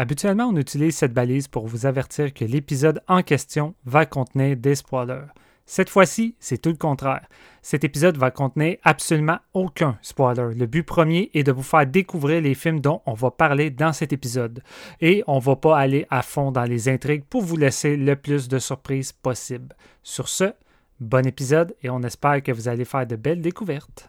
Habituellement, on utilise cette balise pour vous avertir que l'épisode en question va contenir des spoilers. Cette fois-ci, c'est tout le contraire. Cet épisode va contenir absolument aucun spoiler. Le but premier est de vous faire découvrir les films dont on va parler dans cet épisode. Et on va pas aller à fond dans les intrigues pour vous laisser le plus de surprises possible. Sur ce, bon épisode et on espère que vous allez faire de belles découvertes.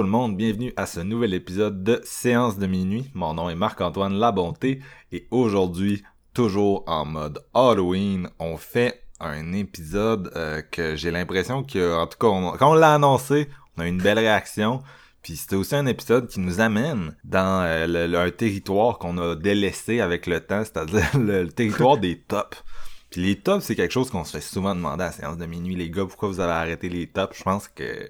Tout le monde, bienvenue à ce nouvel épisode de Séance de minuit. Mon nom est Marc-Antoine Labonté et aujourd'hui, toujours en mode Halloween, on fait un épisode euh, que j'ai l'impression que, en tout cas, quand on l'a annoncé, on a une belle réaction. Puis c'était aussi un épisode qui nous amène dans euh, un territoire qu'on a délaissé avec le temps, c'est-à-dire le, territoire des tops. Puis les tops, c'est quelque chose qu'on se fait souvent demander à séance de minuit. Les gars, pourquoi vous avez arrêté les tops? Je pense que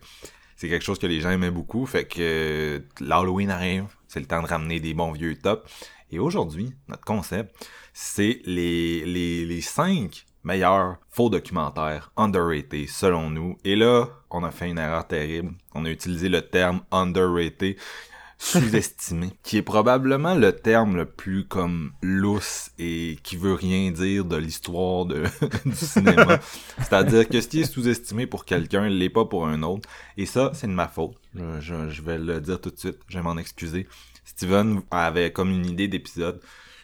c'est quelque chose que les gens aimaient beaucoup. Fait que l'Halloween arrive, c'est le temps de ramener des bons vieux tops. Et aujourd'hui, notre concept, c'est les cinq meilleurs faux documentaires underrated selon nous. Et là, on a fait une erreur terrible. On a utilisé le terme underrated sous-estimé, qui est probablement le terme le plus comme lousse et qui veut rien dire de l'histoire de, du cinéma. C'est-à-dire que ce qui est sous-estimé pour quelqu'un l'est pas pour un autre. Et ça, c'est de ma faute. Je, je, vais le dire tout de suite. Je vais m'en excuser. Steven avait comme une idée d'épisode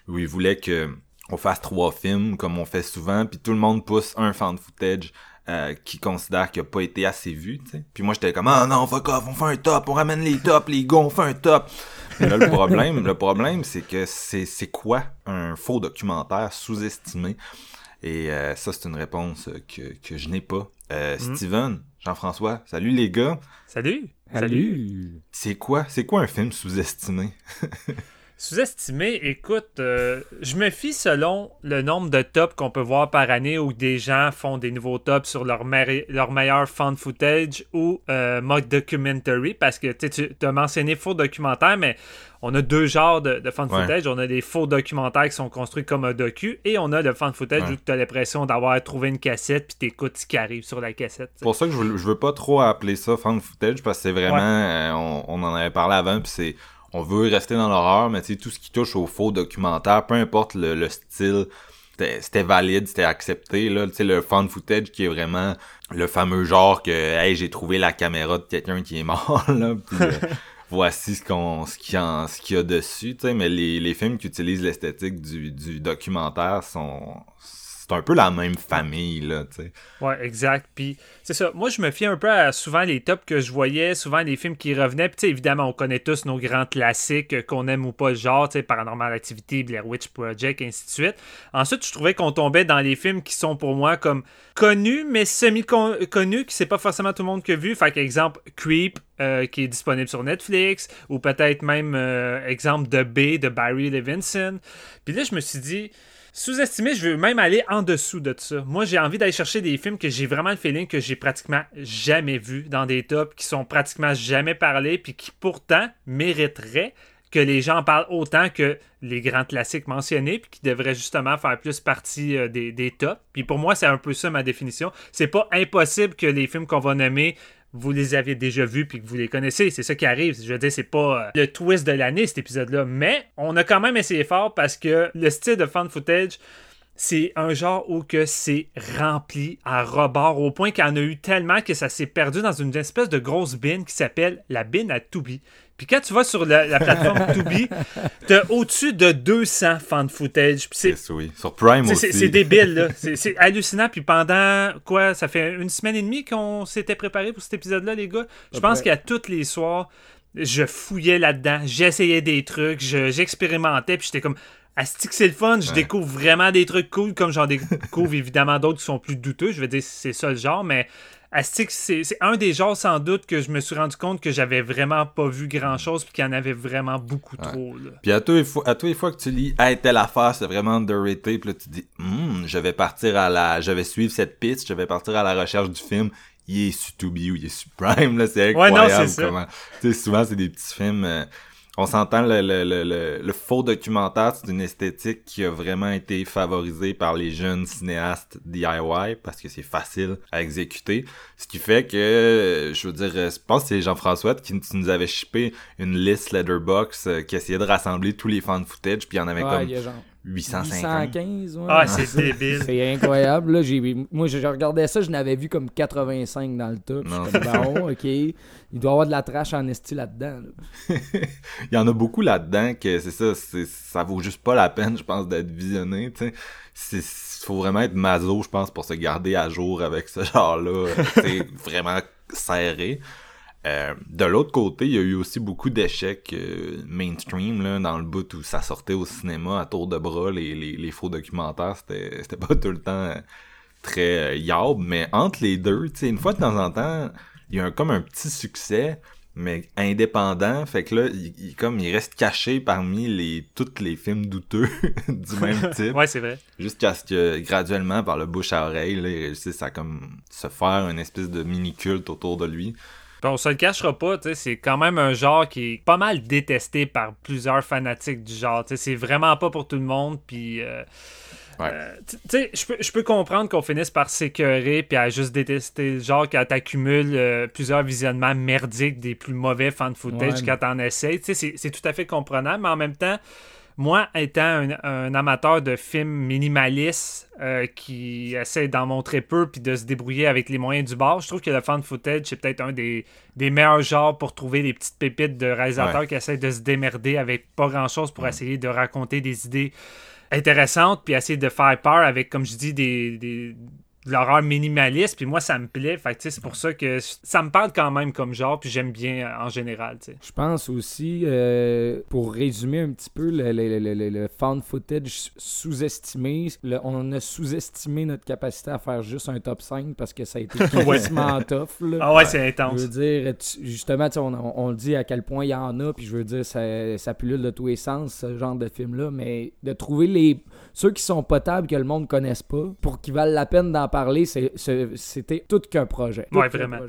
où il voulait que on fasse trois films comme on fait souvent, puis tout le monde pousse un fan footage euh, qui considère qu'il a pas été assez vu, tu sais. Puis moi j'étais comme ah non fuck off, on fait un top, on ramène les tops, les gars, on fait un top. Mais là le problème, le problème c'est que c'est c'est quoi un faux documentaire sous-estimé? Et euh, ça c'est une réponse que que je n'ai pas. Euh, mm. Steven, Jean-François, salut les gars. Salut. Salut. C'est quoi c'est quoi un film sous-estimé? Sous-estimé, écoute, euh, je me fie selon le nombre de tops qu'on peut voir par année où des gens font des nouveaux tops sur leur, leur meilleur fan footage ou euh, mock documentary parce que tu as mentionné faux documentaire, mais on a deux genres de, de fan footage. On a des faux documentaires qui sont construits comme un docu et on a le fan footage où tu as l'impression d'avoir trouvé une cassette puis t'écoutes ce qui arrive sur la cassette. C'est pour ça que je veux, veux pas trop appeler ça fan footage parce que c'est vraiment, euh, on, on, en avait parlé avant puis c'est on veut rester dans l'horreur, mais tout ce qui touche au faux documentaire, peu importe le, style, c'était valide, c'était accepté là, tu sais le fan footage qui est vraiment le fameux genre que hey, j'ai trouvé la caméra de quelqu'un qui est mort là, euh, voici ce qu'on ce qu'il y y a dessus, tu sais. Mais les, les films qui utilisent l'esthétique du, du documentaire sont c'est un peu la même famille, là, tu sais. Ouais, exact. Puis, c'est ça. Moi, je me fie un peu à souvent les tops que je voyais, souvent les films qui revenaient. Puis, évidemment, on connaît tous nos grands classiques, euh, qu'on aime ou pas genre, tu sais, Paranormal Activity, Blair Witch Project, ainsi de suite. Ensuite, je trouvais qu'on tombait dans les films qui sont pour moi comme connus, mais semi-connus, que c'est pas forcément tout le monde qui a vu. Fait exemple, Creep, euh, qui est disponible sur Netflix, ou peut-être même, euh, exemple, The B de Barry Levinson. Puis là, je me suis dit sous-estimé, je veux même aller en dessous de ça. Moi, j'ai envie d'aller chercher des films que j'ai vraiment le feeling que j'ai pratiquement jamais vus dans des tops, qui sont pratiquement jamais parlés, puis qui pourtant mériteraient que les gens parlent autant que les grands classiques mentionnés, puis qui devraient justement faire plus partie euh, des, des tops. Puis pour moi, c'est un peu ça ma définition. C'est pas impossible que les films qu'on va nommer vous les avez déjà vus puis que vous les connaissez. C'est ça qui arrive. Je veux dire, c'est pas euh, le twist de l'année, cet épisode-là. Mais on a quand même essayé fort parce que le style de fan footage c'est un genre où que c'est rempli à rebord au point qu'il y en a eu tellement que ça s'est perdu dans une espèce de grosse bin qui s'appelle la bin à Tubi. Puis quand tu vas sur la, plateforme Tubi, t'as au-dessus de 200 fan footage. C'est oui. Sur Prime aussi. C'est débile, là. C'est hallucinant. Puis pendant, quoi, ça fait une semaine et demie qu'on s'était préparé pour cet épisode-là, les gars. Je pense qu'à tous les soirs, je fouillais là-dedans, j'essayais des trucs, j'expérimentais, puis j'étais comme Asti que c'est le fun, je découvre vraiment des trucs cool, comme j'en découvre évidemment d'autres qui sont plus douteux, je veux dire c'est ça le genre, mais Asti c'est un des genres sans doute que je me suis rendu compte que j'avais vraiment pas vu grand chose puis qu'il y en avait vraiment beaucoup trop. Puis à tous les fois, à tous les fois que tu lis Hey telle affaire c'est vraiment underrated, puis là tu dis hmm, je vais partir à la je vais suivre cette piste, je vais partir à la recherche du film il est sur Tubi ou il est sur Prime, là, c'est incroyable ouais, non, comment. Tu sais, souvent, c'est des petits films. Euh, on s'entend le, le, le, le, faux documentaire, c'est une esthétique qui a vraiment été favorisée par les jeunes cinéastes DIY parce que c'est facile à exécuter. Ce qui fait que, je veux dire, je pense que c'est Jean-François qui nous avait shippé une liste Letterbox euh, qui essayait de rassembler tous les fan footage, puis il y en avait comme 850. 815, ouais. Ah, c'est débile. C'est incroyable. Là. moi, je regardais ça, je n'avais vu comme 85 dans le top. Je suis comme, bon, ok. Il doit y avoir de la trash en esti là-dedans. Il y en a beaucoup là-dedans que c'est ça, ça vaut juste pas la peine, je pense, d'être visionné. Il faut vraiment être maso, je pense, pour se garder à jour avec ce genre-là. C'est vraiment serré. Euh, de l'autre côté, il y a eu aussi beaucoup d'échecs euh, mainstream là, dans le bout où ça sortait au cinéma à tour de bras, les, les, faux documentaires, c'était, pas tout le temps euh, très yab, mais entre les deux, une fois de temps en temps, il y a un, comme un petit succès, mais indépendant, fait que là, il, comme il reste caché parmi les tous les films douteux du même type. ouais, c'est vrai. Jusqu'à ce que graduellement, par le bouche à oreille, là, il réussisse à comme se faire une espèce de mini culte autour de lui on se le cachera pas, c'est quand même un genre qui est pas mal détesté par plusieurs fanatiques du genre. C'est vraiment pas pour tout le monde, puis... Euh, euh, je peux, comprendre qu'on finisse par s'écœurer puis à juste détester le genre quand t'accumules euh, plusieurs visionnements merdiques des plus mauvais fan footage quand t'en essayes. C'est tout à fait comprenable, mais en même temps, moi, étant un, amateur de films minimalistes euh, qui essaie d'en montrer peu puis de se débrouiller avec les moyens du bord, je trouve que le fan footage, c'est peut-être un des, meilleurs genres pour trouver des petites pépites de réalisateurs qui essaient de se démerder avec pas grand-chose pour essayer de raconter des idées intéressantes puis essayer de faire peur avec, comme je dis, des l'horreur minimaliste, puis moi, ça me plaît. Fait c'est pour ça que ça me parle quand même comme genre, puis j'aime bien euh, en général. Je pense aussi, euh, pour résumer un petit peu le, le, le, le found footage sous-estimé, on a sous-estimé notre capacité à faire juste un top 5 parce que ça a été quasiment tough. Là. Ah ouais, c'est intense. Je veux dire, justement, on, on, le dit à quel point il y en a, puis je veux dire, ça, ça pullule de tous les sens, ce genre de film-là, mais de trouver les ceux qui sont potables que le monde ne connaisse pas, pour qu'ils valent la peine d'en parler, c'était tout qu'un projet. ouais, vraiment.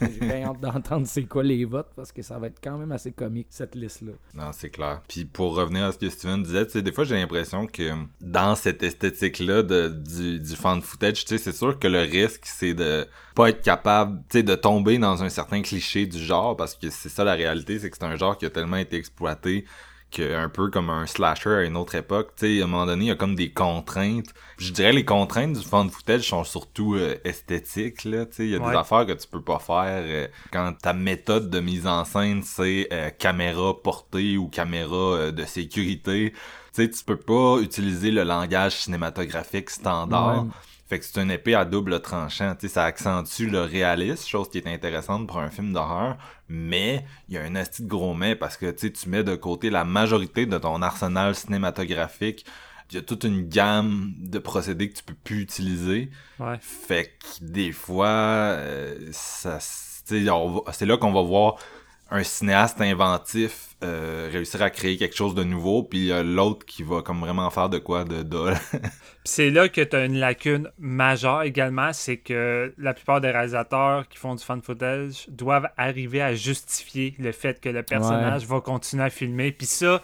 J'ai hâte d'entendre c'est quoi les votes parce que ça va être quand même assez comique cette liste-là. Non, c'est clair. Puis pour revenir à ce que Steven disait, tu sais, des fois j'ai l'impression que dans cette esthétique-là du, du fan footage, tu sais, c'est sûr que le risque c'est de pas être capable, tu sais, de tomber dans un certain cliché du genre parce que c'est ça la réalité, c'est que c'est un genre qui a tellement été exploité un peu comme un slasher à une autre époque, tu sais, à un moment donné, il y a comme des contraintes. Je dirais les contraintes du fan footage sont surtout euh, esthétiques, là, tu sais, il y a des affaires que tu peux pas faire euh, quand ta méthode de mise en scène c'est euh, caméra portée ou caméra de sécurité. Tu sais, tu peux pas utiliser le langage cinématographique standard. Fait que c'est une épée à double tranchant. sais, ça accentue le réalisme, chose qui est intéressante pour un film d'horreur, mais il y a un asti de gros mais parce que tu mets de côté la majorité de ton arsenal cinématographique. Il y a toute une gamme de procédés que tu peux plus utiliser. Ouais. Fait que des fois, euh, ça, c'est là qu'on va voir un cinéaste inventif euh, réussir à créer quelque chose de nouveau, puis l'autre qui va comme vraiment faire de quoi de dol. c'est là que tu as une lacune majeure également, c'est que la plupart des réalisateurs qui font du fan footage doivent arriver à justifier le fait que le personnage va continuer à filmer, puis ça,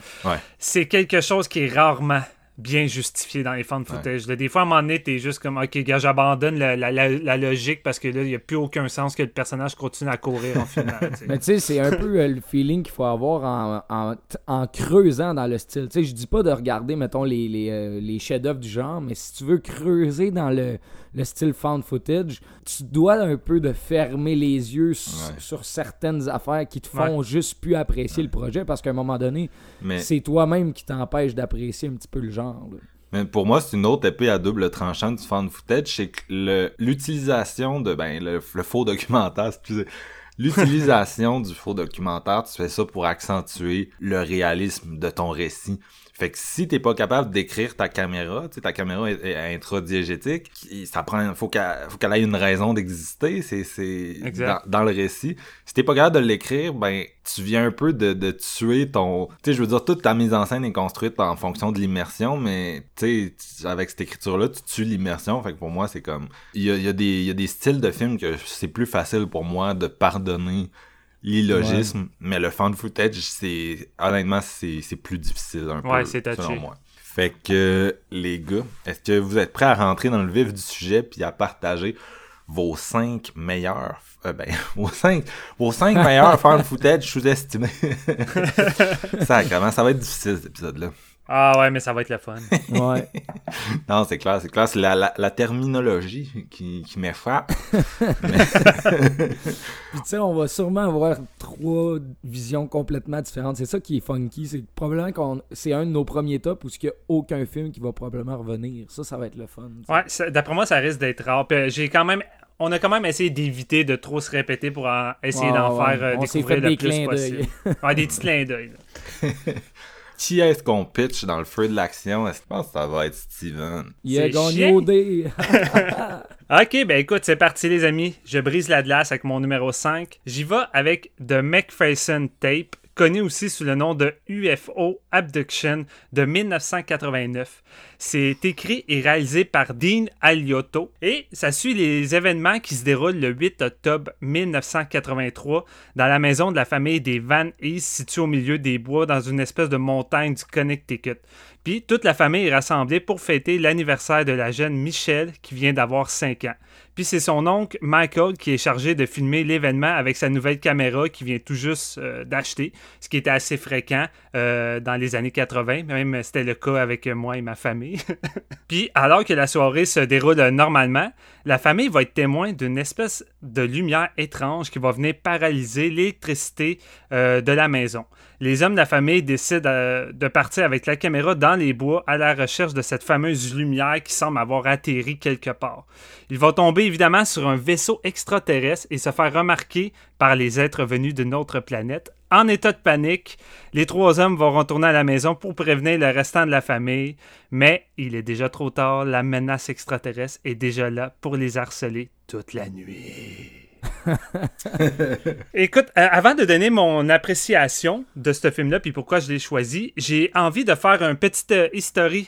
c'est quelque chose qui est rarement bien justifié dans les fan footage. Des fois, à un moment donné, t'es juste comme, ok, gars, j'abandonne la, la, la, logique parce que là, il n'y a plus aucun sens que le personnage continue à courir en final. Mais tu sais, c'est un peu euh, le feeling qu'il faut avoir en, en, en, creusant dans le style. Tu sais, je dis pas de regarder, mettons, les, les, euh, les chefs-d'œuvre du genre, mais si tu veux creuser dans le, le style found footage, tu dois un peu de fermer les yeux sur certaines affaires qui te font juste plus apprécier le projet parce qu'à un moment donné, c'est toi-même qui t'empêche d'apprécier un petit peu le genre. Mais pour moi, c'est une autre épée à double tranchant du found footage, c'est que l'utilisation de ben le, faux documentaire, l'utilisation du faux documentaire, tu fais ça pour accentuer le réalisme de ton récit. Fait que si t'es pas capable d'écrire ta caméra, tu sais, ta caméra est, intradiégétique, ça prend, faut qu'elle, faut qu'elle ait une raison d'exister, c'est, c'est dans, le récit. Si t'es pas capable de l'écrire, ben, tu viens un peu de, de tuer ton, tu sais, je veux dire, toute ta mise en scène est construite en fonction de l'immersion, mais, tu sais, avec cette écriture-là, tu tues l'immersion. Fait que pour moi, c'est comme, il y a, y a des, il y a des styles de films que c'est plus facile pour moi de pardonner l'illogisme, mais le fan footage, c'est honnêtement, c'est plus difficile un ouais, peu, selon moi. Fait que, les gars, est-ce que vous êtes prêts à rentrer dans le vif du sujet puis à partager vos cinq meilleurs, euh, ben, vos cinq, vos cinq meilleurs fan footage sous-estimés? ça, comment ça va être difficile cet épisode-là? Ah ouais, mais ça va être le fun. ouais. Non, c'est clair, c'est clair. C'est la, la, terminologie qui, qui m'effape. tu sais, on va sûrement avoir trois visions complètement différentes. C'est ça qui est funky. C'est probablement qu'on c'est un de nos premiers tops où il n'y a aucun film qui va probablement revenir. Ça, ça va être le fun. Ouais, d'après moi, ça risque d'être rare. Euh, j'ai quand même on a quand même essayé d'éviter de trop se répéter pour essayer d'en faire euh, découvrir le plus possible. ouais, des petits clins d'œil. Qui est-ce qu'on pitch dans le feu de l'action? Est-ce que tu penses que ça va être Steven? Il a gagné au dé. ok, ben écoute, c'est parti les amis. Je brise la glace avec mon numéro 5. J'y vais avec The McPherson Tape connu aussi sous le nom de UFO Abduction de 1989. C'est écrit et réalisé par Dean Aliotto et ça suit les événements qui se déroulent le 8 octobre 1983 dans la maison de la famille des Van East située au milieu des bois dans une espèce de montagne du Connecticut. Puis toute la famille est rassemblée pour fêter l'anniversaire de la jeune Michelle qui vient d'avoir 5 ans. Puis c'est son oncle Michael qui est chargé de filmer l'événement avec sa nouvelle caméra qu'il vient tout juste euh, d'acheter, ce qui était assez fréquent euh, dans les années 80. Même c'était le cas avec moi et ma famille. Puis alors que la soirée se déroule normalement, la famille va être témoin d'une espèce de lumière étrange qui va venir paralyser l'électricité euh, de la maison. Les hommes de la famille décident de partir avec la caméra dans les bois à la recherche de cette fameuse lumière qui semble avoir atterri quelque part. Ils vont tomber évidemment sur un vaisseau extraterrestre et se faire remarquer par les êtres venus d'une autre planète. En état de panique, les trois hommes vont retourner à la maison pour prévenir le restant de la famille, mais il est déjà trop tard, la menace extraterrestre est déjà là pour les harceler toute la nuit. Écoute, euh, avant de donner mon appréciation de ce film-là, puis pourquoi je l'ai choisi, j'ai envie de faire un petit euh,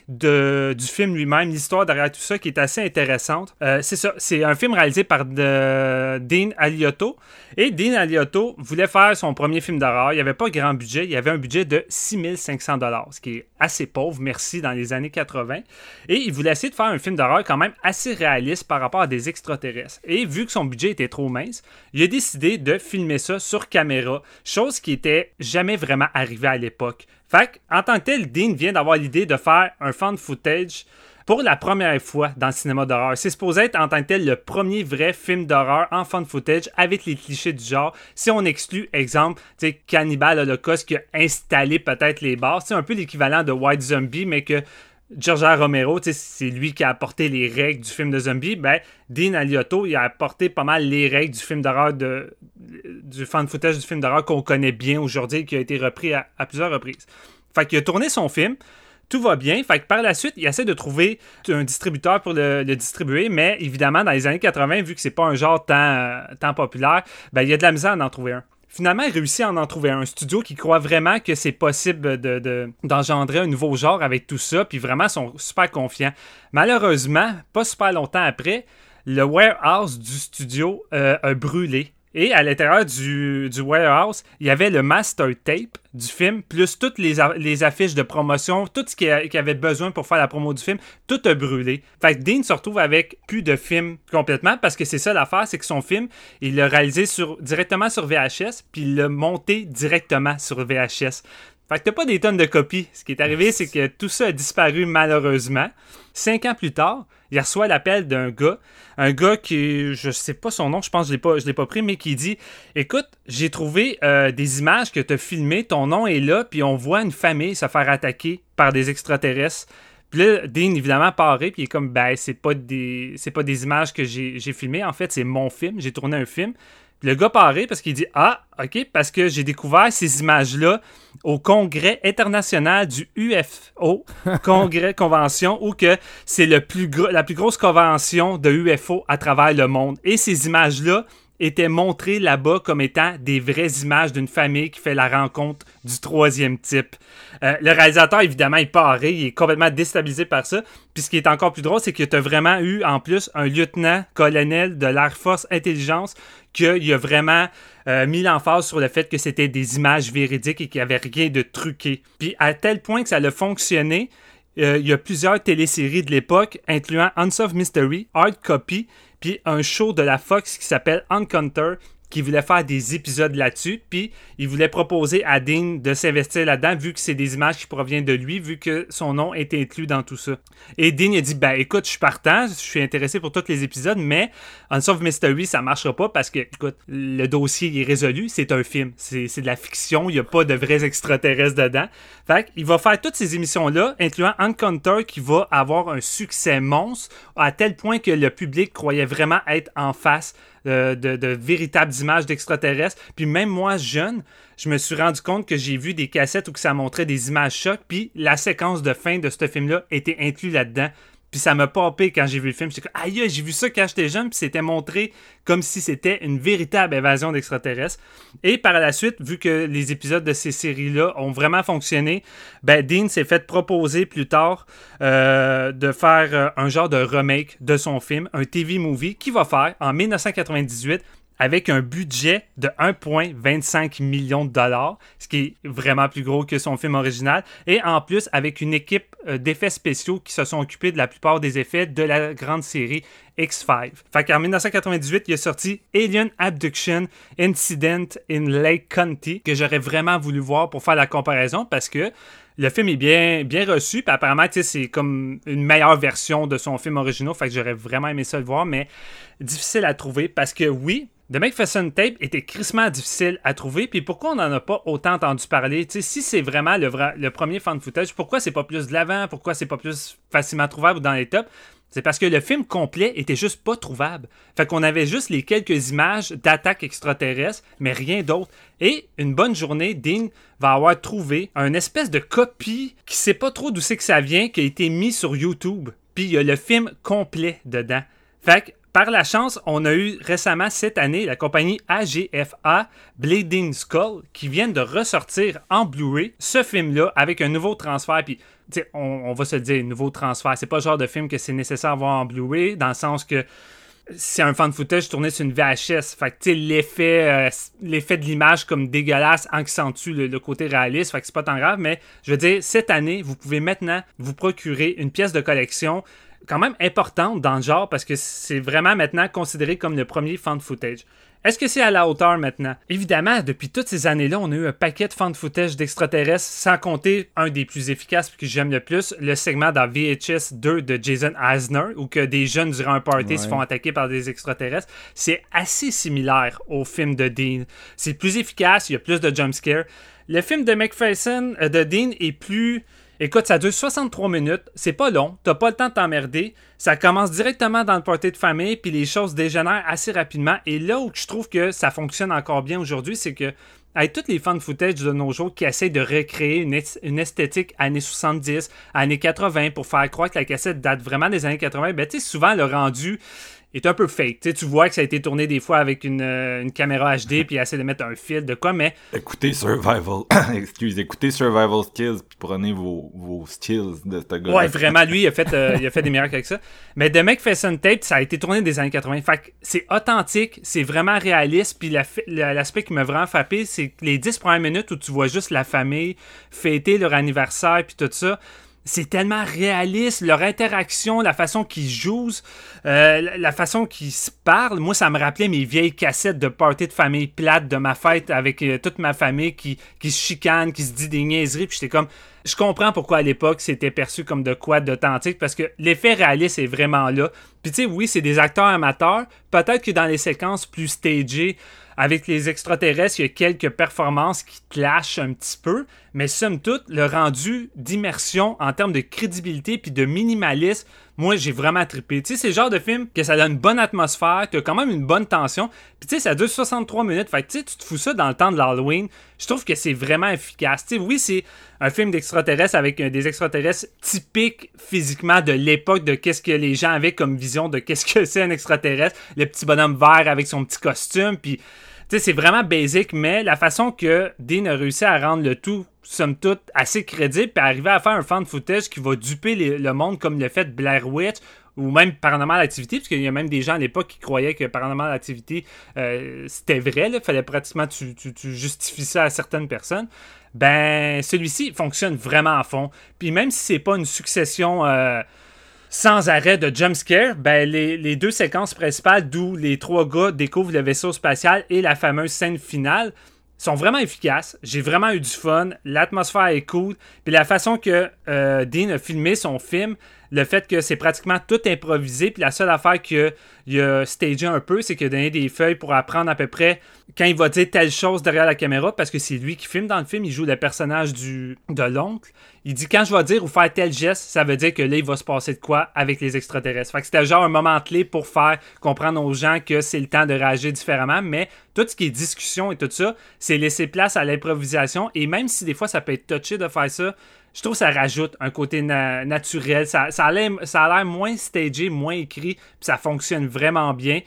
de, du film lui-même, l'histoire derrière tout ça qui est assez intéressante. Euh, c'est ça, c'est un film réalisé par Dean Aliotto. Et Dean Aliotto voulait faire son premier film d'horreur. Il n'y avait pas grand budget, il y avait un budget de 6500 ce qui est assez pauvre, merci, dans les années 80. Et il voulait essayer de faire un film d'horreur quand même assez réaliste par rapport à des extraterrestres. Et vu que son budget était trop mince, il a décidé de filmer ça sur caméra, chose qui était jamais vraiment arrivée à l'époque. Fait en tant que tel, Dean vient d'avoir l'idée de faire un fan footage pour la première fois dans le cinéma d'horreur. C'est supposé être en tant que tel le premier vrai film d'horreur en fan footage avec les clichés du genre. Si on exclut, exemple, Cannibal Holocaust qui a installé peut-être les bases, c'est un peu l'équivalent de White Zombie, mais que George Romero, c'est lui qui a apporté les règles du film de zombie. Ben, Dean Aliotto, il a apporté pas mal les règles du film d'horreur, de, du fan footage du film d'horreur qu'on connaît bien aujourd'hui, qui a été repris à, plusieurs reprises. Fait qu'il a tourné son film, tout va bien. Fait que par la suite, il essaie de trouver un distributeur pour le, distribuer, mais évidemment, dans les années 80, vu que c'est pas un genre tant, tant populaire, ben, il y a de la misère d'en trouver un. Finalement, il réussit à en trouver un studio qui croit vraiment que c'est possible d'engendrer de, un nouveau genre avec tout ça, puis vraiment sont super confiants. Malheureusement, pas super longtemps après, le warehouse du studio euh, a brûlé Et à l'intérieur du, warehouse, il y avait le master tape du film, plus toutes les, affiches de promotion, tout ce qu'il avait besoin pour faire la promo du film, tout a brûlé. Fait que Dean se retrouve avec plus de film complètement, parce que c'est ça l'affaire, c'est que son film, il l'a réalisé directement sur VHS, puis il l'a monté directement sur VHS. Fait que t'as pas des tonnes de copies. Ce qui est arrivé, c'est que tout ça a disparu malheureusement. Cinq ans plus tard, il reçoit l'appel d'un gars, un gars qui, je sais pas son nom, je pense que je l'ai pas, je l'ai pas pris, mais qui dit, écoute, j'ai trouvé euh, des images que tu as filmées, ton nom est là, puis on voit une famille se faire attaquer par des extraterrestres. Puis là, Dean, évidemment, paré, puis il est comme, ben, c'est pas des, pas des images que j'ai, j'ai filmées, en fait, c'est mon film, j'ai tourné un film. Le gars paraît parce qu'il dit Ah, OK, parce que j'ai découvert ces images-là au congrès international du UFO, congrès convention, où que c'est le plus la plus grosse convention de UFO à travers le monde. Et ces images-là étaient montrées là-bas comme étant des vraies images d'une famille qui fait la rencontre du troisième type. Euh, le réalisateur, évidemment, il paraît, il est complètement déstabilisé par ça. Puis ce qui est encore plus drôle, c'est que tu as vraiment eu, en plus, un lieutenant-colonel de l'Air Force Intelligence qu'il a vraiment euh, mis l'emphase sur le fait que c'était des images véridiques et qu'il n'y avait rien de truqué. Puis à tel point que ça a fonctionné, euh, il y a plusieurs téléséries de l'époque, incluant Unsolved Mystery, Hard Copy, puis un show de la Fox qui s'appelle Encounter, qui voulait faire des épisodes là-dessus, puis il voulait proposer à Dean de s'investir là-dedans, vu que c'est des images qui proviennent de lui, vu que son nom est inclus dans tout ça. Et Dean a dit, ben écoute, je suis partant, je suis intéressé pour tous les épisodes, mais Unsolved Mystery, ça marchera pas parce que, écoute, le dossier est résolu, c'est un film, c'est de la fiction, il n'y a pas de vrais extraterrestres dedans. Fait il va faire toutes ces émissions-là, incluant Encounter, qui va avoir un succès monstre, à tel point que le public croyait vraiment être en face de, de, véritables images d'extraterrestres. Puis même moi, jeune, je me suis rendu compte que j'ai vu des cassettes où ça montrait des images chocs, puis la séquence de fin de ce film-là était inclus là-dedans. Puis ça m'a popé quand j'ai vu le film. J'étais comme, aïe, j'ai vu ça quand j'étais jeune, puis c'était montré comme si c'était une véritable évasion d'extraterrestres. Et par la suite, vu que les épisodes de ces séries-là ont vraiment fonctionné, ben Dean s'est fait proposer plus tard euh, de faire euh, un genre de remake de son film, un TV movie, qu'il va faire en 1998 avec un budget de 1,25 million de dollars, ce qui est vraiment plus gros que son film original, et en plus avec une équipe euh, d'effets spéciaux qui se sont occupés de la plupart des effets de la grande série X5. Fait qu'en 1998, il a sorti Alien Abduction Incident in Lake County, que j'aurais vraiment voulu voir pour faire la comparaison parce que le film est bien, bien reçu, puis apparemment, c'est comme une meilleure version de son film original, fait que j'aurais vraiment aimé ça le voir, mais difficile à trouver parce que oui, The Macpherson Tape était crissement difficile à trouver, puis pourquoi on n'en a pas autant entendu parler? si c'est vraiment le, le premier fan footage, pourquoi c'est pas plus de l'avant? Pourquoi c'est pas plus facilement trouvable dans les tops? C'est parce que le film complet était juste pas trouvable. Fait qu'on avait juste les quelques images d'attaques extraterrestres, mais rien d'autre. Et une bonne journée, Dean va avoir trouvé un espèce de copie qui sait pas trop d'où c'est que ça vient, qui a été mis sur YouTube. Puis il y a le film complet dedans. Fait que par la chance, on a eu récemment cette année la compagnie AGFA Bleeding Skull qui vient de ressortir en Blu-ray ce film-là avec un nouveau transfert. Puis, on, on, va se dire, nouveau transfert. C'est pas le genre de film que c'est nécessaire à voir en Blu-ray dans le sens que c'est un fan footage tourné sur une VHS. Fait que, l'effet, euh, l'effet de l'image comme dégueulasse accentue le, le côté réaliste. Fait que c'est pas tant grave. Mais je veux dire, cette année, vous pouvez maintenant vous procurer une pièce de collection quand même importante dans le genre parce que c'est vraiment maintenant considéré comme le premier fan footage. Est-ce que c'est à la hauteur maintenant? Évidemment, depuis toutes ces années-là, on a eu un paquet de fan footage d'extraterrestres, sans compter un des plus efficaces que j'aime le plus, le segment dans VHS 2 de Jason Eisner, où que des jeunes durant un party se font attaquer par des extraterrestres. C'est assez similaire au film de Dean. C'est plus efficace, il y a plus de jumpscares. Le film de McPherson, euh, de Dean, est plus Écoute, ça dure 63 minutes, c'est pas long, t'as pas le temps de t'emmerder, ça commence directement dans le party de famille, puis les choses dégénèrent assez rapidement. Et là où je trouve que ça fonctionne encore bien aujourd'hui, c'est que avec tous les fans de footage de nos jours qui essaient de recréer une, esthétique années 70, années 80 pour faire croire que la cassette date vraiment des années 80, ben tu sais, souvent le rendu est un peu fake. tu vois que ça a été tourné des fois avec une, euh, caméra HD puis essaie de mettre un fil de quoi, mais. Écoutez Survival. Excuse, écoutez Survival Skills puis prenez vos, vos skills de ce gars. Ouais, vraiment, lui, il a fait, euh, il a fait des miracles avec ça. Mais The McFesson Tape, ça a été tourné des années 80. Fait c'est authentique, c'est vraiment réaliste. Puis l'aspect qui m'a vraiment frappé, c'est les 10 premières minutes où tu vois juste la famille fêter leur anniversaire puis tout ça c'est tellement réaliste, leur interaction, la façon qu'ils jouent, euh, la façon qu'ils se parlent. Moi, ça me rappelait mes vieilles cassettes de party de famille plate de ma fête avec euh, toute ma famille qui, qui se chicane, qui se dit des niaiseries. Puis j'étais comme, je comprends pourquoi à l'époque c'était perçu comme de quoi d'authentique parce que l'effet réaliste est vraiment là. Puis tu sais, oui, c'est des acteurs amateurs. Peut-être que dans les séquences plus stagées, avec les extraterrestres, il y a quelques performances qui clashent un petit peu, mais somme toute, le rendu d'immersion en termes de crédibilité puis de minimalisme, moi j'ai vraiment trippé. Tu sais, c'est le genre de film que ça donne une bonne atmosphère, as quand même une bonne tension, puis tu sais, ça dure 63 minutes, fait que tu sais, tu te fous ça dans le temps de l'Halloween. Je trouve que c'est vraiment efficace. Tu sais, oui, c'est un film d'extraterrestres avec euh, des extraterrestres typiques physiquement de l'époque de qu'est-ce que les gens avaient comme vision de qu'est-ce que c'est un extraterrestre, le petit bonhomme vert avec son petit costume, puis c'est vraiment basic, mais la façon que Dean a réussi à rendre le tout, somme toute, assez crédible, puis arriver à faire un fan footage qui va duper le monde comme le fait Blair Witch ou même Paranormal Activity, parce qu'il y a même des gens à l'époque qui croyaient que Paranormal Activity, euh, c'était vrai, il fallait pratiquement tu, tu justifies ça à certaines personnes. Ben, celui-ci fonctionne vraiment à fond. Puis même si c'est pas une succession... Euh, sans arrêt de jumpscare, ben les, deux séquences principales d'où les trois gars découvrent le vaisseau spatial et la fameuse scène finale sont vraiment efficaces. J'ai vraiment eu du fun. L'atmosphère est cool. Puis la façon que euh, Dean a filmé son film, le fait que c'est pratiquement tout improvisé, puis la seule affaire qu'il a stagé un peu, c'est qu'il a donné des feuilles pour apprendre à peu près quand il va dire telle chose derrière la caméra, parce que c'est lui qui filme dans le film, il joue le personnage du, de l'oncle. Il dit quand je vais dire ou faire tel geste, ça veut dire que là, il va se passer de quoi avec les extraterrestres. Fait que c'était genre un moment clé pour faire comprendre aux gens que c'est le temps de réagir différemment, mais tout ce qui est discussion et tout ça, c'est laisser place à l'improvisation, et même si des fois ça peut être touché de faire ça, je trouve que ça rajoute un côté naturel. Ça, ça a l'air moins stagé, moins écrit, puis ça fonctionne vraiment bien.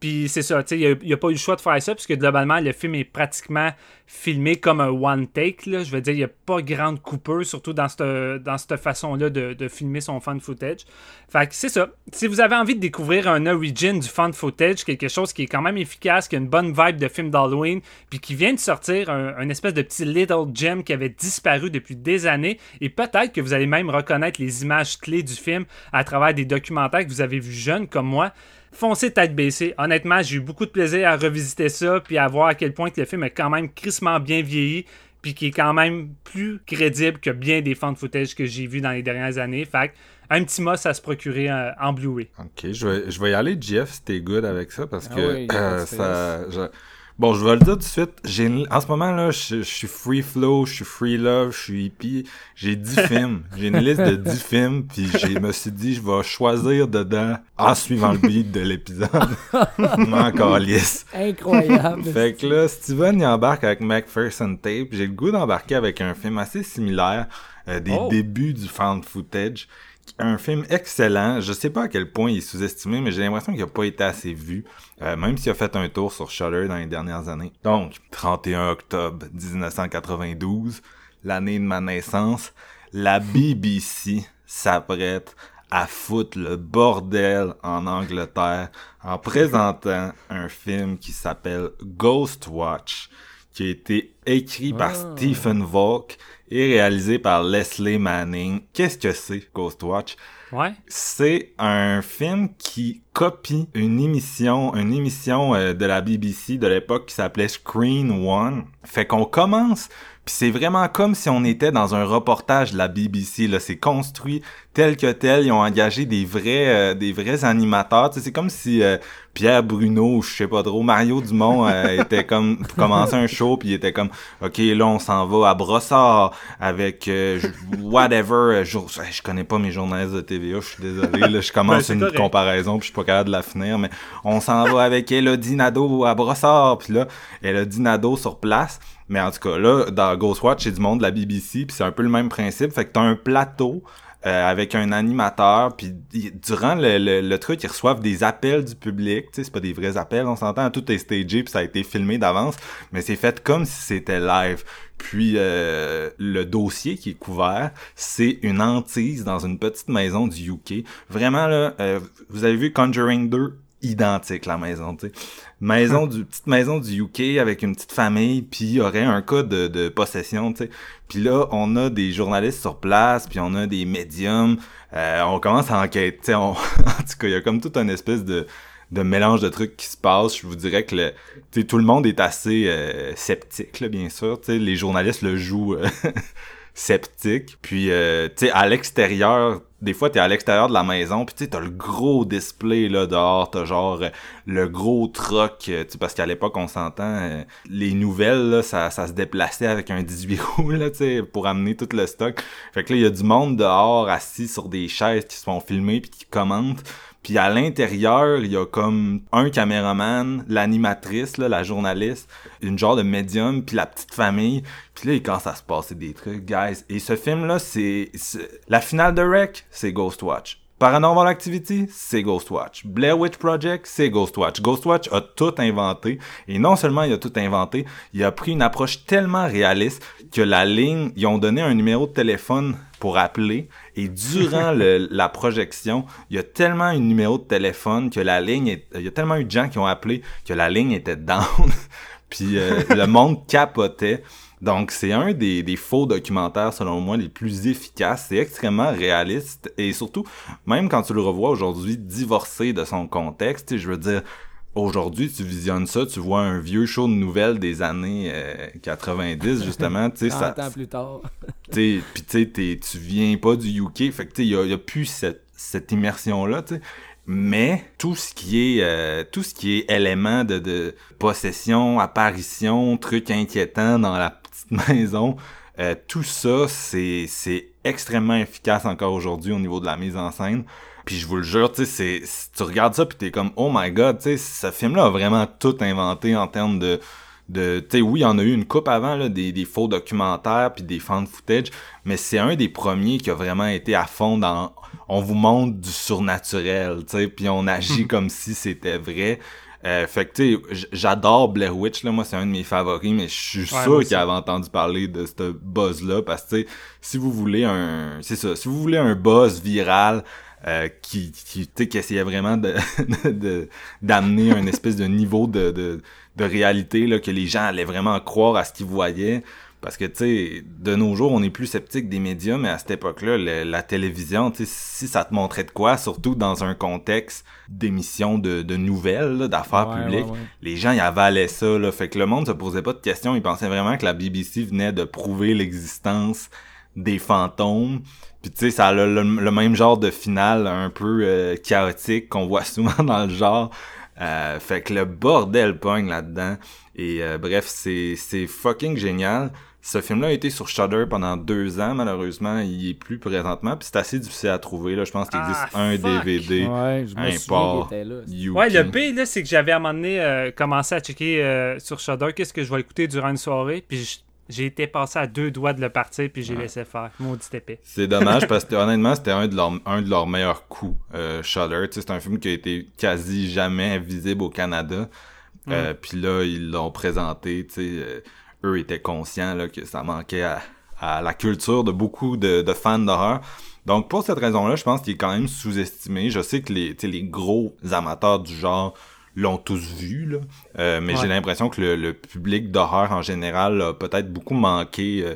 Puis c'est ça, il n'y a, pas eu le choix de faire ça, puisque globalement, le film est pratiquement filmé comme un one take. Là. Je veux dire, il n'y a pas grande coupeur, surtout dans cette, dans cette façon-là de, filmer son fan footage. Fait que c'est ça. Si vous avez envie de découvrir un origin du fan footage, quelque chose qui est quand même efficace, qui a une bonne vibe de film d'Halloween, puis qui vient de sortir un, espèce de petit little gem qui avait disparu depuis des années, et peut-être que vous allez même reconnaître les images clés du film à travers des documentaires que vous avez vus jeunes comme moi foncez tête baissée. Honnêtement, j'ai eu beaucoup de plaisir à revisiter ça, puis à voir à quel point que le film est quand même crissement bien vieilli, puis qui est quand même plus crédible que bien des fans de footage que j'ai vus dans les dernières années. Fait un petit mot à se procurer euh, en Blu-ray. Ok, je vais, je vais y aller, Jeff, si t'es good avec ça, parce ah que euh, ça... Bon, je vais le dire tout de suite. J'ai en ce moment là, je, suis free flow, je suis free love, je suis hippie. J'ai 10 films. J'ai une liste de 10 films, puis je me suis dit je vais choisir dedans en suivant le beat de l'épisode. Encore lisse. Incroyable. fait que là, Steven il embarque avec MacPherson Tape. J'ai le goût d'embarquer avec un film assez similaire euh, des oh. débuts du found footage un film excellent. Je sais pas à quel point il est sous-estimé, mais j'ai l'impression qu'il a pas été assez vu, euh, même s'il a fait un tour sur Shudder dans les dernières années. Donc, 31 octobre 1992, l'année de ma naissance, la BBC s'apprête à foutre le bordel en Angleterre en présentant un film qui s'appelle Ghost Watch, qui a été écrit par ah. Stephen Volk et réalisé par Leslie Manning. Qu'est-ce que c'est Ghostwatch? Ouais. C'est un film qui copie une émission, une émission euh, de la BBC de l'époque qui s'appelait Screen One. Fait qu'on commence puis c'est vraiment comme si on était dans un reportage de la BBC. Là, c'est construit tel que tel. Ils ont engagé des vrais, euh, des vrais animateurs. c'est comme si euh, Pierre Bruno, je sais pas trop, Mario Dumont euh, était comme pour commencer un show, puis il était comme, ok, là on s'en va à Brossard avec whatever. Je, je, connais pas mes journalistes de TVA, je suis désolé. Là, je commence une comparaison, puis je suis pas capable de la finir, mais on s'en va avec Elodie Nadeau à Brossard, puis là, Elodie Nadeau sur place. Mais en tout cas, là, dans Ghostwatch, c'est du monde de la BBC, puis c'est un peu le même principe. Fait que t'as un plateau euh, avec un animateur, puis durant le, le, le truc, ils reçoivent des appels du public, tu sais, c'est pas des vrais appels, on s'entend, tout est stagé, puis ça a été filmé d'avance, mais c'est fait comme si c'était live. Puis euh, le dossier qui est couvert, c'est une hantise dans une petite maison du UK. Vraiment là, euh, vous avez vu Conjuring 2 identique la maison, tu sais. Maison du petite maison du UK avec une petite famille, puis il y aurait un cas de, de possession, tu sais. Puis là, on a des journalistes sur place, puis on a des médiums. Euh, on commence à enquêter, tu sais. on- en tout cas, il y a comme toute une espèce de de mélange de trucs qui se passent. Je vous dirais que le, tu sais, tout le monde est assez euh, sceptique, là, bien sûr. Tu sais, les journalistes le jouent euh, sceptique. Puis, euh, tu sais, à l'extérieur, des fois, t'es à l'extérieur de la maison, puis tu sais, t'as le gros display là dehors, t'as genre euh, le gros truck, euh, parce qu'à l'époque, on s'entend, euh, les nouvelles, là, ça, ça se déplaçait avec un 18 roues, là, tu sais, pour amener tout le stock. Fait que là, il y a du monde dehors, assis sur des chaises qui se font filmer, puis qui commentent. Puis à l'intérieur, il y a comme un caméraman, l'animatrice, la journaliste, une genre de médium, puis la petite famille. Puis là, il commence à se passer des trucs, guys. Et ce film-là, c'est... c'est- La finale de Rec, c'est Ghostwatch. Paranormal Activity, c'est Ghostwatch. Blair Witch Project, c'est Ghostwatch. Ghostwatch a tout inventé. Et non seulement il a tout inventé, il a pris une approche tellement réaliste que la ligne, ils ont donné un numéro de téléphone pour appeler. Et durant la projection, il y a tellement eu de numéro de téléphone que la ligne, est- il y a tellement eu de gens qui ont appelé que la ligne était down. Puis euh, le monde capotait. Donc c'est un des, des faux documentaires selon moi les plus efficaces. C'est extrêmement réaliste et surtout même quand tu le revois aujourd'hui divorcé de son contexte, je veux dire aujourd'hui tu visionnes ça, tu vois un vieux show de nouvelles des années euh, 90 justement, tu sais 30 ça ans plus tard. pis tu sais, t'es- tu viens pas du UK, fait que tu sais, y a, a plus cette, cette immersion-là, tu sais. Mais tout ce qui est euh, tout ce qui est élément de, de possession, apparition, trucs inquiétants dans la petite maison, euh, tout ça, c'est c'est extrêmement efficace encore aujourd'hui au niveau de la mise en scène. Puis je vous le jure, tu sais, tu regardes ça puis t'es comme oh my god, tu sais, ce film-là a vraiment tout inventé en termes de de tu sais oui il y en a eu une coupe avant là, des, des faux documentaires puis des fan footage mais c'est un des premiers qui a vraiment été à fond dans on vous montre du surnaturel tu sais puis on agit comme si c'était vrai. Euh, fait que tu sais j'adore Blair Witch là moi c'est un de mes favoris mais je suis Ouais, sûr qu'il avait entendu parler de ce buzz là parce que tu sais si vous voulez un c'est ça si vous voulez un buzz viral euh, qui qui qui essayait vraiment de de- d'amener un espèce de niveau de, de de réalité là que les gens allaient vraiment croire à ce qu'ils voyaient. Parce que tu sais de nos jours on est plus sceptique des médias mais à cette époque-là la télévision tu sais si ça te montrait de quoi surtout dans un contexte d'émission de, de nouvelles d'affaires Ouais, publiques ouais, ouais. les gens y avalaient ça là. Fait que le monde se posait pas de questions. Ils pensaient vraiment que la BBC venait de prouver l'existence des fantômes puis tu sais ça a le, le- le même genre de finale un peu euh, chaotique qu'on voit souvent dans le genre. Euh, fait que le bordel pogne là-dedans. Et euh, bref c'est c'est fucking génial. Ce film-là a été sur Shudder pendant deux ans malheureusement. Il est plus présentement. Puis c'est assez difficile à trouver là. Je pense qu'il Ah, existe un fuck. DVD Ouais, je me un port là. Ouais, le B, là, c'est que j'avais à un moment donné euh, commencé à checker euh, sur Shudder qu'est-ce que je vais écouter durant une soirée, puis j'ai été passé à deux doigts de le partir, puis j'ai laissé faire. Maudit épée. C'est dommage parce que honnêtement, c'était un de leurs un de leurs meilleurs coups. Euh, sais, c'est un film qui a été quasi jamais visible au Canada. Euh, Puis là, ils l'ont présenté, euh, eux étaient conscients là, que ça manquait à, à la culture de beaucoup de, de fans d'horreur. Donc pour cette raison-là, je pense qu'il est quand même sous-estimé. Je sais que les, les gros amateurs du genre l'ont tous vu, là. Euh, mais Ouais. j'ai l'impression que le, le public d'horreur en général a peut-être beaucoup manqué euh,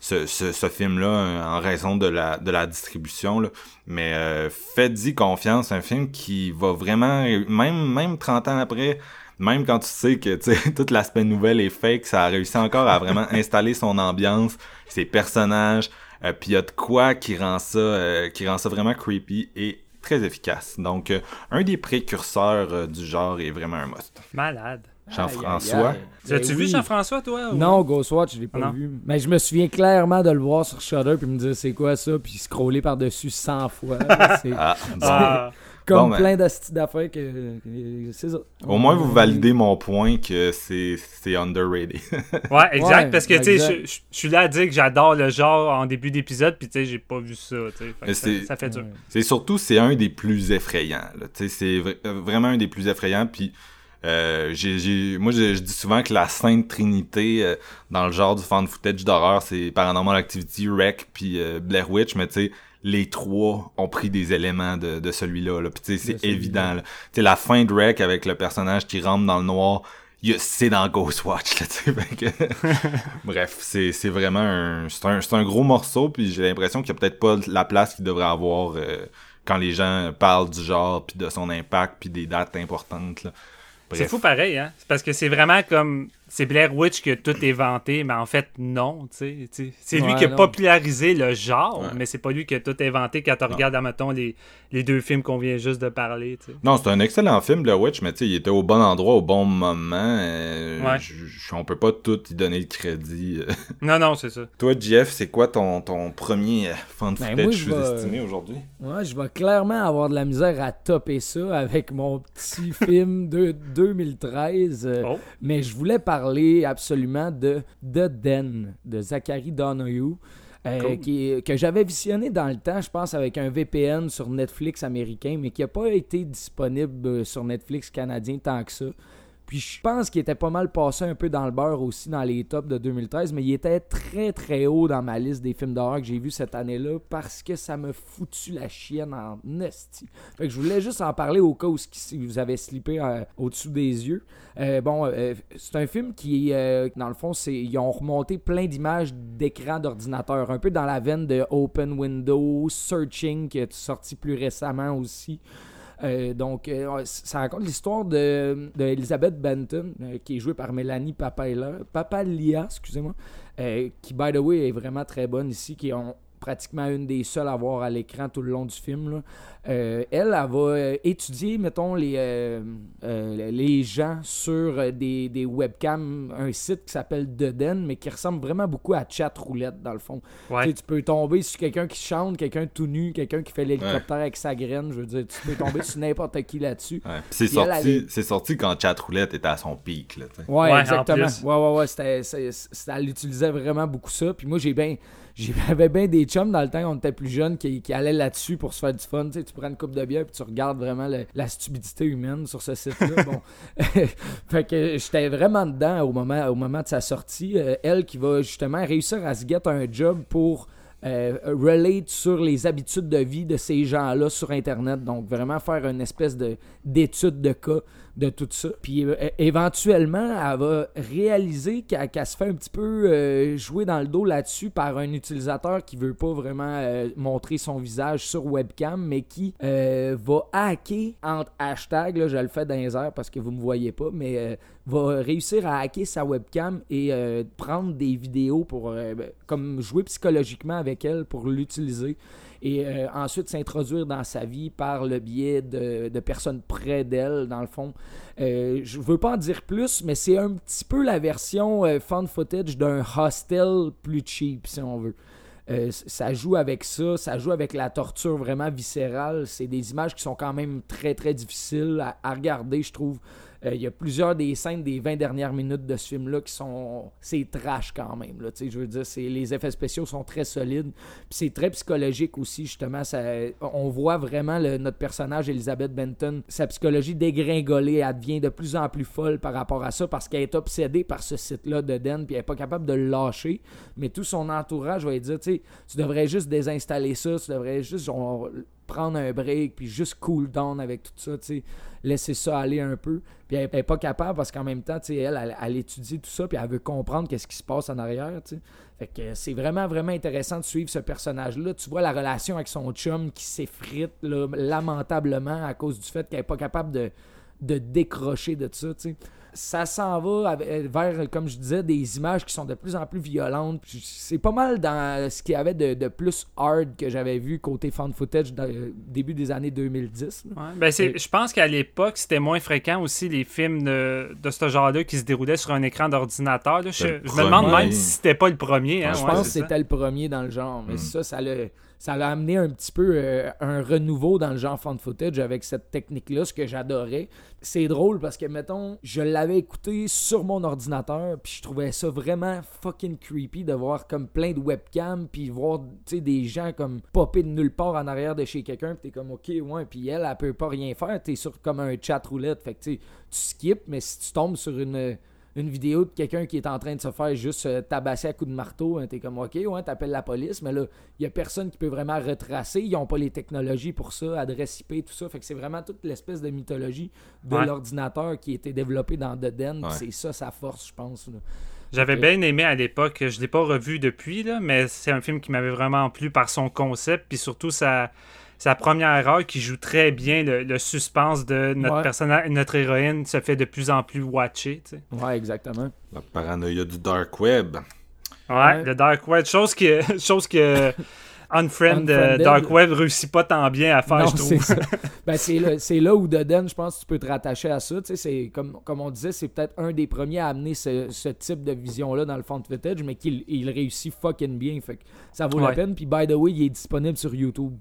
ce, ce, ce film-là euh, en raison de la, de la distribution. Là. Mais euh, faites-y confiance, un film qui va vraiment, même, même 30 ans après, même quand tu sais que tout l'aspect nouvel est fake, ça a réussi encore à vraiment installer son ambiance, ses personnages, euh, puis il y a de quoi qui rend ça, euh, qui rend ça vraiment creepy et très efficace. Donc, euh, un des précurseurs euh, du genre est vraiment un must. Malade. Jean-François? As-tu Ben vu. Jean-François, toi? ou- Non, Ghostwatch, je l'ai pas Non. vu. Mais je me souviens clairement de le voir sur Shudder puis me dire c'est quoi ça, puis scroller par-dessus 100 fois. C'est- Ah. Ah, Comme Bon, ben. plein d'astis d'affaires que, c'est ça. Au moins, vous validez mon point que c'est c'est underrated. Ouais, exact. Ouais, parce que, tu sais, je- suis là à dire que j'adore le genre en début d'épisode, puis, tu sais, j'ai pas vu ça, tu sais. Fait ça, ça fait dur. Ouais. c'est surtout, c'est un des plus effrayants. là. Tu sais, C'est euh, vraiment un des plus effrayants. Puis, euh, moi, je, je dis souvent que la Sainte Trinité euh, dans le genre du fan footage d'horreur, c'est Paranormal Activity, Wreck, puis euh, Blair Witch. Mais tu sais, les trois ont pris des éléments de, de celui-là. Là. Puis c'est évident. là. La fin de Wreck avec le personnage qui rentre dans le noir, c'est dans. Là. Fait que- Bref, c'est c'est vraiment un, c'est un, c'est un gros morceau. Puis j'ai l'impression qu'il n'y a peut-être pas la place qu'il devrait avoir euh, quand les gens parlent du genre, puis de son impact, puis des dates importantes. C'est fou pareil, hein? C'est parce que c'est vraiment comme. C'est Blair Witch que tout est vanté, mais en fait, non. C'est lui qui a non. popularisé le genre, Ouais. mais c'est pas lui qui a tout inventé quand tu regardes, admettons, les, les deux films qu'on vient juste de parler. Non, c'est un excellent film, Blair Witch, mais tu sais, il était au bon endroit, au bon moment. euh, Ouais. on peut pas tout y donner le crédit. Non, non, c'est ça. Toi, Jeff, c'est quoi ton, ton premier fan Ben, footage moi, je vais- sous-estimé aujourd'hui? Ouais, je vais clairement avoir de la misère à topper ça avec mon petit film de 2013. euh, Oh. Mais je voulais parler absolument de The Den de Zachary Donahue. euh, Cool. qui que j'avais visionné dans le temps, je pense, avec un VPN sur Netflix américain, mais qui n'a pas été disponible euh, sur Netflix canadien tant que ça. Puis je pense qu'il était pas mal passé un peu dans le beurre aussi dans les tops de 2013, mais il était très très haut dans ma liste des films d'horreur que j'ai vus cette année-là parce que ça me foutu la chienne en esti. Fait que je voulais juste en parler au cas où vous avez slippé euh, au-dessous des yeux. Euh, bon, euh, c'est un film qui, dans le fond, c'est ils ont remonté plein d'images d'écran d'ordinateur, un peu dans la veine de Open Window, Searching, qui est sorti plus récemment aussi. Euh, donc, euh, ça raconte l'histoire de, Benton, euh, qui est jouée par Mélanie Papalia, Papalia excusez-moi, qui, by the way, est vraiment très bonne ici, qui est on- pratiquement une des seules à voir à l'écran tout le long du film. là. Euh, elle, elle va euh, étudier, mettons, les, euh, euh, les gens sur des, des webcams, un site qui s'appelle Deden, mais qui ressemble vraiment beaucoup à Chat Roulette, dans le fond. Tu Ouais. sais, tu peux tomber sur quelqu'un qui chante, quelqu'un tout nu, quelqu'un qui fait l'hélicoptère avec sa graine. Je veux dire, tu peux tomber sur n'importe qui là-dessus. Ouais. C'est sorti, elle sorti quand Chat Roulette était à son pic. Là. Ouais, exactement. Ouais, ouais, ouais. Elle utilisait vraiment beaucoup ça. Puis moi, j'ai bien. J'avais bien des chums dans le temps, on était plus jeunes, qui, qui allaient là-dessus pour se faire du fun. Tu, sais, tu prends une coupe de bière puis tu regardes vraiment le- la stupidité humaine sur ce site-là. bon. fait que j'étais vraiment dedans au moment, au moment de sa sortie. Euh, elle qui va justement réussir à se get un job pour euh, relate sur les habitudes de vie de ces gens-là sur Internet. Donc, vraiment faire une espèce de, d'étude de cas de tout ça. Puis euh, éventuellement, elle va réaliser qu'elle, se fait un petit peu euh, jouer dans le dos là-dessus par un utilisateur qui veut pas vraiment euh, montrer son visage sur webcam, mais qui va hacker entre hashtags, là, je le fais dans les airs parce que vous me voyez pas, mais va réussir à hacker sa webcam et prendre des vidéos pour ben, comme jouer psychologiquement avec elle pour l'utiliser et euh, ensuite s'introduire dans sa vie par le biais de, personnes près d'elle, dans le fond. Euh, je veux pas en dire plus, mais c'est un petit peu la version euh, fan footage d'un hostel plus cheap, si on veut. Euh, ça joue avec ça, ça joue avec la torture vraiment viscérale. C'est des images qui sont quand même très très difficiles à regarder, je trouve. Euh, Il y a plusieurs des scènes des 20 dernières minutes de ce film-là qui sont. C'est trash quand même. Là, je veux dire, les effets spéciaux sont très solides. Puis c'est très psychologique aussi, justement. On voit vraiment notre personnage, Elizabeth Benton, sa psychologie dégringolée. Elle devient de plus en plus folle par rapport à ça parce qu'elle est obsédée par ce site-là de Den, puis elle n'est pas capable de le lâcher. Mais tout son entourage va lui dire, tu devrais juste désinstaller ça, tu devrais juste prendre un break, puis juste cool down avec tout ça, tu laisser ça aller un peu. Puis elle n'est pas capable parce qu'en même temps, elle, elle, elle étudie tout ça, puis elle veut comprendre qu'est-ce qui se passe en arrière, tu sais. Fait que c'est vraiment, vraiment intéressant de suivre ce personnage-là. Tu vois la relation avec son chum qui s'effrite lamentablement à cause du fait qu'elle n'est pas capable de, de décrocher de ça. Ça s'en va avec- vers, comme je disais, des images qui sont de plus en plus violentes. C'est pas mal dans ce qu'il y avait de, de plus hard que j'avais vu côté fan footage dans le début des années 2010. là. Ouais. Ben, c'est- je pense qu'à l'époque, c'était moins fréquent aussi les films de, de ce genre-là qui se déroulaient sur un écran d'ordinateur. Je, le me demande même si c'était pas le premier. Hein, Ouais, je ouais, pense que c'était le premier dans le genre. Mais Mm. ça, ça l'a ça a amené un petit peu euh, un renouveau dans le genre fan footage avec cette technique-là, ce que j'adorais. C'est drôle parce que, mettons, je l'avais écouté sur mon ordinateur, puis je trouvais ça vraiment fucking creepy de voir comme plein de webcams, puis voir, des gens comme popper de nulle part en arrière de chez quelqu'un, puis t'es comme, ok, ouais, puis elle, elle peut pas rien faire, t'es sur comme un chat roulette, fait que tu skips, mais si tu tombes sur une une vidéo de quelqu'un qui est en train de se faire juste tabasser à coups de marteau, hein, t'es comme OK, ouais, t'appelles la police, mais là, il y a personne qui peut vraiment retracer. Ils n'ont pas les technologies pour ça, adresse IP, tout ça. Fait que c'est vraiment toute l'espèce de mythologie de l'ordinateur qui a été développé dans The Den. C'est ça sa force, je pense. J'avais bien aimé à l'époque, je l'ai pas revu depuis, là, mais c'est un film qui m'avait vraiment plu par son concept, puis surtout sa sa première heure qui joue très bien le, suspense de notre personnage, notre héroïne se fait de plus en plus watcher. Tu sais. Ouais, exactement. La paranoïa du dark web. Ouais, le dark web, chose que, chose que Unfriend euh, Dark Web réussit pas tant bien à faire, je trouve. ben, c'est là, où Doden, je pense que tu peux te rattacher à ça. C'est, comme, comme on disait, c'est peut-être un des premiers à amener ce, type de vision-là dans le fond de footage, mais qu'il il réussit fucking bien. Fait que ça vaut la peine. Puis, by the way, il est disponible sur YouTube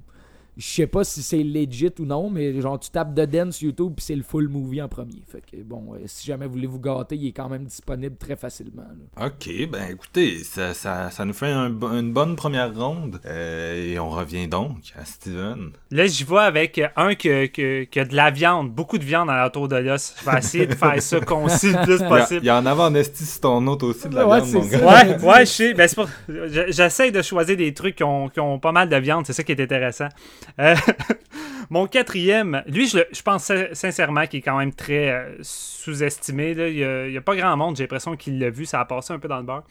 je sais pas si c'est legit ou non, mais genre tu tapes The Dance YouTube puis c'est le full movie en premier. Fait que bon, euh, si jamais vous voulez vous gâter, il est quand même disponible très facilement. Ok, ben écoutez, ça, ça, ça nous fait une bonne première ronde. Euh, et on revient donc à Steven. Là, j'y vois avec un qui a de la viande, beaucoup de viande à l'entour de l'os. Je vais essayer de faire ça concis le plus possible. Il y, en avait en esti sur ton autre aussi de la ouais, viande, mon gars. Ouais, ouais, je sais. Ben, J'essaie de choisir des trucs qui ont, qui ont pas mal de viande, c'est ça qui est intéressant. Euh, mon quatrième, lui, je, pense sincèrement qu'il est quand même très euh, sous-estimé. Il n'y a, pas grand monde, j'ai l'impression qu'il l'a vu, ça a passé un peu dans le beurre.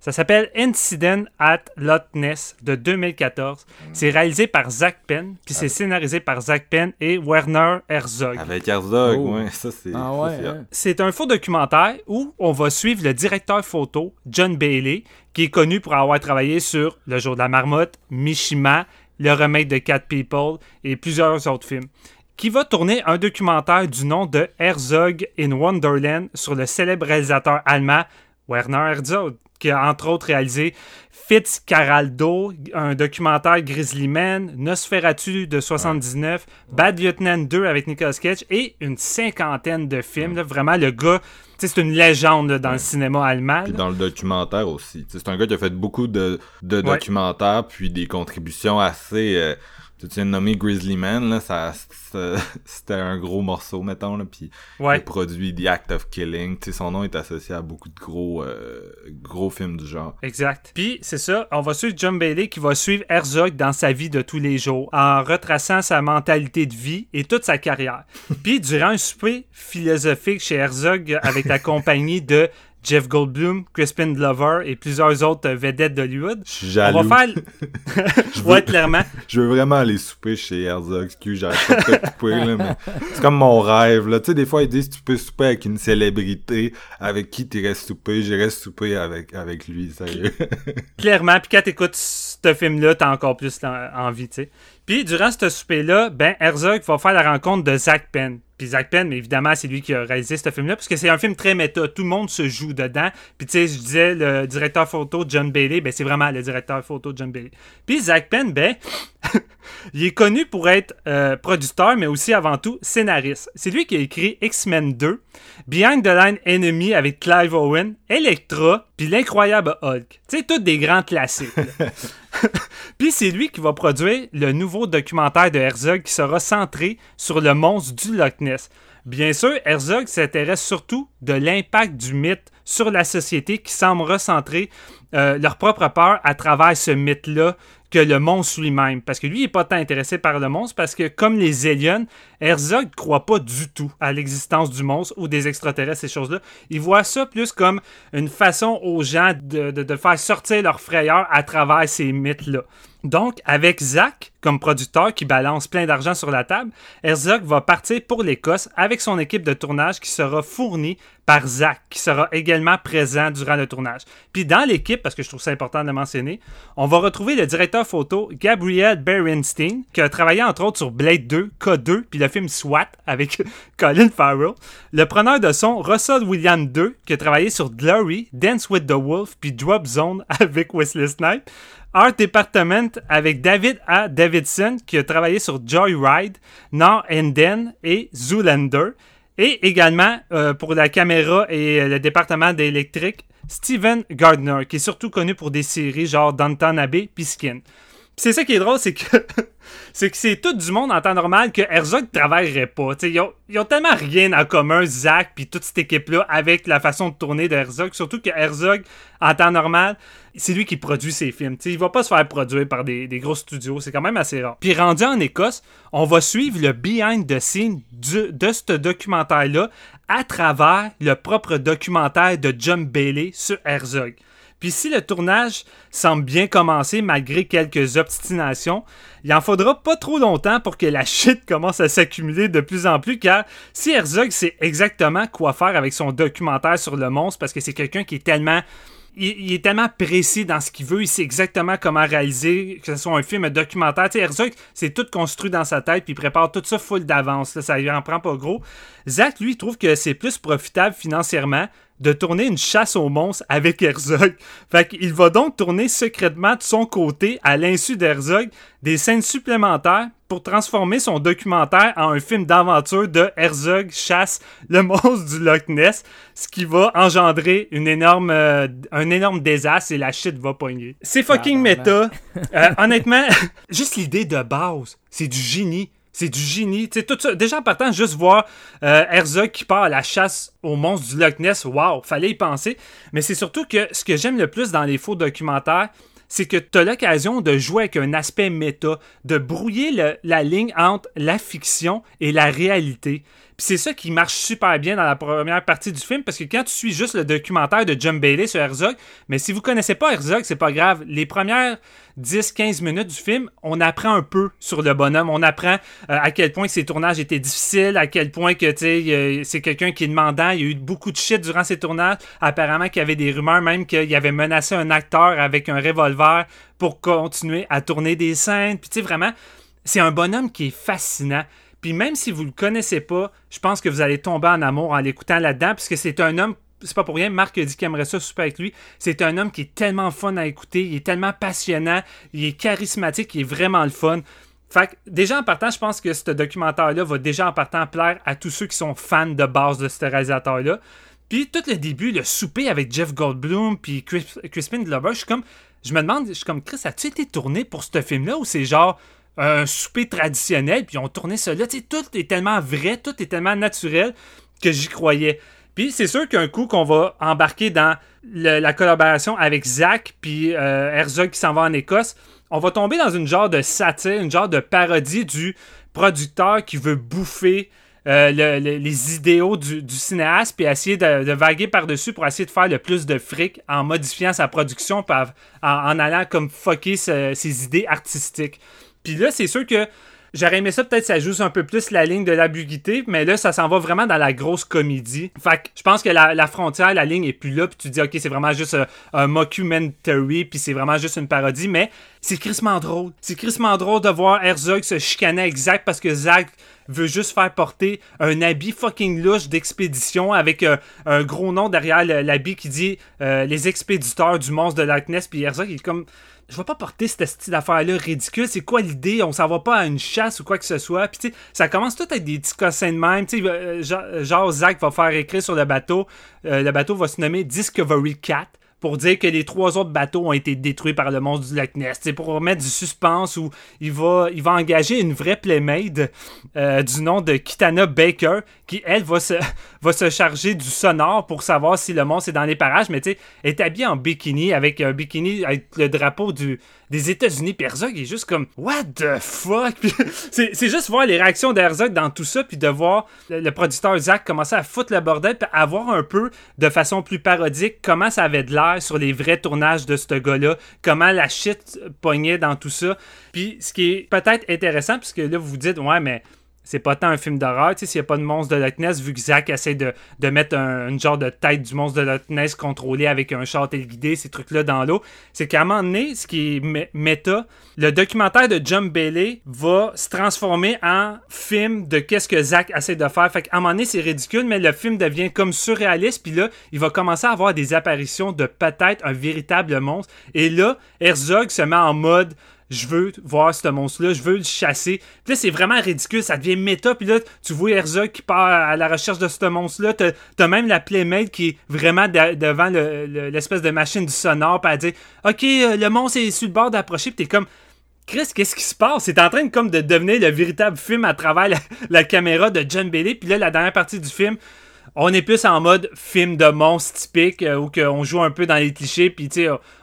Ça s'appelle Incident at Loch Ness de 2014. C'est réalisé par Zach Penn, puis c'est scénarisé par Zach Penn et Werner Herzog. Avec Herzog, oh. ouais, ça c'est. Ah hein. C'est un faux documentaire où on va suivre le directeur photo, John Bailey, qui est connu pour avoir travaillé sur Le jour de la marmotte, Mishima le remake de Cat People et plusieurs autres films, qui va tourner un documentaire du nom de Herzog in Wonderland sur le célèbre réalisateur allemand Werner Herzog, qui a entre autres réalisé Fitzcarraldo, un documentaire Grizzly Man, Nosferatu de 79, Bad Lieutenant 2 avec Nicolas Cage et une cinquantaine de films. vraiment, le gars, c'est une légende dans le cinéma allemand. Puis dans le documentaire aussi. C'est un gars qui a fait beaucoup de, documentaires, puis des contributions assez... Euh, tu viens de nommer Grizzly Man, là, ça, c'était un gros morceau, mettons, là, puis il produit The Act of Killing, tu sais, son nom est associé à beaucoup de gros, euh, gros films du genre. Exact. Puis, c'est ça, on va suivre John Bailey qui va suivre Herzog dans sa vie de tous les jours, en retraçant sa mentalité de vie et toute sa carrière. puis, durant un souper philosophique chez Herzog avec la compagnie de Jeff Goldblum, Crispin Glover et plusieurs autres vedettes d'Hollywood. Je suis jaloux. On va faire. je vois clairement. Je veux vraiment aller souper chez Herzog. Excuse, j'arrête pas de te couper, là, mais c'est comme mon rêve, là. Tu sais, des fois, ils disent tu peux souper avec une célébrité avec qui tu restes souper. J'irai souper avec, avec lui, sérieux. clairement. Puis quand t'écoutes ce film-là, t'as encore plus envie, tu sais. Puis durant ce souper-là, ben, Herzog va faire la rencontre de Zach Penn. Puis Zach Penn, mais évidemment, c'est lui qui a réalisé ce film-là, parce que c'est un film très méta. Tout le monde se joue dedans. Puis tu sais, je disais, le directeur photo John Bailey, ben c'est vraiment le directeur photo John Bailey. Puis Zach Penn, ben, il est connu pour être euh, producteur, mais aussi avant tout scénariste. C'est lui qui a écrit X-Men 2, Behind the Line Enemy avec Clive Owen, Electra, puis l'incroyable Hulk. Tu sais, tous des grands classiques. puis c'est lui qui va produire le nouveau documentaire de Herzog qui sera centré sur le monstre du Loch Ness. Bien sûr, Herzog s'intéresse surtout de l'impact du mythe sur la société qui semble recentrer euh, leur propre peur à travers ce mythe-là que le monstre lui-même. Parce que lui, il n'est pas tant intéressé par le monstre parce que, comme les aliens, Herzog ne croit pas du tout à l'existence du monstre ou des extraterrestres, ces choses-là. Il voit ça plus comme une façon aux gens de, de faire sortir leur frayeur à travers ces mythes-là. Donc, avec Zach comme producteur qui balance plein d'argent sur la table, Herzog va partir pour l'Écosse avec son équipe de tournage qui sera fournie par Zach, qui sera également présent durant le tournage. Puis dans l'équipe, parce que je trouve ça important de le mentionner, on va retrouver le directeur photo Gabriel Berenstein, qui a travaillé entre autres sur Blade 2, K2, puis le film SWAT avec Colin Farrell. Le preneur de son Russell William 2, qui a travaillé sur Glory, Dance with the Wolf, puis Drop Zone avec Wesley Snipes Art Department avec David A. Davidson qui a travaillé sur Joyride, Now and Then et Zoolander. Et également euh, pour la caméra et le département d'électrique, Steven Gardner, qui est surtout connu pour des séries genre Downton Abbey puis. C'est ça qui est drôle, c'est que c'est que c'est tout du monde en temps normal que Herzog travaillerait pas. ils ont, tellement rien en commun, Zach puis toute cette équipe-là, avec la façon de tourner de Herzog. Surtout que Herzog, en temps normal, c'est lui qui produit ses films. T'sais, il va pas se faire produire par des, gros studios. C'est quand même assez rare. Puis rendu en Écosse, on va suivre le behind the scene de ce documentaire-là à travers le propre documentaire de John Bailey sur Herzog. Puis si le tournage semble bien commencer malgré quelques obstinations, il en faudra pas trop longtemps pour que la shit commence à s'accumuler de plus en plus car si Herzog sait exactement quoi faire avec son documentaire sur le monstre parce que c'est quelqu'un qui est tellement il, est tellement précis dans ce qu'il veut, il sait exactement comment réaliser, que ce soit un film, un documentaire. Tu Herzog, c'est tout construit dans sa tête, puis il prépare tout ça full d'avance. Ça lui en prend pas gros. Zach, lui, trouve que c'est plus profitable financièrement de tourner une chasse aux monstres avec Herzog. Fait qu'il va donc tourner secrètement de son côté, à l'insu d'Herzog, des scènes supplémentaires pour transformer son documentaire en un film d'aventure de Herzog chasse le monstre du Loch Ness, ce qui va engendrer une énorme, euh, un énorme désastre et la shit va pogner. C'est fucking méta. Euh, honnêtement, juste l'idée de base, c'est du génie. C'est du génie. tout ça. Déjà en partant, juste voir euh, Herzog qui part à la chasse aux monstres du Loch Ness, waouh, fallait y penser. Mais c'est surtout que ce que j'aime le plus dans les faux documentaires, c'est que tu as l'occasion de jouer avec un aspect méta, de brouiller la ligne entre la fiction et la réalité. C'est ça qui marche super bien dans la première partie du film, parce que quand tu suis juste le documentaire de John Bailey sur Herzog, mais si vous connaissez pas Herzog, c'est pas grave. Les premières 10-15 minutes du film, on apprend un peu sur le bonhomme. On apprend euh, à quel point ses tournages étaient difficiles, à quel point que c'est quelqu'un qui est demandant. Il y a eu beaucoup de shit durant ses tournages. Apparemment qu'il y avait des rumeurs même qu'il avait menacé un acteur avec un revolver pour continuer à tourner des scènes. Puis tu sais, vraiment, c'est un bonhomme qui est fascinant. Puis même si vous le connaissez pas, je pense que vous allez tomber en amour en l'écoutant là-dedans, puisque c'est un homme c'est pas pour rien, Marc a dit qu'il aimerait ça super avec lui. C'est un homme qui est tellement fun à écouter, il est tellement passionnant, il est charismatique, il est vraiment le fun. Fait que, déjà en partant, je pense que ce documentaire-là va déjà en partant plaire à tous ceux qui sont fans de base de ce réalisateur-là. Puis tout le début, le souper avec Jeff Goldblum puis Crispin Glover, je suis comme, je me demande, je suis comme, Chris, as-tu été tourné pour ce film-là ou c'est genre un souper traditionnel, puis on tournait ça là. Tu sais, tout est tellement vrai, tout est tellement naturel que j'y croyais. Puis c'est sûr qu'un coup qu'on va embarquer dans la collaboration avec Zach puis euh, Herzog qui s'en va en Écosse, on va tomber dans une genre de satire, une genre de parodie du producteur qui veut bouffer euh, les idéaux du, cinéaste puis essayer de, vaguer par-dessus pour essayer de faire le plus de fric en modifiant sa production en, en, allant comme fucker ses idées artistiques. Puis là, c'est sûr que J'aurais aimé ça, peut-être ça joue un peu plus la ligne de l'ambiguïté, mais là, ça s'en va vraiment dans la grosse comédie. Fait que je pense que la, frontière, la ligne est plus là, puis tu dis, ok, c'est vraiment juste un, un mockumentary, puis c'est vraiment juste une parodie, mais c'est crissement drôle. C'est crissement drôle de voir Herzog se chicaner exact parce que Zach veut juste faire porter un habit fucking louche d'expédition avec un gros nom derrière l'habit qui dit euh, les expéditeurs du monstre de Loch Ness, puis Herzog il est comme je vais pas porter cette style d'affaire-là ridicule. C'est quoi l'idée? On s'en va pas à une chasse ou quoi que ce soit. Puis, tu sais, ça commence tout avec des petits cossins de même. Tu sais, euh, genre, Zach va faire écrire sur le bateau. Euh, le bateau va se nommer Discovery 4 pour dire que les trois autres bateaux ont été détruits par le monstre du Loch Ness. C'est pour remettre du suspense où il va, engager une vraie playmate euh, du nom de Kitana Baker qui, elle, va se, va charger du sonore pour savoir si le monstre est dans les parages. Mais tu sais, est habillée en bikini avec un bikini avec le drapeau du, des États-Unis. Puis Herzog est juste comme What the fuck? c'est juste voir les réactions d'Herzog dans tout ça, puis de voir le, producteur Zach commencer à foutre le bordel, puis à voir un peu de façon plus parodique comment ça avait de l'air sur les vrais tournages de ce gars-là, comment la shit pognait dans tout ça. Puis ce qui est peut-être intéressant, puisque là vous vous dites Ouais, mais c'est pas tant un film d'horreur. Tu sais, s'il n'y a pas de monstre de Loch Ness, vu que Zach essaie de, de mettre un, une genre de tête du monstre de Loch Ness contrôlé avec un char téléguidé, ces trucs-là dans l'eau, c'est qu'à un moment donné, ce qui est méta, le documentaire de John Bailey va se transformer en film de qu'est-ce que Zach essaie de faire. Fait qu'à un moment donné, c'est ridicule, mais le film devient comme surréaliste, puis là, il va commencer à avoir des apparitions de peut-être un véritable monstre. Et là, Herzog se met en mode je veux voir ce monstre-là, je veux le chasser. Puis là, c'est vraiment ridicule, ça devient méta. Puis là, tu vois Herzog qui part à la recherche de ce monstre-là. T'as, as même la Playmate qui est vraiment devant l'espèce de machine du sonore, puis elle dit Ok, euh, le monstre est sur le bord d'approcher, puis t'es comme. Chris, qu'est-ce qui se passe? C'est en train de, comme de devenir le véritable film à travers la caméra de John Bailey. Puis là, la dernière partie du film, on est plus en mode film de monstre typique euh, où on joue un peu dans les clichés puis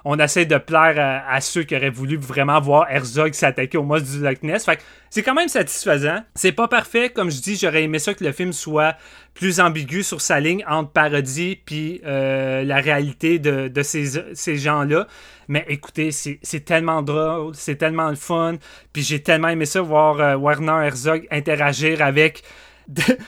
on essaie de plaire à, ceux qui auraient voulu vraiment voir Herzog s'attaquer au monstre du Loch Ness. Fait c'est quand même satisfaisant. C'est pas parfait comme je dis, j'aurais aimé ça que le film soit plus ambigu sur sa ligne entre parodie puis euh, la réalité de, ces, gens-là. Mais écoutez, c'est tellement drôle, c'est tellement le fun. Puis j'ai tellement aimé ça voir euh, Werner Herzog interagir avec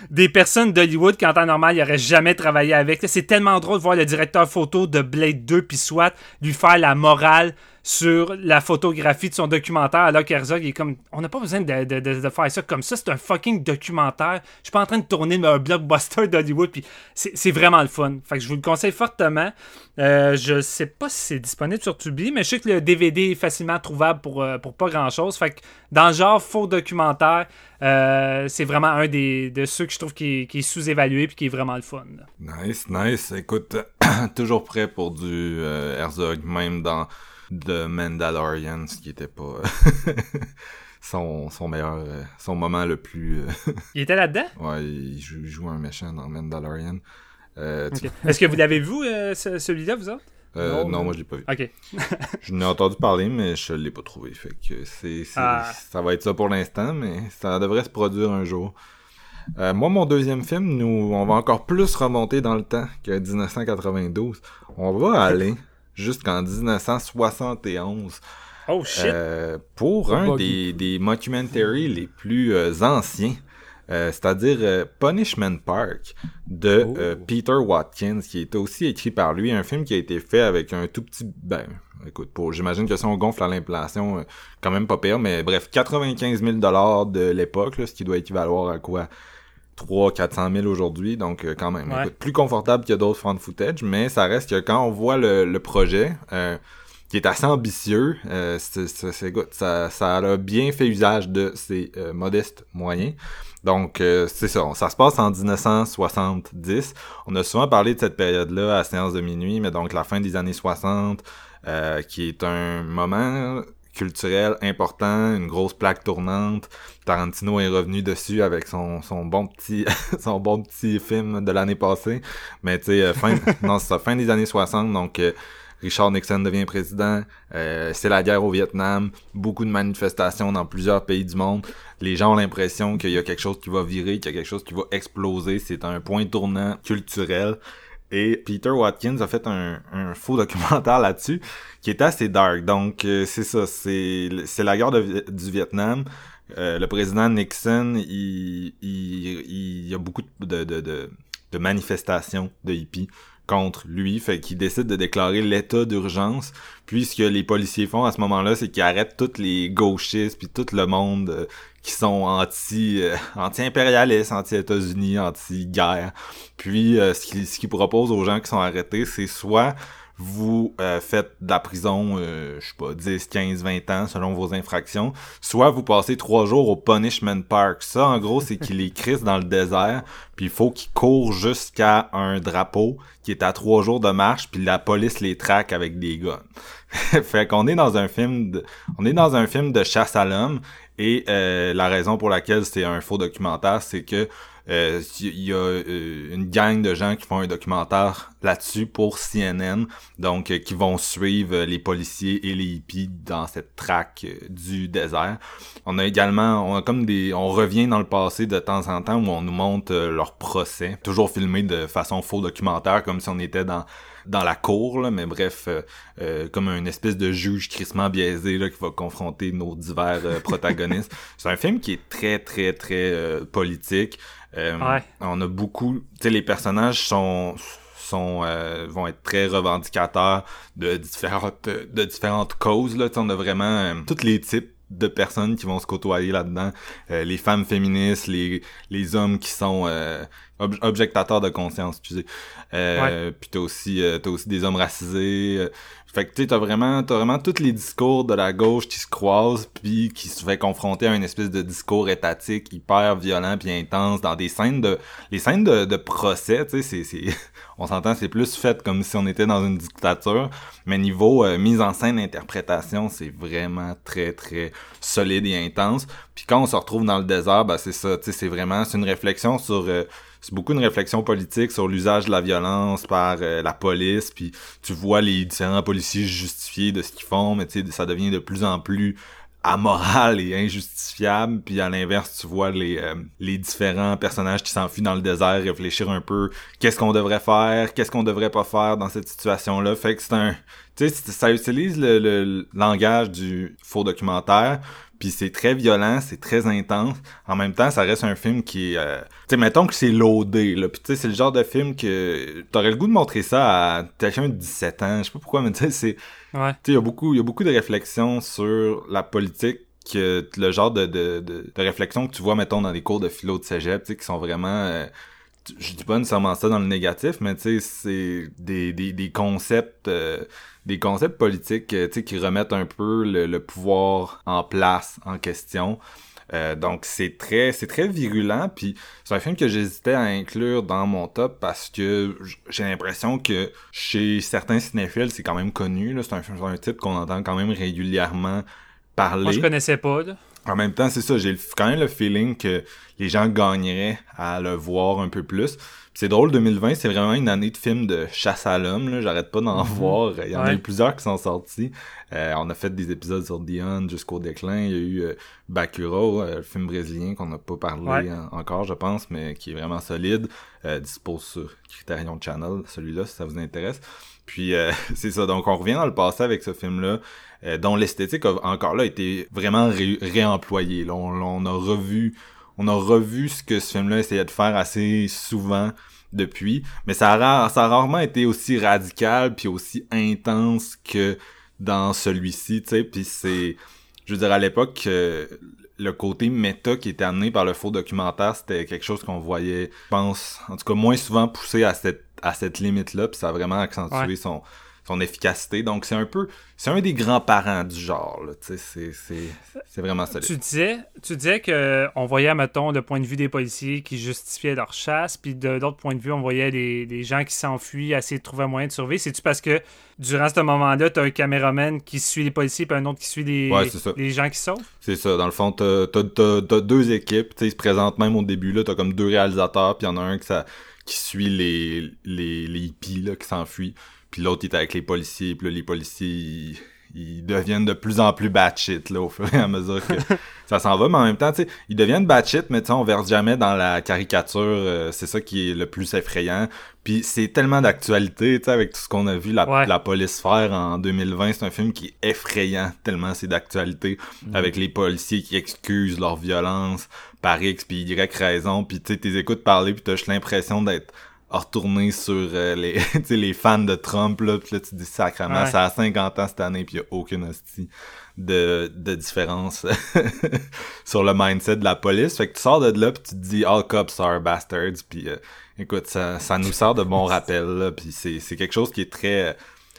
des personnes d'Hollywood qu'en temps normal, il n'aurait jamais travaillé avec. C'est tellement drôle de voir le directeur photo de Blade 2 puis soit lui faire la morale sur la photographie de son documentaire alors qu'Herzog est comme on n'a pas besoin de, faire ça comme ça c'est un fucking documentaire. Je suis pas en train de tourner un blockbuster d'Hollywood puis c'est vraiment le fun. Fait que je vous le conseille fortement. Euh, je sais pas si c'est disponible sur Tubi mais je sais que le DVD est facilement trouvable pour, euh, pour pas grand chose fait que dans le genre faux documentaire euh, c'est vraiment un des, de ceux que je trouve qui est, sous-évalué puis qui est vraiment le fun. Nice nice. Écoute toujours prêt pour du Herzog même dans de Mandalorian, ce qui était pas son, son meilleur, euh, son moment le plus. Euh, il était là-dedans? Ouais, il joue, un méchant dans Mandalorian. Euh, Est-ce que vous l'avez vu, celui-là, vous autres? non, moi je l'ai pas vu. Ok. je n'ai entendu parler, mais je l'ai pas trouvé. Fait que c'est, ah. ça va être ça pour l'instant, mais ça devrait se produire un jour. moi, mon deuxième film, nous, on va encore plus remonter dans le temps que 1992. On va aller jusqu'en 1971. Oh shit! Euh, pour un des, des mockumentaries les plus euh, anciens, euh, c'est-à-dire Punishment Park de oh. Peter Watkins, qui est aussi écrit par lui, un film qui a été fait avec un tout petit... Ben, écoute, pour, j'imagine que si on gonfle à l'inflation, quand même pas pire, mais bref, 95 000 de l'époque, ce qui doit équivaloir à quoi? 3 400 000 aujourd'hui, donc euh, quand même, plus confortable que d'autres front footage, mais ça reste que quand on voit le, projet, euh, qui est assez ambitieux, euh, ça, ça a bien fait usage de ses modestes moyens. Donc, c'est ça, ça se passe en 1970. On a souvent parlé de cette période-là à séance de minuit, mais donc la fin des années 60, qui est un moment culturel important, une grosse plaque tournante. Tarantino est revenu dessus avec son, son bon petit son bon petit film de l'année passée. Mais tu sais, euh, fin, non, c'est ça, fin des années 60, donc euh, Richard Nixon devient président, euh, c'est la guerre au Vietnam, beaucoup de manifestations dans plusieurs pays du monde. Les gens ont l'impression qu'il y a quelque chose qui va virer, qu'il y a quelque chose qui va exploser. C'est un point tournant culturel. Et Peter Watkins a fait un, un faux documentaire là-dessus qui est assez dark. Donc euh, c'est ça, c'est la guerre du Vietnam. Euh, le président Nixon, il, il, il y a beaucoup de, de, de, de manifestations de hippies contre lui, fait qu'il décide de déclarer l'état d'urgence. Puis ce que les policiers font à ce moment-là, c'est qu'ils arrêtent tous les gauchistes puis tout le monde euh, qui sont anti euh, anti-impérialistes, anti-États-Unis, anti-guerre. Puis euh, ce qu'ils ce proposent aux gens qui sont arrêtés, c'est soit vous faites de la prison, je sais pas, 10, 15, 20 ans selon vos infractions, soit vous passez trois jours au Punishment Park. Ça, en gros, c'est qu'il les crisse dans le désert, puis il faut qu'ils courent jusqu'à un drapeau qui est à trois jours de marche, puis la police les traque avec des guns. fait qu'on est dans un film de, on est dans un film de chasse à l'homme et euh, la raison pour laquelle c'est un faux documentaire, c'est que euh, il y a euh, une gang de gens qui font un documentaire là-dessus pour CNN, donc qui vont suivre les policiers et les hippies dans cette traque du désert. On a également, on a comme des, on revient dans le passé de temps en temps où on nous montre leur procès, toujours filmé de façon faux documentaire, comme si on était dans dans la cour, là, mais bref, euh, euh, comme une espèce de juge crissement biaisé là, qui va confronter nos divers euh, protagonistes. C'est un film qui est très, très, très politique. Ouais. On a beaucoup... Tu sais, les personnages sont sont vont être très revendicateurs de différentes de différentes causes là on a vraiment tous les types de personnes qui vont se côtoyer là-dedans. Euh, les femmes féministes, les, les hommes qui sont euh, objectateurs de conscience, tu sais. Euh, Puis t'as aussi, euh, t'as aussi des hommes racisés. Fait que tu t'as vraiment, t'as vraiment tous les discours de la gauche qui se croisent, puis qui se fait confronter à une espèce de discours étatique hyper violent puis intense dans des scènes de, les scènes de, de procès, tu sais, c'est, on s'entend, c'est plus fait comme si on était dans une dictature, mais niveau euh, mise en scène, interprétation, c'est vraiment très très solide et intense. Puis quand on se retrouve dans le désert, ben c'est ça, tu sais, c'est vraiment, c'est une réflexion sur euh, c'est beaucoup une réflexion politique sur l'usage de la violence par euh, la police, puis tu vois les différents policiers justifiés de ce qu'ils font, mais tu sais, ça devient de plus en plus amoral et injustifiable puis à l'inverse tu vois les euh, les différents personnages qui s'enfuient dans le désert réfléchir un peu qu'est-ce qu'on devrait faire qu'est-ce qu'on devrait pas faire dans cette situation là fait que c'est un tu sais ça utilise le, le, langage du faux documentaire puis c'est très violent, c'est très intense. En même temps, ça reste un film qui est... Euh... Tu sais, mettons que c'est loadé, là. Puis tu sais, c'est le genre de film que... T'aurais le goût de montrer ça à quelqu'un de 17 ans. Je sais pas pourquoi, mais tu sais, c'est... Ouais. Tu sais, il y a beaucoup, il y a beaucoup de réflexions sur la politique que le genre de, de, de, de réflexion que tu vois, mettons, dans les cours de philo de cégep, tu sais, qui sont vraiment... Euh, je dis pas nécessairement ça dans le négatif, mais tu sais, c'est des, des, des concepts... Euh, des concepts politiques euh, qui remettent un peu le, pouvoir en place en question. Euh, donc c'est très c'est très virulent puis c'est un film que j'hésitais à inclure dans mon top parce que j'ai l'impression que chez certains cinéphiles c'est quand même connu là c'est un, un titre qu'on entend quand même régulièrement parler. Moi je connaissais pas. En même temps, c'est ça, j'ai quand même le feeling que les gens gagneraient à le voir un peu plus. C'est drôle, 2020, c'est vraiment une année de films de chasse à l'homme. J'arrête pas d'en mhm. voir. Il y en a eu plusieurs qui sont sortis. Euh, on a fait des épisodes sur Dion jusqu'au déclin. Il y a eu euh, Bakuro, euh, le film brésilien qu'on n'a pas parlé encore, je pense, mais qui est vraiment solide. dispose sur Criterion Channel, celui-là, si ça vous intéresse. Puis c'est ça, donc on revient dans le passé avec ce film-là, dont l'esthétique a encore là été vraiment réemployée. Là, on a revu on a revu ce que ce film-là essayait de faire assez souvent depuis, mais ça a, ça a rarement été aussi radical puis aussi intense que dans celui-ci, tu sais, puis c'est je veux dire à l'époque le côté méta qui était amené par le faux documentaire, c'était quelque chose qu'on voyait, je pense, en tout cas moins souvent poussé à cette à cette limite-là, puis ça a vraiment accentué son son efficacité. Donc c'est un peu, c'est un des grands-parents du genre. C'est, vraiment ça. Tu disais, tu disais que on voyait, mettons, le point de vue des policiers qui justifiaient leur chasse, puis de l'autre point de vue, on voyait les, gens qui s'enfuient, essayer de trouver un moyen de survivre. C'est-tu parce que durant ce moment-là, tu as un caméraman qui suit les policiers, puis un autre qui suit les, les gens qui sauvent? C'est ça. Dans le fond, t'as, as, deux équipes. Ils se présentent même au début. Là, t'as comme deux réalisateurs, puis il y en a un qui, ça, qui suit les, les, les hippies là, qui s'enfuient. Puis l'autre, il est avec les policiers. Puis là, les policiers, ils, deviennent de plus en plus batshit, là, au fur et à mesure que ça s'en va. Mais en même temps, tu sais, ils deviennent batshit, mais tu sais, on verse jamais dans la caricature. Euh, c'est ça qui est le plus effrayant. Puis c'est tellement d'actualité, tu sais, avec tout ce qu'on a vu la, la police faire en 2020. C'est un film qui est effrayant, tellement c'est d'actualité. Mm. Avec les policiers qui excusent leur violence par X puis Y raison. Puis tu sais, t'es écoutes parler, puis t'as l'impression d'être retourner sur euh, les, les fans de Trump, là, pis là, tu dis sacrément, ça a 50 ans cette année, puis y a aucune hostie de, de différence sur le mindset de la police. Fait que tu sors de là, puis tu te dis « All cops are bastards », puis euh, écoute, ça, ça nous sort de bons rappels, là, puis c'est, c'est quelque chose qui est très...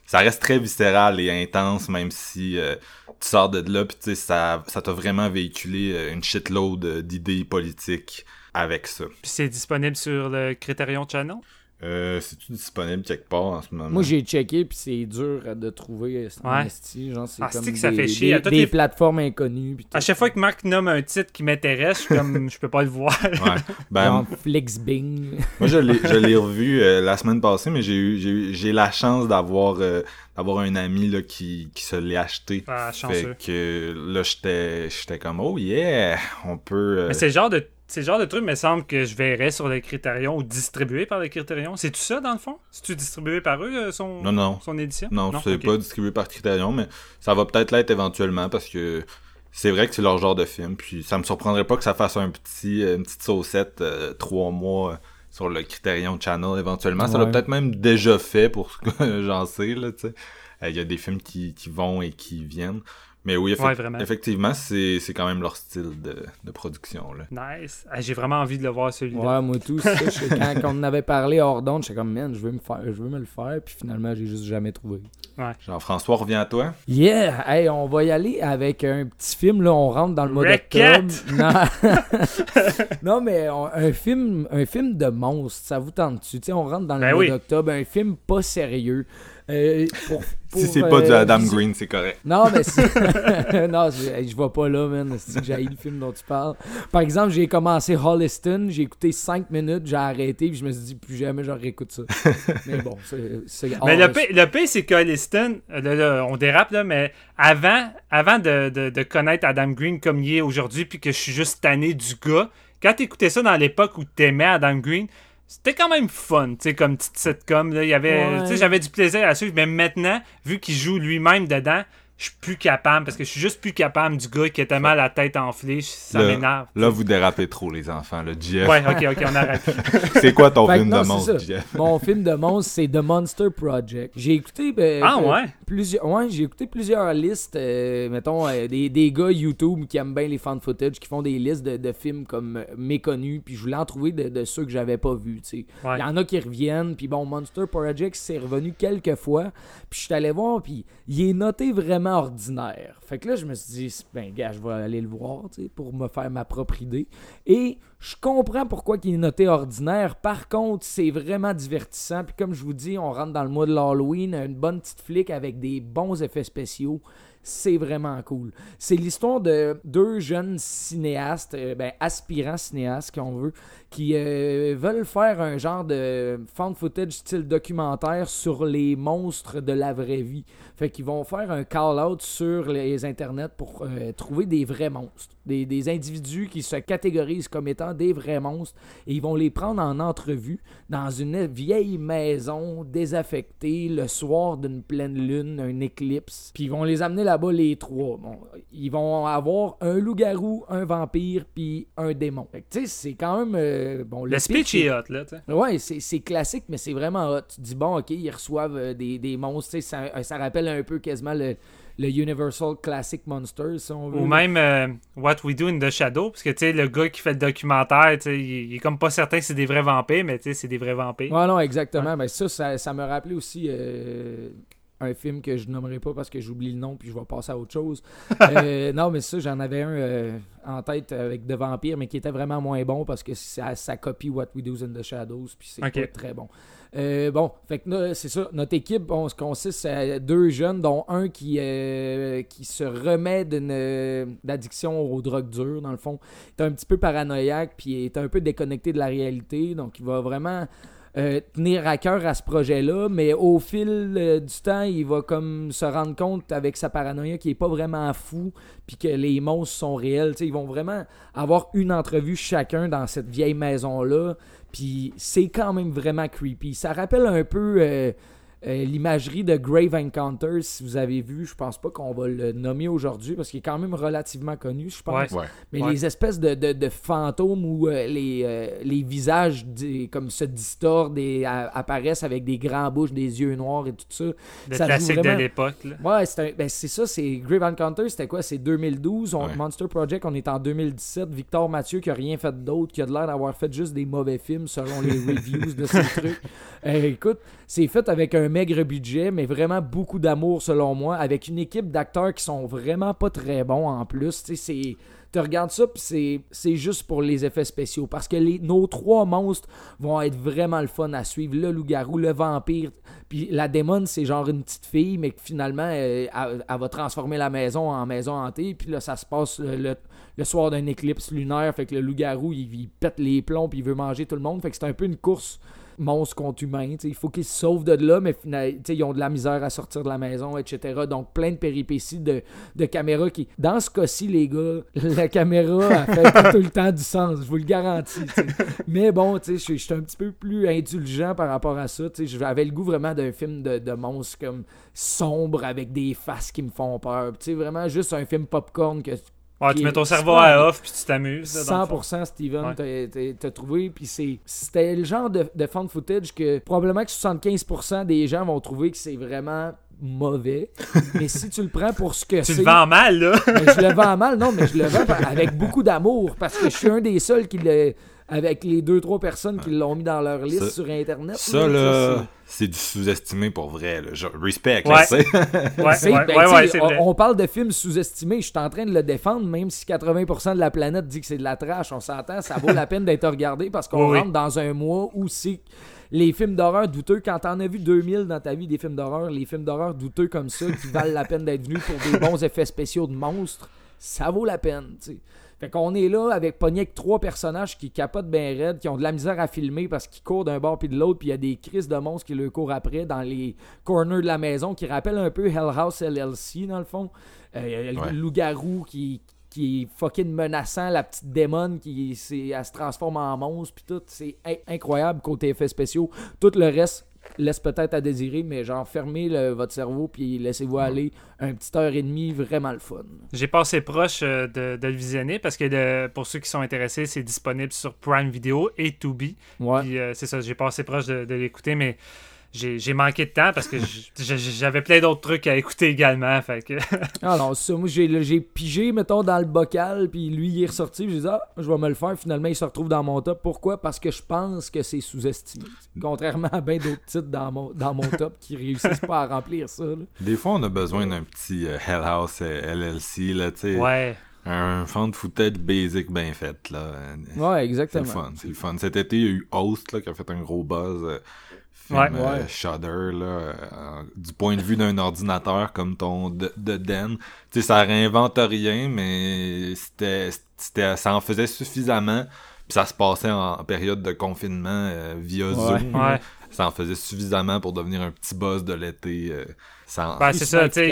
Ça reste très viscéral et intense, même si euh, tu sors de là, puis ça, ça t'a vraiment véhiculé une shitload d'idées politiques avec ça. Puis c'est disponible sur le Criterion Channel? Euh, c'est-tu disponible quelque part en ce moment? Moi, j'ai checké, puis c'est dur de trouver euh, ouais. Genre, c'est ah, comme des, ça fait chier. des, plateformes inconnues. À chaque fois que Marc nomme un titre qui m'intéresse, je suis comme, je peux pas le voir. ouais. Ben, Flixbing. moi, je l'ai revu euh, la semaine passée, mais j'ai eu j'ai la chance d'avoir d'avoir un ami là, qui, qui se l'est acheté. Ah, fait que là, j'étais comme, oh yeah, on peut... Mais c'est le genre de c'est le genre de truc, me semble que je verrais sur le Criterion ou distribué par le Criterion. C'est tout ça, dans le fond? C'est-tu distribué par eux, euh, son, Non, non. son édition? Non, c'est Ok. pas distribué par Criterion, mais ça va peut-être l'être éventuellement parce que c'est vrai que c'est leur genre de film. Puis ça me surprendrait pas que ça fasse un petit, euh, une petite saucette euh, trois mois sur le Criterion Channel éventuellement. Ça l'a peut-être même déjà fait pour ce que j'en sais, là, tu sais. Euh, Il y a des films qui, qui vont et qui viennent. Mais oui, Ouais, effectivement, c'est c'est quand même leur style de, de production, là. Nice. Ah, J'ai vraiment envie de le voir, celui-là. Ouais, moi tout. ça, quand, quand on en avait parlé hors d'onde, j'étais comme, man, je veux me faire, je veux me le faire, puis finalement, j'ai juste jamais trouvé. Jean-François, reviens à toi. Yeah! Hey, on va y aller avec un petit film, là, on rentre dans le mois d'octobre. Non. non, mais on- un film un film de monstre, ça vous tente-tu? On rentre dans le Ben mois oui. d'octobre, un film pas sérieux. Euh, pour, si c'est pas du euh, Adam Green, c'est correct. Non, mais non, je vais pas là, man. C'est que j'ai le film dont tu parles? Par exemple, j'ai commencé Holliston, j'ai écouté 5 minutes, j'ai arrêté, puis je me suis dit, plus jamais je réécoute ça. mais bon, c'est... Mais le pire, le pire, c'est que Liston, euh, là, là, on dérape, là, mais avant, avant de, de- de connaître Adam Green comme il est aujourd'hui, puis que je suis juste tanné du gars, quand t'écoutais ça dans l'époque où t'aimais Adam Green, c'était quand même fun, tu sais, comme petite sitcom. Là, il y avait, Ouais. tu sais, j'avais du plaisir à suivre, mais maintenant, vu qu'il joue lui-même dedans, je suis plus capable, parce que je suis juste plus capable du gars qui a tellement la tête enflée, ça m'énerve. Là, vous dérapez trop, les enfants, là, Jeff. Ouais, ok, ok, on arrête. C'est quoi ton film non, de monstre. Jeff? Mon film de monstre, c'est The Monster Project. J'ai écouté ben, Ah, euh, ouais? plusieurs, ouais, j'ai écouté plusieurs listes, euh, mettons euh, des, des gars YouTube qui aiment bien les fan footage, qui font des listes de, de films comme méconnus, puis je voulais en trouver de, de ceux que j'avais pas vus. tu sais. Il Ouais. y en a qui reviennent, puis bon, Monster Project c'est revenu quelques fois, puis je suis allé voir, puis il est noté vraiment ordinaire. Fait que là, je me suis dit, ben gars, je vais aller le voir, pour me faire ma propre idée. Et je comprends pourquoi il est noté ordinaire. Par contre, c'est vraiment divertissant. Puis comme je vous dis, on rentre dans le mois de l'Halloween, une bonne petite flic avec des bons effets spéciaux. C'est vraiment cool. C'est l'histoire de deux jeunes cinéastes, euh, ben, aspirants cinéastes, si on veut, qui euh, veulent faire un genre de found footage style documentaire sur les monstres de la vraie vie. Fait qu'ils vont faire un call-out sur les internets pour euh, trouver des vrais monstres. Des, des individus qui se catégorisent comme étant des vrais monstres. Et ils vont les prendre en entrevue dans une vieille maison désaffectée le soir d'une pleine lune, un éclipse. Puis ils vont les amener là-bas les trois. Bon, ils vont avoir un loup-garou, un vampire, puis un démon. Fait que, tu sais, c'est quand même... euh, bon, Le speech est- hot, là, tu sais. Ouais, c'est classique, mais c'est vraiment hot. Tu dis, bon, ok, ils reçoivent euh, des, des monstres. tu sais, Ça, ça rappelle un peu quasiment le, le Universal Classic Monsters, si on veut. Ou même euh, What We Do in the Shadow, parce que tu sais, le gars qui fait le documentaire, il, il est comme pas certain que c'est des vrais vampires, mais tu sais, c'est des vrais vampires. Ouais, non, exactement. Ben, ça, ça, ça me rappelait aussi euh, un film que je nommerai pas parce que j'oublie le nom puis je vais passer à autre chose. Euh, non, mais ça, j'en avais un en tête avec de vampires, mais qui était vraiment moins bon parce que ça, ça copie What We Do in the Shadows puis c'est pas très bon. Euh, bon, fait que c'est ça. Notre équipe, on se consiste à deux jeunes, dont un qui, euh, se remet d'une euh, d'addiction aux drogues dures, dans le fond. Il est un petit peu paranoïaque, puis est un peu déconnecté de la réalité. Donc, il va vraiment tenir à cœur à ce projet-là, mais au fil du temps, il va comme se rendre compte avec sa paranoïa qu'il est pas vraiment fou, puis que les monstres sont réels. Ils vont vraiment avoir une entrevue chacun dans cette vieille maison-là, puis c'est quand même vraiment creepy. Ça rappelle un peu euh, euh, l'imagerie de Grave Encounters, si vous avez vu. Je pense pas qu'on va le nommer aujourd'hui, parce qu'il est quand même relativement connu, je pense. Ouais. Mais Ouais. les espèces de, de, de fantômes où euh, les, euh, les visages des- comme se distordent et apparaissent avec des grands bouches, des yeux noirs et tout ça. Le ça classique vraiment- de l'époque. Ouais, c'est un- ben, c'est ça, c'est Grave Encounter, c'était quoi? C'est 2012. On- Ouais. Monster Project, on est en 2017. Victor Mathieu qui a rien fait d'autre, qui a de l'air d'avoir fait juste des mauvais films selon les reviews de ces trucs. Euh, écoute, c'est fait avec un maigre budget, mais vraiment beaucoup d'amour selon moi, avec une équipe d'acteurs qui sont vraiment pas très bons en plus. Tu regardes ça, puis c'est, juste pour les effets spéciaux. Parce que nos trois monstres vont être vraiment le fun à suivre. Le loup-garou, le vampire, puis la démon, c'est genre une petite fille, mais que finalement, euh, elle, va transformer la maison en maison hantée. Puis là, ça se passe le soir d'un éclipse lunaire. Fait que le loup-garou, il, il pète les plombs, puis il veut manger tout le monde. Fait que c'est un peu une course monstre contre humain. Il faut qu'ils se sauvent de là, mais ils ont de la misère à sortir de la maison, etc. Donc, plein de péripéties de, de caméras qui. Dans ce cas-ci, les gars, la caméra a fait tout le temps du sens, je vous le garantis. Mais bon, je suis un petit peu plus indulgent par rapport à ça. J'avais le goût vraiment d'un film de, de monstre comme sombre avec des faces qui me font peur. vraiment juste un film popcorn que Ouais, tu mets ton cerveau à off puis tu t'amuses. 100% Steven, t'as trouvé. Puis c'était le genre de, de fan footage que probablement que 75% des gens vont trouver que c'est vraiment mauvais. mais si tu le prends pour ce que c'est. Tu le vends mal, là. je le vends mal, non, mais je le vends avec beaucoup d'amour parce que je suis un des seuls qui le avec les deux, trois personnes qui l'ont mis dans leur liste sur Internet. Ça, là, c'est du sous-estimé pour vrai. Là. respect, ouais. sais. Ben, on, parle de films sous-estimés. Je suis en train de le défendre, même si 80% de la planète dit que c'est de la trash. On s'entend, ça vaut la peine d'être regardé parce qu'on rentre dans un mois où c'est les films d'horreur douteux. Quand t'en as vu 2000 dans ta vie, des films d'horreur, les films d'horreur douteux comme ça, qui valent la peine d'être venus pour des bons effets spéciaux de monstres, ça vaut la peine. sais. Fait qu'on est là avec pogné avec trois personnages qui capotent bien raide, qui ont de la misère à filmer parce qu'ils courent d'un bord puis de l'autre, puis il y a des crises de monstres qui le courent après dans les corners de la maison, qui rappellent un peu Hell House LLC dans le fond. Euh, le loup-garou qui, qui est fucking menaçant, la petite démon qui elle se transforme en monstre, puis tout. C'est incroyable côté effets spéciaux. Tout le reste, laisse peut-être à désirer, mais genre fermez votre cerveau puis laissez-vous aller un petit heure et demie vraiment le fun. J'ai passé proche euh, de, le visionner parce que pour ceux qui sont intéressés, c'est disponible sur Prime Video et Tubi. Ouais. Euh, c'est ça, j'ai passé proche de l'écouter, mais j'ai manqué de temps parce que j'avais plein d'autres trucs à écouter également. Fait que... ah non, ça, moi j'ai pigé, mettons, dans le bocal, puis lui il est ressorti, j'ai dit, ah, je vais me le faire. Finalement, il se retrouve dans mon top. Pourquoi? Parce que je pense que c'est sous-estimé. Contrairement à bien d'autres titres dans mon, dans mon top qui réussissent pas à remplir ça. Des fois, on a besoin d'un petit euh, Hell House euh, LLC, là, tu sais. Ouais. Un fan de footage basic bien fait, là. Ouais, exactement. C'est le fun, c'est le fun. Cet été, il y a eu Host, là, qui a fait un gros buzz. Euh, ouais. Euh, Shudder, là, euh, du point de vue d'un ordinateur comme ton de, de Den. Tu sais, ça réinvente rien, mais c'était, c'était, ça en faisait suffisamment. Puis ça se passait en, période de confinement euh, via Zoom. Ça en faisait suffisamment pour devenir un petit boss de l'été. Ben, c'est ça, tu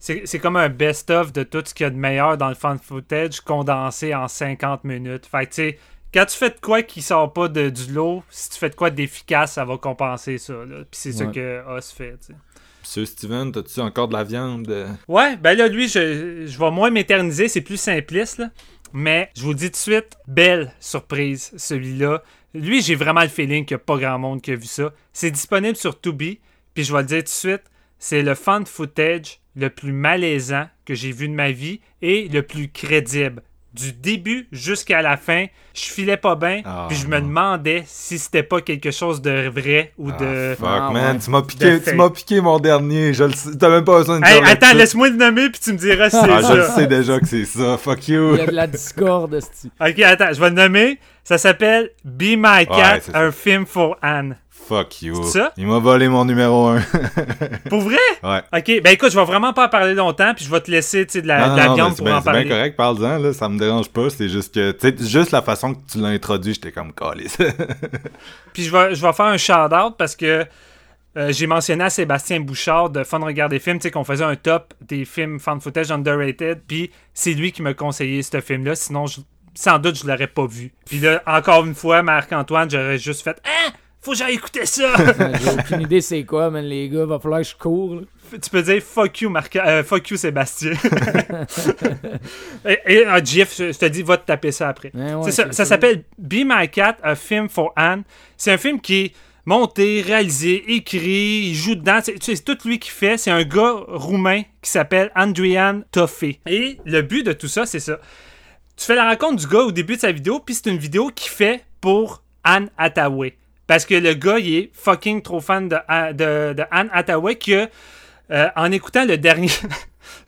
sais, c'est, comme un best-of de tout ce qu'il y a de meilleur dans le fan footage condensé en 50 minutes. Fait tu sais, quand tu fais de quoi qui sort pas de, du lot, si tu fais de quoi d'efficace, ça va compenser ça. Puis c'est ça que Os fait. T'sais. Monsieur Steven, t'as-tu encore de la viande? Ouais, ben là, lui, je, je vais moins m'éterniser, c'est plus simpliste, là. Mais je vous dis tout de suite, belle surprise, celui-là. Lui, j'ai vraiment le feeling qu'il n'y a pas grand monde qui a vu ça. C'est disponible sur Tubi, puis je vais le dire tout de suite, c'est le fan footage le plus malaisant que j'ai vu de ma vie et le plus crédible du début jusqu'à la fin, je filais pas bien, ah, puis je me demandais si c'était pas quelque chose de vrai ou de. Ah, fuck, ah, man, tu m'as piqué, tu m'as piqué mon dernier. Je le T'as même pas besoin de hey, Attends, laisse-moi le nommer, puis tu me diras si c'est ça. Je sais déjà que c'est ça. Fuck you. Il y a de la discorde, Ok, attends, je vais le nommer. Ça s'appelle Be My Cat, un film for Anne. Fuck you. ça? Il m'a volé mon numéro 1. pour vrai? Ouais. Ok, ben écoute, je vais vraiment pas en parler longtemps, puis je vais te laisser de la, de la viande pour en parler. C'est bien correct, parle-en, là, ça me dérange pas. C'est juste que, tu sais, juste la façon que tu l'as introduit, j'étais comme calé. puis je vais, je vais faire un shout-out parce que euh, j'ai mentionné à Sébastien Bouchard de Fun Regarder Films, tu sais, qu'on faisait un top des films fan footage underrated, puis c'est lui qui m'a conseillé ce film-là, sinon, sans doute, je l'aurais pas vu. Puis là, encore une fois, Marc-Antoine, j'aurais juste fait « Hein? » Faut que j'aille écouter ça! J'ai aucune idée c'est quoi, mais les gars. Va falloir que je cours. Tu peux dire fuck you, Marc euh, fuck you Sébastien. et, et uh, Jeff, je te dis, va te taper ça après. ça, ça s'appelle Be My Cat, a film for Anne. C'est un film qui est monté, réalisé, écrit, il joue dedans. C'est tout lui qui fait. C'est un gars roumain qui s'appelle Andrian Toffé. Et le but de tout ça, c'est ça. Tu fais la rencontre du gars au début de sa vidéo, puis c'est une vidéo qu'il fait pour Anne Hathaway. Parce que le gars, il est fucking trop fan de, Anne Hathaway que, euh, en écoutant le dernier.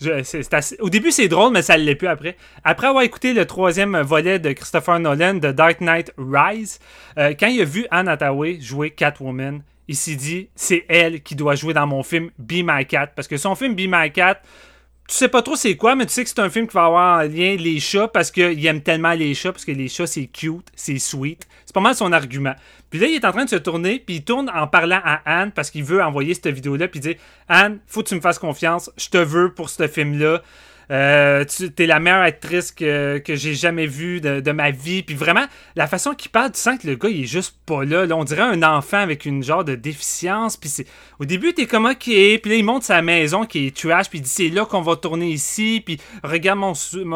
Au début, c'est drôle, mais ça ne l'est plus après. Après avoir écouté le troisième volet de Christopher Nolan, de Dark Knight Rise, euh, quand il a vu Anne Hathaway jouer Catwoman, il s'est dit c'est elle qui doit jouer dans mon film Be My Cat. Parce que son film Be My Cat, tu sais pas trop c'est quoi, mais tu sais que c'est un film qui va avoir en lien les chats parce qu'il aime tellement les chats, parce que les chats c'est cute, c'est sweet. C'est pas mal son argument. Puis là, il est en train de se tourner, puis il tourne en parlant à Anne parce qu'il veut envoyer cette vidéo-là, puis il dit Anne, faut que tu me fasses confiance, je te veux pour ce film-là. Euh, tu es la meilleure actrice que, que j'ai jamais vue de, ma vie. Puis vraiment, la façon qu'il parle, tu sens que le gars, il est juste pas là. là on dirait un enfant avec une genre de déficience. Puis c'est... au début, t'es comme OK. Puis là, il monte sa maison qui est trash. Puis il dit c'est là qu'on va tourner ici. Puis regarde mon,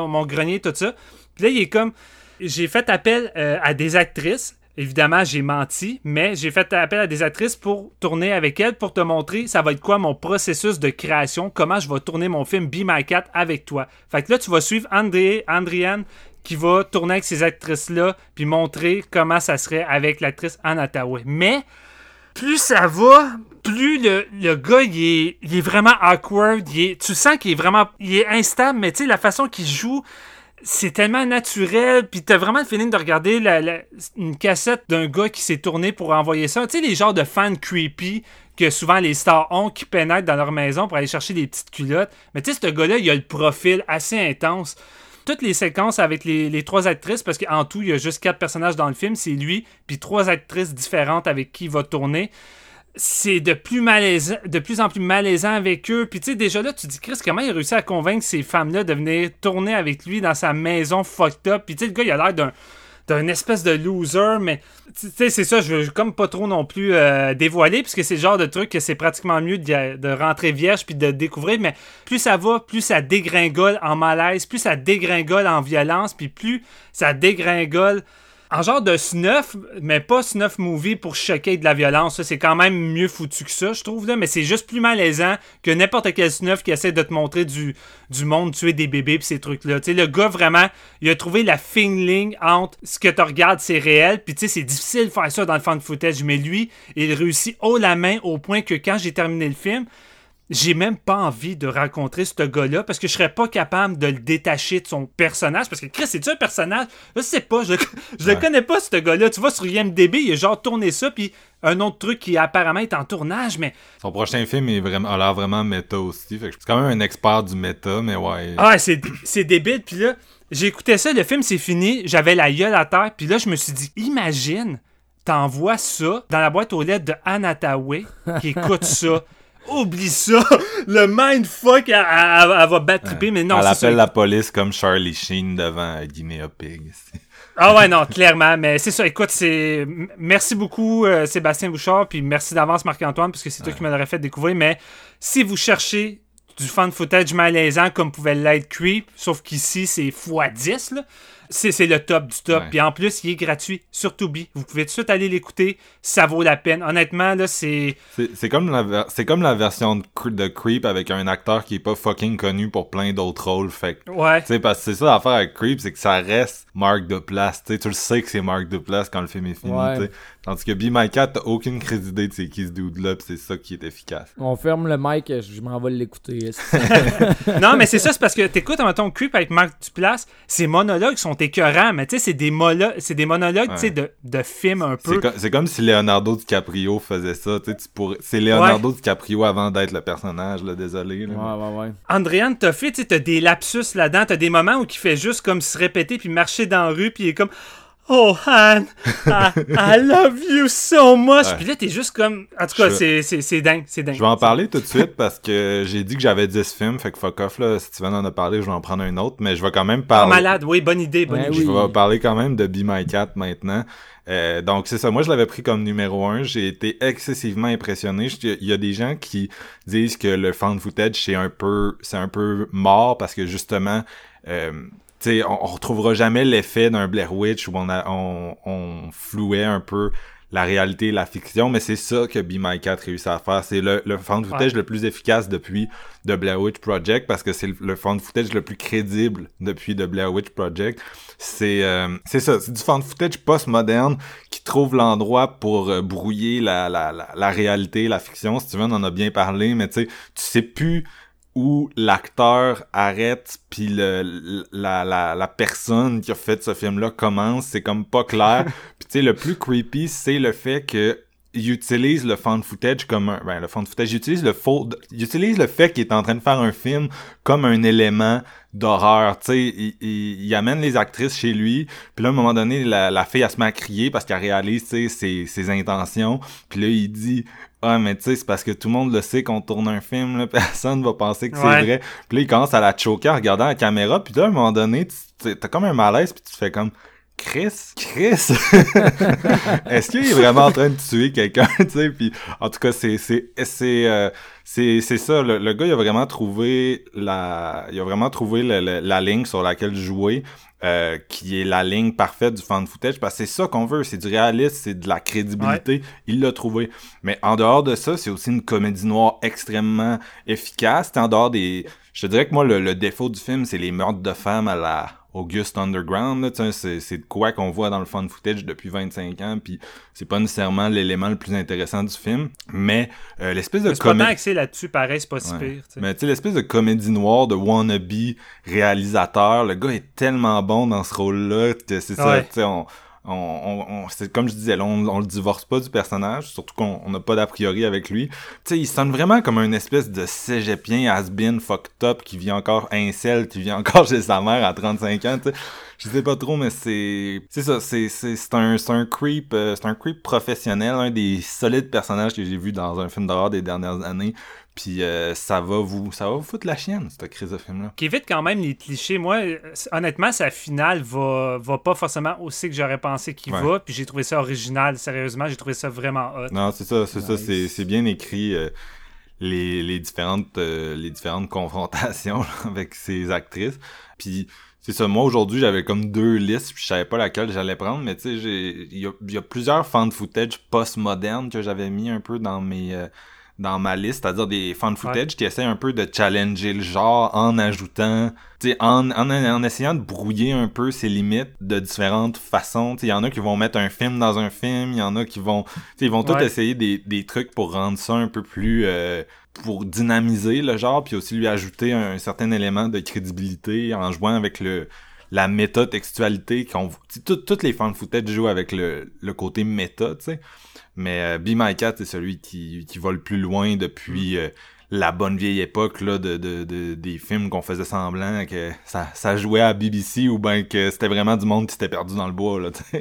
mon, grenier, tout ça. Puis là, il est comme j'ai fait appel euh, à des actrices Évidemment, j'ai menti, mais j'ai fait appel à des actrices pour tourner avec elles, pour te montrer ça va être quoi mon processus de création, comment je vais tourner mon film Be My Cat avec toi. Fait que là, tu vas suivre André, Andriane qui va tourner avec ces actrices-là, puis montrer comment ça serait avec l'actrice Anna Mais, plus ça va, plus le, le gars, il est, il est vraiment awkward, tu sens qu'il est vraiment, il est instable, mais tu sais, la façon qu'il joue, c'est tellement naturel, puis t'as vraiment le feeling de regarder une cassette d'un gars qui s'est tourné pour envoyer ça. Tu sais, les genres de fans creepy que souvent les stars ont qui pénètrent dans leur maison pour aller chercher des petites culottes. Mais tu sais, ce gars-là, il a le profil assez intense. Toutes les séquences avec les, les trois actrices, parce qu'en tout, il y a juste quatre personnages dans le film, c'est lui, puis trois actrices différentes avec qui il va tourner c'est de plus malaisant, de plus en plus malaisant avec eux. Puis tu sais, déjà là, tu dis, Chris, comment il a réussi à convaincre ces femmes-là de venir tourner avec lui dans sa maison fucked up? Puis tu sais, le gars, il a l'air d'un d'un espèce de loser, mais tu sais, c'est ça, je veux comme pas trop non plus euh, dévoiler, puisque c'est le genre de truc que c'est pratiquement mieux de, de, rentrer vierge puis de découvrir, mais plus ça va, plus ça dégringole en malaise, plus ça dégringole en violence, puis plus ça dégringole en genre de snuff, mais pas snuff movie pour choquer de la violence. C'est quand même mieux foutu que ça, je trouve. Là. Mais c'est juste plus malaisant que n'importe quel snuff qui essaie de te montrer du, du monde tuer des bébés pis ces trucs-là. Le gars, vraiment, il a trouvé la fine ligne entre ce que tu regardes, c'est réel. Puis tu sais, c'est difficile de faire ça dans le fan footage. Mais lui, il réussit haut la main au point que quand j'ai terminé le film, j'ai même pas envie de rencontrer ce gars-là parce que je serais pas capable de le détacher de son personnage. Parce que Chris, c'est-tu un personnage? Je sais pas, je, je le connais pas, ce gars-là. Tu vois, sur IMDB, il a genre tourné ça, puis un autre truc qui apparemment est en tournage, mais. Son prochain film est vraiment, a l'air vraiment méta aussi. Fait que c'est quand même un expert du méta, mais ouais. Ah, c'est, c'est débile, puis là, écouté ça, le film c'est fini, j'avais la gueule à terre, puis là, je me suis dit, imagine t'envoies ça dans la boîte aux lettres de Anataway qui écoute ça. oublie ça. Le mindfuck, elle, elle, va battre triper, mais non, Elle appelle la police comme Charlie Sheen devant Guinea Pig. ah ouais, non, clairement. Mais c'est ça, écoute, c'est. Merci beaucoup, euh, Sébastien Bouchard, puis merci d'avance, Marc-Antoine, parce que c'est toi qui me l'aurais fait découvrir. Mais si vous cherchez du fan footage malaisant comme pouvait l'être Creep, sauf qu'ici, c'est x10, là c'est le top du top. Puis en plus, il est gratuit sur Tubi. Vous pouvez tout de suite aller l'écouter. Ça vaut la peine. Honnêtement, là, c'est. C'est comme, la, comme la version de, Creep avec un acteur qui est pas fucking connu pour plein d'autres rôles. Fait ouais. Tu sais, parce que c'est ça l'affaire avec Creep, c'est que ça reste Marc Duplass. Tu tu le sais que c'est Marc Duplass quand le film est fini. Ouais. Tandis que Be My Cat, t'as aucune crédit de c'est qui ce dude-là, c'est ça qui est efficace. On ferme le mic, je m'en vais l'écouter. non, mais c'est ça, c'est parce que t'écoutes, ton Creep avec Marc Duplass, ces monologues sont écœurants, mais tu sais, c'est des, c'est des monologues de, de films un peu. C'est comme si Leonardo DiCaprio faisait ça, tu sais, pourrais... c'est Leonardo DiCaprio avant d'être le personnage, là, désolé. Ouais, ouais, ouais. Andréane Toffé, tu sais, t'as des lapsus là-dedans, t'as des moments où il fait juste comme se répéter puis marcher dans la rue, puis il est comme Oh, Han, I, love you so much. Puis là, t'es juste comme. En tout cas, c'est, c'est, dingue, c'est dingue. Je vais en parler tout de suite parce que j'ai dit que j'avais 10 films, fait que fuck off, là. Si tu veux en a parler, je vais en prendre un autre, mais je vais quand même parler. Oh, malade, oui, bonne idée, bonne idée. Je vais parler quand même de Be My Cat maintenant. Euh, donc c'est ça, moi je l'avais pris comme numéro un, j'ai été excessivement impressionné. Il y a des gens qui disent que le fan footage c'est un peu c'est un peu mort parce que justement euh, on, on retrouvera jamais l'effet d'un Blair Witch où on, a, on, on flouait un peu la réalité et la fiction, mais c'est ça que Be My Cat réussit à faire. C'est le, le fan footage le plus efficace depuis The Blair Witch Project parce que c'est le, fan footage le plus crédible depuis The Blair Witch Project. C'est euh, c'est ça, c'est du fan footage post-moderne qui trouve l'endroit pour euh, brouiller la, la, la, la, réalité, la fiction. Si tu veux, on en a bien parlé, mais tu sais, tu sais plus où l'acteur arrête puis le la, la, la personne qui a fait ce film là commence c'est comme pas clair. Puis tu sais le plus creepy c'est le fait que il utilise le fan footage comme un, ben, le fan footage, il utilise le faux, il utilise le fait qu'il est en train de faire un film comme un élément d'horreur, tu sais, il, il, amène les actrices chez lui, puis là, à un moment donné, la, la fille, elle se met à crier parce qu'elle réalise, tu sais, ses, ses intentions, puis là, il dit, ah, mais tu sais, c'est parce que tout le monde le sait qu'on tourne un film, là, personne va penser que c'est vrai. Puis là, il commence à la choquer en regardant la caméra, puis là, à un moment donné, t'as comme un malaise, puis tu fais comme, Chris, Chris, est-ce qu'il est vraiment en train de tuer quelqu'un, tu sais, puis en tout cas, c'est, c'est, c'est, euh, c'est, c'est ça, le, le, gars, il a vraiment trouvé la, il a vraiment trouvé la ligne sur laquelle jouer, euh, qui est la ligne parfaite du fan footage, parce que c'est ça qu'on veut, c'est du réalisme, c'est de la crédibilité, il l'a trouvé. Mais en dehors de ça, c'est aussi une comédie noire extrêmement efficace, en dehors des, je te dirais que moi, le, le défaut du film, c'est les meurtres de femmes à la Auguste Underground. C'est de quoi qu'on voit dans le fun footage depuis 25 ans, puis c'est pas nécessairement l'élément le plus intéressant du film, mais euh, l'espèce de comédie... tant là-dessus, pareil, c'est pas si pire. Mais tu sais, l'espèce de comédie noire de wannabe réalisateur, le gars est tellement bon dans ce rôle-là, c'est ça, tu sais, on on, on, c'est comme je disais, on, on le divorce pas du personnage, surtout qu'on n'a pas d'a priori avec lui. Tu sais, il sonne vraiment comme une espèce de cégepien has-been fucked up qui vit encore incel, qui vit encore chez sa mère à 35 ans, tu sais. Je sais pas trop, mais c'est c'est ça, c'est c'est un c'est un creep, euh, c'est un creep professionnel, un des solides personnages que j'ai vu dans un film d'horreur des dernières années. Puis euh, ça va vous ça va vous foutre la chienne, cette crise de film-là. Qui évite quand même les clichés. Moi, honnêtement, sa finale va, va pas forcément aussi que j'aurais pensé qu'il va. Puis j'ai trouvé ça original, sérieusement. J'ai trouvé ça vraiment hot. Non, c'est ça, c'est ça. C'est bien écrit. Euh, les, les, différentes, euh, les différentes confrontations avec ces actrices. Puis c'est ça, moi aujourd'hui j'avais comme deux listes, puis je savais pas laquelle j'allais prendre, mais tu sais, il y a, y a, plusieurs fan footage post-modernes que j'avais mis un peu dans mes dans ma liste, c'est-à-dire des fan footage qui essaient un peu de challenger le genre en ajoutant, tu sais, en, en, en, essayant de brouiller un peu ses limites de différentes façons. Il y en a qui vont mettre un film dans un film, il y en a qui vont, ils vont tous essayer des, des trucs pour rendre ça un peu plus, euh, pour dynamiser le genre, puis aussi lui ajouter un, certain élément de crédibilité en jouant avec le la méta-textualité qu'on toutes les fan footage jouent avec le, le côté méta, tu sais. Mais euh, Be My Cat, c'est celui qui, qui va le plus loin depuis mm. euh, la bonne vieille époque là, de, de, de des films qu'on faisait semblant que ça, ça jouait à BBC ou bien que c'était vraiment du monde qui s'était perdu dans le bois. Là,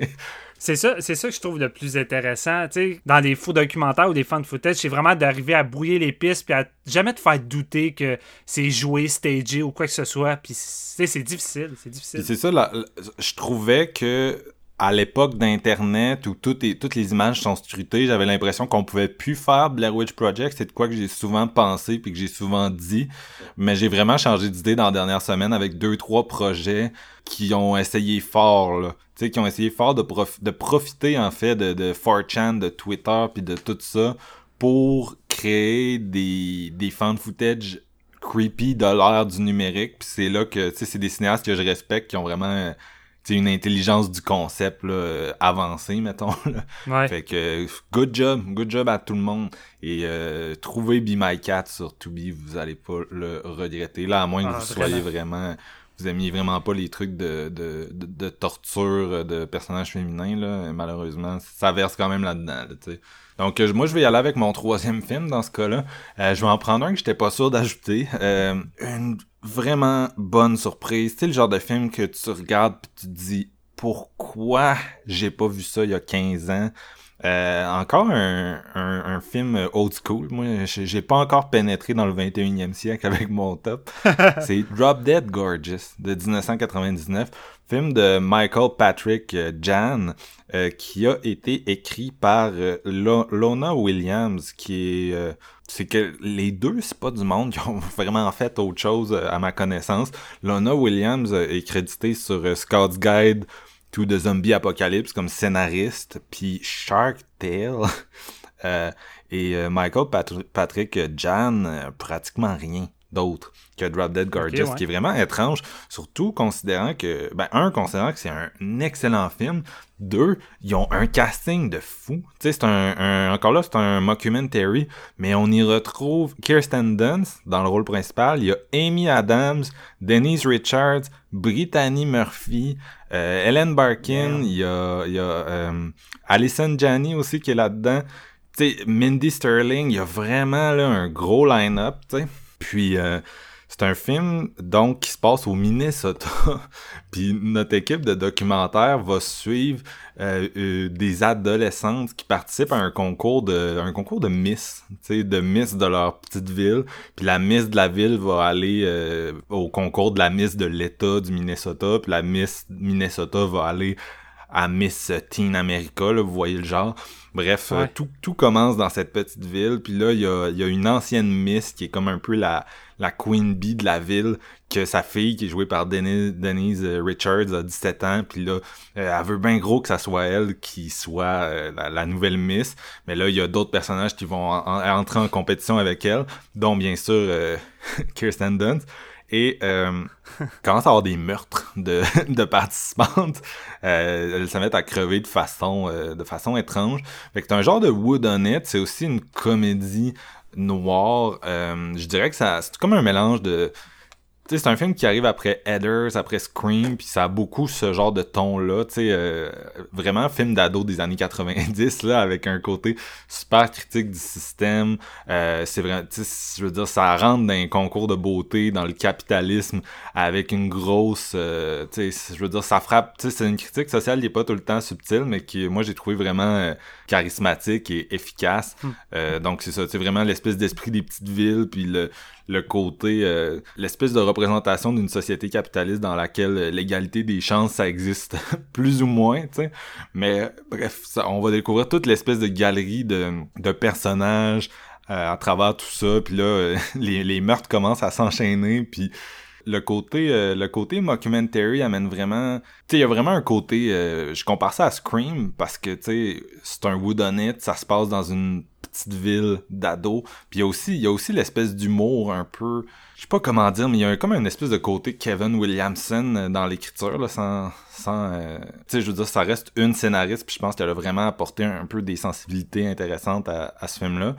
c'est ça, c'est ça que je trouve le plus intéressant, tu sais, dans des faux documentaires ou des fans de footage, c'est vraiment d'arriver à brouiller les pistes puis à jamais te faire douter que c'est joué, stagé ou quoi que ce soit. Puis c'est difficile, c'est difficile. C'est ça, là, je trouvais que à l'époque d'Internet où toutes les images sont scrutées, j'avais l'impression qu'on pouvait plus faire Blair Witch Project. C'est de quoi que j'ai souvent pensé puis que j'ai souvent dit. Mais j'ai vraiment changé d'idée dans la dernière semaine avec deux, trois projets qui ont essayé fort, là. Tu sais, qui ont essayé fort de, de profiter, en fait, de, de 4chan, de Twitter puis de tout ça pour créer des, des fan footage creepy de l'ère du numérique. Puis c'est là que, tu sais, c'est des cinéastes que je respecte qui ont vraiment c'est une intelligence du concept là, avancée, mettons. Là. Fait que good job, good job à tout le monde. Et euh, trouvez Be My Cat sur Tubi, vous allez pas le regretter. Là, à moins que ah, vous soyez vraiment. Vous aimiez vraiment pas les trucs de, de, de, torture de personnages féminins, là. Malheureusement, ça verse quand même là-dedans, là, donc euh, moi je vais y aller avec mon troisième film dans ce cas-là. Euh, je vais en prendre un que j'étais pas sûr d'ajouter. Euh, une vraiment bonne surprise. C'est le genre de film que tu regardes pis tu te dis pourquoi j'ai pas vu ça il y a 15 ans? Encore un, un, film old school. Moi, j'ai pas encore pénétré dans le 21e siècle avec mon top. C'est Drop Dead Gorgeous de 1999 film de Michael Patrick euh, Jan euh, qui a été écrit par euh, Lona Williams qui est c'est que les deux c'est pas du monde qui ont vraiment fait autre chose à ma connaissance. Lona Williams est crédité sur Scott's Guide to the Zombie Apocalypse comme scénariste puis Shark Tale. Et Michael Patrick Jan pratiquement rien d'autre que Drop Dead Gorgeous, qui est vraiment étrange, surtout considérant que, ben, un, considérant que c'est un excellent film, deux, ils ont un casting de fou. Tu sais, c'est un, encore là, c'est un mockumentary, mais on y retrouve Kirsten Dunst dans le rôle principal, il y a Amy Adams, Denise Richards, Brittany Murphy, euh, Ellen Barkin, il y a, y a euh, Alison Janney aussi qui est là-dedans, Mindy Sterling, il y a vraiment là, un gros line-up. Puis euh, c'est un film donc qui se passe au Minnesota. Puis notre équipe de documentaire va suivre euh, euh, des adolescentes qui participent à un concours de un concours de Miss, tu sais, de Miss de leur petite ville. Puis la Miss de la ville va aller euh, au concours de la Miss de l'État du Minnesota. Puis la Miss Minnesota va aller à Miss Teen America, là, vous voyez le genre. Bref, Ouais. tout, tout commence dans cette petite ville. Puis là, il y a, il y a une ancienne Miss qui est comme un peu la, la Queen Bee de la ville, que sa fille, qui est jouée par Denise, Denise euh, Richards, a 17 ans. Puis là, euh, elle veut bien gros que ça soit elle qui soit euh, la, la nouvelle Miss. Mais là, il y a d'autres personnages qui vont en- en- entrer en compétition avec elle, dont bien sûr euh, Kirsten Dunst. Et euh, commence à avoir des meurtres de, de participantes. Euh, elles se mettent à crever de façon, euh, de façon étrange. Fait que c'est un genre de whodunit. C'est aussi une comédie noire. Euh, je dirais que ça, c'est comme un mélange de... Tu sais, c'est un film qui arrive après Headers, après Scream, puis ça a beaucoup ce genre de ton-là, tu sais, euh, vraiment film d'ado des années 90, là, avec un côté super critique du système. Euh, c'est vrai, tu sais, je veux dire, ça rentre dans un concours de beauté, dans le capitalisme, avec une grosse, euh, tu sais, je veux dire, ça frappe, tu sais, c'est une critique sociale qui est pas tout le temps subtile, mais qui, moi, j'ai trouvé vraiment euh, charismatique et efficace. Euh, donc, c'est ça, c'est vraiment l'espèce d'esprit des petites villes, puis le, le côté, euh, l'espèce de représentation d'une société capitaliste dans laquelle l'égalité des chances, ça existe plus ou moins, tu sais. Mais bref, on va découvrir toute l'espèce de galerie de, de personnages euh, à travers tout ça. Puis là, euh, les, les meurtres commencent à s'enchaîner, puis le côté euh, le côté mockumentary amène vraiment tu sais il y a vraiment un côté euh, je compare ça à Scream parce que tu sais c'est un whodunit ça se passe dans une petite ville d'ados. Puis il y a aussi il y a aussi l'espèce d'humour un peu je sais pas comment dire mais il y a comme une espèce de côté Kevin Williamson euh, dans l'écriture là sans sans euh, tu sais je veux dire ça reste une scénariste puis je pense qu'elle a vraiment apporté un, un peu des sensibilités intéressantes à, ce film là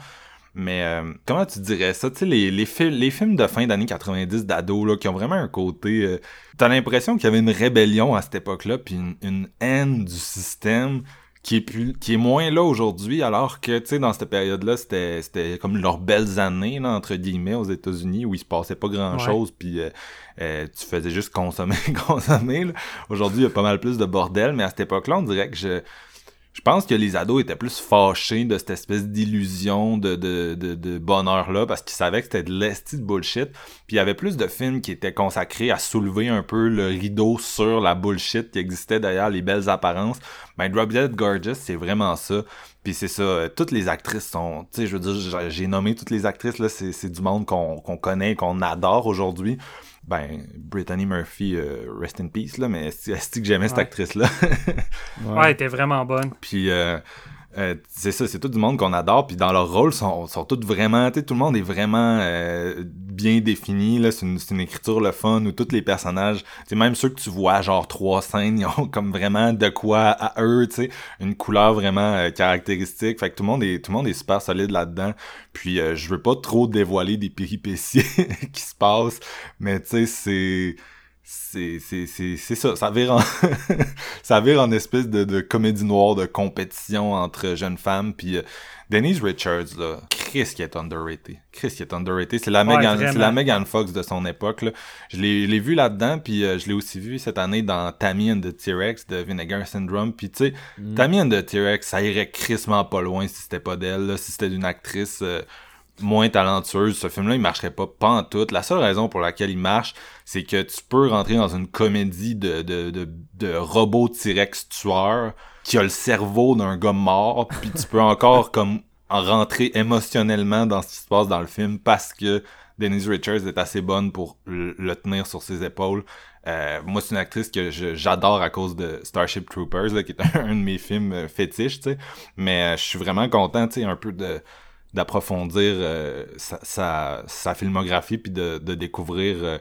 mais euh, comment tu dirais ça? Tu sais, les, les, fi- les films de fin d'année 90 d'ados, qui ont vraiment un côté... euh, T'as l'impression qu'il y avait une rébellion à cette époque-là, puis une haine du système qui est plus qui est moins là aujourd'hui, alors que, tu sais, dans cette période-là, c'était c'était comme leurs belles années, là, entre guillemets, aux États-Unis, où il se passait pas grand-chose, puis euh, euh, tu faisais juste consommer, consommer, là. Aujourd'hui, il y a pas mal plus de bordel, mais à cette époque-là, on dirait que je... Je pense que les ados étaient plus fâchés de cette espèce d'illusion de, de, de, de bonheur-là parce qu'ils savaient que c'était de l'esti de bullshit. Puis il y avait plus de films qui étaient consacrés à soulever un peu le rideau sur la bullshit qui existait derrière les belles apparences. Ben Drop Dead Gorgeous, c'est vraiment ça. Puis c'est ça, euh, toutes les actrices sont... Tu sais, je veux dire, j'ai- nommé toutes les actrices, là, c'est du monde qu'on qu'on connaît, qu'on adore aujourd'hui. Ben, Brittany Murphy, euh, rest in peace, là, mais est-ce que j'aimais cette Ouais. actrice-là? Ouais, elle était vraiment bonne. Puis euh, euh, c'est ça, c'est tout du monde qu'on adore. Puis dans leur rôle, sont, sont tous vraiment, tu tout le monde est vraiment euh, bien défini. Là, c'est une, une écriture le fun où tous les personnages, tu même ceux que tu vois, genre trois scènes, ils ont comme vraiment de quoi à eux, tu sais, une couleur vraiment euh, caractéristique. Fait que tout le monde est, tout le monde est super solide là-dedans. Puis euh, je veux pas trop dévoiler des péripéties qui se passent, mais tu sais, c'est c'est c'est c'est c'est ça. Ça vire en ça vire en espèce de, de comédie noire de compétition entre jeunes femmes. Puis euh, Denise Richards là Chris qui est underrated. Chris qui est underrated. C'est la Ouais, Megan la Megan Fox de son époque là. Je l'ai je l'ai vu là-dedans puis euh, je l'ai aussi vu cette année dans Tammy and the T-Rex de Vinegar Syndrome. Puis tu sais Tammy and the T-Rex ça irait crissement pas loin si c'était pas d'elle si c'était d'une actrice euh, moins talentueuse, ce film-là, il marcherait pas tout. La seule raison pour laquelle il marche, c'est que tu peux rentrer dans une comédie de, de, de, de robot T-Rex tueur qui a le cerveau d'un gars mort, puis tu peux encore comme en rentrer émotionnellement dans ce qui se passe dans le film parce que Denise Richards est assez bonne pour le, tenir sur ses épaules. Euh, moi, c'est une actrice que j'adore à cause de Starship Troopers, là, qui est un, un de mes films fétiches, tu sais. Mais euh, je suis vraiment content, tu sais, un peu de d'approfondir euh, sa, sa, sa filmographie puis de, de découvrir euh,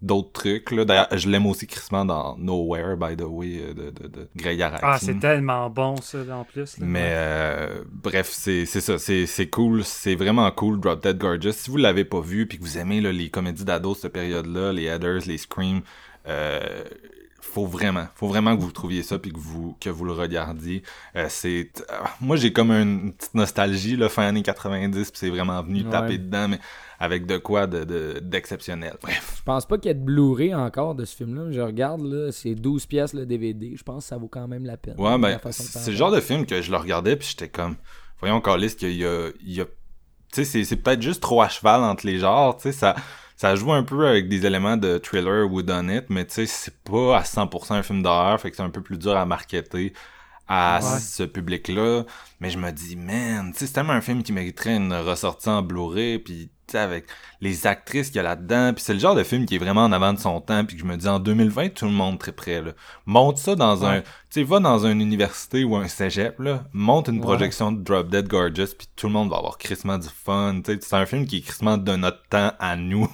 d'autres trucs. Là. D'ailleurs, je l'aime aussi crissement dans Nowhere, by the way, euh, de, de, de Grey Araki. Ah, c'est tellement bon, ça, en plus. là. Mais euh, bref, c'est c'est ça, c'est c'est cool, c'est vraiment cool Drop Dead Gorgeous. Si vous l'avez pas vu puis que vous aimez là, les comédies d'ados de cette période-là, les Headers, les Scream, euh, faut vraiment, faut vraiment que vous trouviez ça puis que vous que vous le regardiez. Euh, c'est euh, moi j'ai comme une petite nostalgie là fin années 90 puis c'est vraiment venu Ouais. taper dedans mais avec de quoi de de- d'exceptionnel. Bref. Je pense pas qu'il y ait de Blu-ray encore de ce film-là. Je regarde, là, c'est 12 pièces le DVD. Je pense que ça vaut quand même la peine. Ouais ben de c'est le genre de film que je le regardais puis j'étais comme voyons Carlis qu'il y a il y a tu sais c'est c'est peut-être juste trop à cheval entre les genres, tu sais ça ça joue un peu avec des éléments de thriller ou it mais tu sais c'est pas à 100% un film d'horreur, fait que c'est un peu plus dur à marketer à Ouais. ce public-là. Mais je me dis, man, c'est tellement un film qui mériterait une ressortie en Blu-ray, puis avec les actrices qu'il y a là-dedans, puis c'est le genre de film qui est vraiment en avant de son temps, puis que je me dis, en 2020, tout le monde très prêt, là. Monte ça dans un... Tu sais, va dans une université ou un cégep, là, monte une Ouais. projection de Drop Dead Gorgeous, puis tout le monde va avoir crissement du fun, tu sais. C'est un film qui est crissement de notre temps à nous.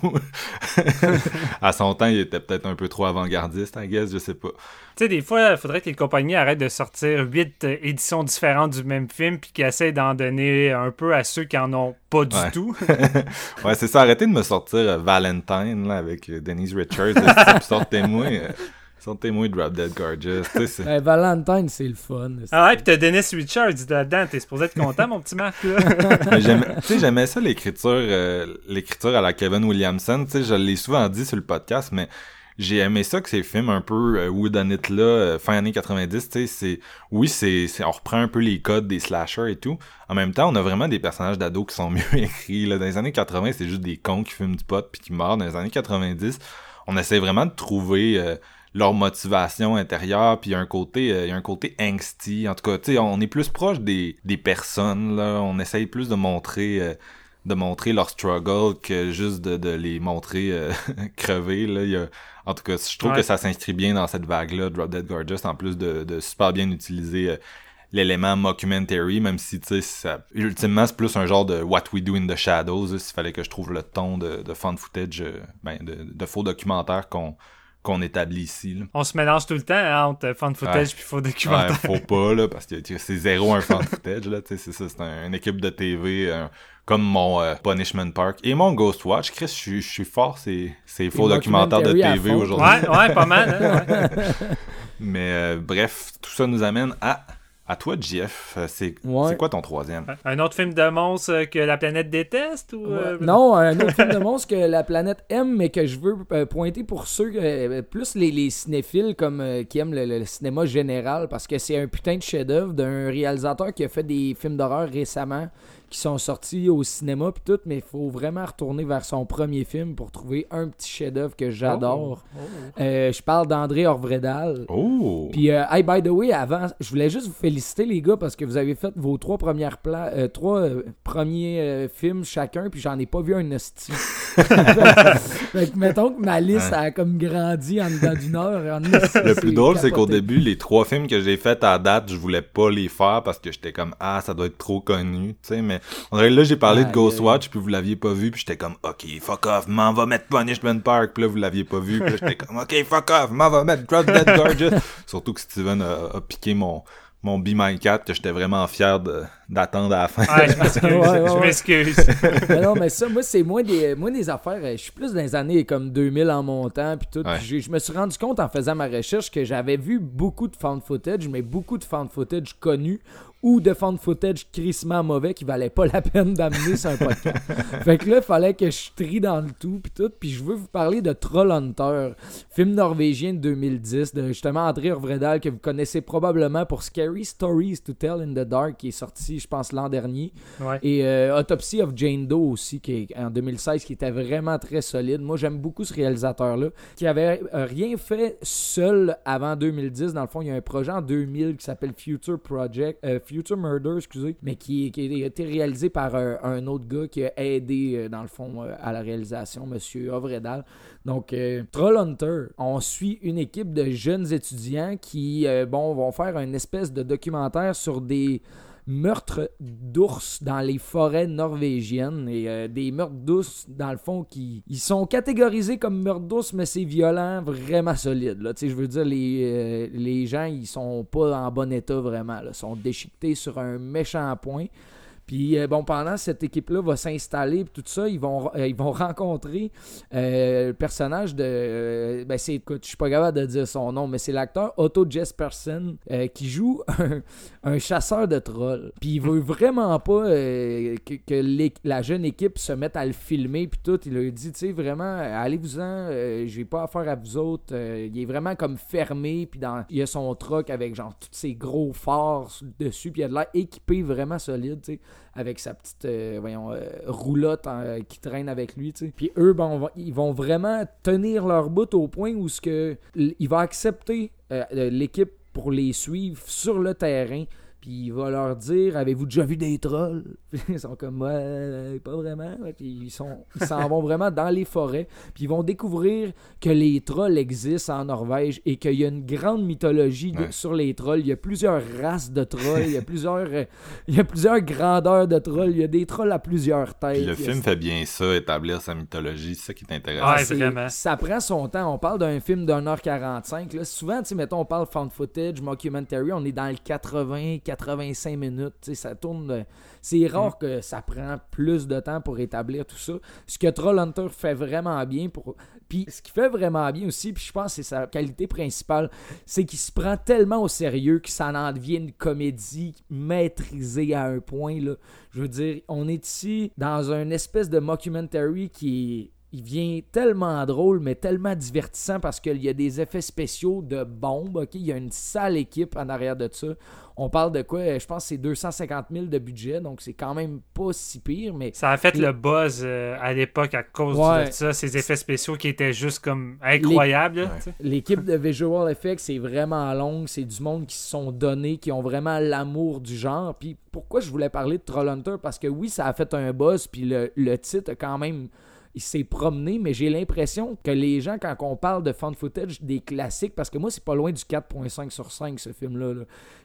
à son temps, il était peut-être un peu trop avant-gardiste, I guess, je sais pas. Tu sais, des fois, il faudrait que les compagnies arrêtent de sortir huit euh, éditions différentes du même film puis qu'ils essaient d'en donner un peu à ceux qui en ont pas du Ouais. tout. Ouais, c'est ça. Arrêtez de me sortir euh, Valentine là, avec euh, Denise Richards. Sortez-moi. euh, Sortez-moi Drop Dead Gorgeous. Tu sais, c'est- Ben, Valentine, c'est le fun. ah ouais, puis t'as Dennis Richards là-dedans. T'es supposé être content, mon petit Marc, là. Mais j'aimais- tu sais, j'aimais ça l'écriture, euh, l'écriture à la Kevin Williamson. Tu sais, je l'ai souvent dit sur le podcast, mais j'ai aimé ça que ces films un peu euh, whodunit là, euh, fin années 90. Tu sais, c'est oui, c'est, on reprend un peu les codes des slashers et tout. En même temps, on a vraiment des personnages d'ados qui sont mieux écrits. Là. Dans les années 80, c'est juste des cons qui fument du pot puis qui meurent. Dans les années 90, on essaie vraiment de trouver euh, leur motivation intérieure puis il y a un côté euh, un côté angsty en tout cas tu sais on est plus proche des, des personnes là on essaye plus de montrer euh, de montrer leur struggle que juste de, de les montrer euh, crever là en tout cas je trouve Ouais. que ça s'inscrit bien dans cette vague là Drop Dead Gorgeous en plus de, de super bien utiliser euh, l'élément mockumentary même si tu sais ultimement c'est plus un genre de what we do in the shadows s'il fallait que je trouve le ton de, de fan footage euh, ben de, de faux documentaires qu'on qu'on établit ici là. On se mélange tout le temps hein, entre fan footage Ouais. puis faux Ouais, documentaire. faut pas, là, parce que c'est zéro un fan footage, là, tu sais, c'est ça, c'est un- une équipe de TV, un- comme mon euh, Punishment Park et mon Ghostwatch. Chris, je suis- je suis fort, c'est c'est faux documentaires de TV aujourd'hui. Ouais, ouais, pas mal. hein, ouais. Mais euh, bref, tout ça nous amène à, à toi, Jeff. Euh, C'est Ouais. quoi ton troisième? Un autre film de monstre que la planète déteste ou euh, Non, un autre film de monstre que la planète aime, mais que je veux pointer pour ceux, plus les, les cinéphiles comme qui aiment le, le cinéma général, parce que c'est un putain de chef-d'œuvre d'un réalisateur qui a fait des films d'horreur récemment qui sont sortis au cinéma puis tout, mais il faut vraiment retourner vers son premier film pour trouver un petit chef-d'œuvre que j'adore. Oh, oh. Euh, je parle d'André Orvredal. Oh! Puis, euh, hey, by the way, avant, je voulais juste vous féliciter, les gars, parce que vous avez fait vos trois premières pla euh, trois euh, premiers euh, films chacun, puis j'en ai pas vu un hostie. fait que, mettons que ma liste a comme grandi en dedans d'une heure. en Le plus drôle, c'est qu'au début, les trois films que j'ai faits à date, je voulais pas les faire parce que j'étais comme ah ça doit être trop connu, tu sais. Mais on dirait que là j'ai parlé de Aïe, Ghostwatch puis vous l'aviez pas vu puis j'étais comme ok fuck off, m'en va mettre Punishment Park puis là vous l'aviez pas vu puis là j'étais comme ok fuck off, m'en va mettre Drop Dead Gorgeous. Surtout que Steven a, a piqué mon mon Be My Cat que j'étais vraiment fier de- d'attendre à la fin. Ouais, je m'excuse. Ouais, ouais, Je ouais. m'excuse. Mais non, mais ça, moi, c'est moins des, moins des affaires. euh, Je suis plus dans les années comme 2000 en montant, puis tout. Puis Je me suis rendu compte en faisant ma recherche que j'avais vu beaucoup de found footage, mais beaucoup de found footage connus ou de found footage crissement mauvais qui valait pas la peine d'amener sur un podcast. fait que là, il fallait que je trie dans le tout, puis tout. Puis je veux vous parler de Troll Hunter, film norvégien de 2010, de justement André Orvredal, que vous connaissez probablement pour Scary Stories to Tell in the Dark, qui est sorti, je pense, l'an dernier. Ouais. Et euh, Autopsy of Jane Doe aussi, qui est en 2016, qui était vraiment très solide. Moi, j'aime beaucoup ce réalisateur-là, qui avait euh, rien fait seul avant 2010. Dans le fond, il y a un projet en 2000 qui s'appelle Future Project, euh, Future Murder, excusez, mais qui, a été réalisé par euh, un autre gars qui a aidé, euh, dans le fond, euh, à la réalisation, Monsieur Ovredal. Donc, euh, Troll Hunter, on suit une équipe de jeunes étudiants qui, bon, vont faire une espèce de documentaire sur des meurtres d'ours dans les forêts norvégiennes et euh, des meurtres d'ours dans le fond qui ils sont catégorisés comme meurtres d'ours mais c'est violent vraiment solide là tu sais je veux dire les euh, les gens ils sont pas en bon état vraiment là. Ils sont déchiquetés sur un méchant point Puis euh, bon, pendant cette équipe-là va s'installer, tout ça, ils vont, euh, ils vont rencontrer euh, le personnage de. ben, c'est, écoute, je suis pas capable de dire son nom, mais c'est l'acteur Otto Jespersen qui joue un, chasseur de trolls. Puis il veut vraiment pas que, la jeune équipe se mette à le filmer, puis tout. Il leur dit, tu sais, vraiment, allez-vous-en, je vais pas affaire à vous autres. il est vraiment comme fermé, puis dans, il a son truck avec genre tous ces gros phares dessus, puis il a de l'air équipé vraiment solide, tu sais avec sa petite euh, voyons, euh, roulotte euh, qui traîne avec lui. Puis eux, ben, ils vont vraiment tenir leur bout au point où ce que, il va accepter l'équipe pour les suivre sur le terrain puis il va leur dire Avez-vous déjà vu des trolls Ils sont comme Ouais, pas vraiment. Puis ils s'en vont vraiment dans les forêts. Puis ils vont découvrir que les trolls existent en Norvège et qu'il y a une grande mythologie sur les trolls. Il y a plusieurs races de trolls. il, y a plusieurs, euh, il y a plusieurs grandeurs de trolls. Il y a des trolls à plusieurs têtes. le film fait bien ça, établir sa mythologie. C'est ça qui est intéressant. Ouais, vraiment. Ça prend son temps. On parle d'un film d'un heure 45. Là. Souvent, tu mettons, on parle found footage, mockumentary. On est dans le 80, 85 minutes. Ça tourne. C'est rare mm. que ça prend plus de temps pour établir tout ça. Ce que Trollhunter fait vraiment bien pour. Puis ce qui fait vraiment bien aussi, puis je pense que c'est sa qualité principale, c'est qu'il se prend tellement au sérieux que ça en devient une comédie maîtrisée à un point. Là. Je veux dire, on est ici dans une espèce de mockumentary qui est il vient tellement drôle, mais tellement divertissant parce qu'il y a des effets spéciaux de bombes. ok? Il y a une sale équipe en arrière de ça. On parle de quoi? Je pense que c'est 250 000 de budget, donc c'est quand même pas si pire. mais Ça a fait le buzz euh, à l'époque à cause de ça, ces effets spéciaux qui étaient juste comme incroyables. L'équipe de Visual Effects, c'est vraiment longue. C'est du monde qui se sont donnés, qui ont vraiment l'amour du genre. Puis pourquoi je voulais parler de Trollhunter? Parce que oui, ça a fait un buzz, puis le, le titre a quand même il s'est promené, mais j'ai l'impression que les gens, quand on parle de fan footage des classiques, parce que moi, c'est pas loin du 4.5 sur 5, ce film-là.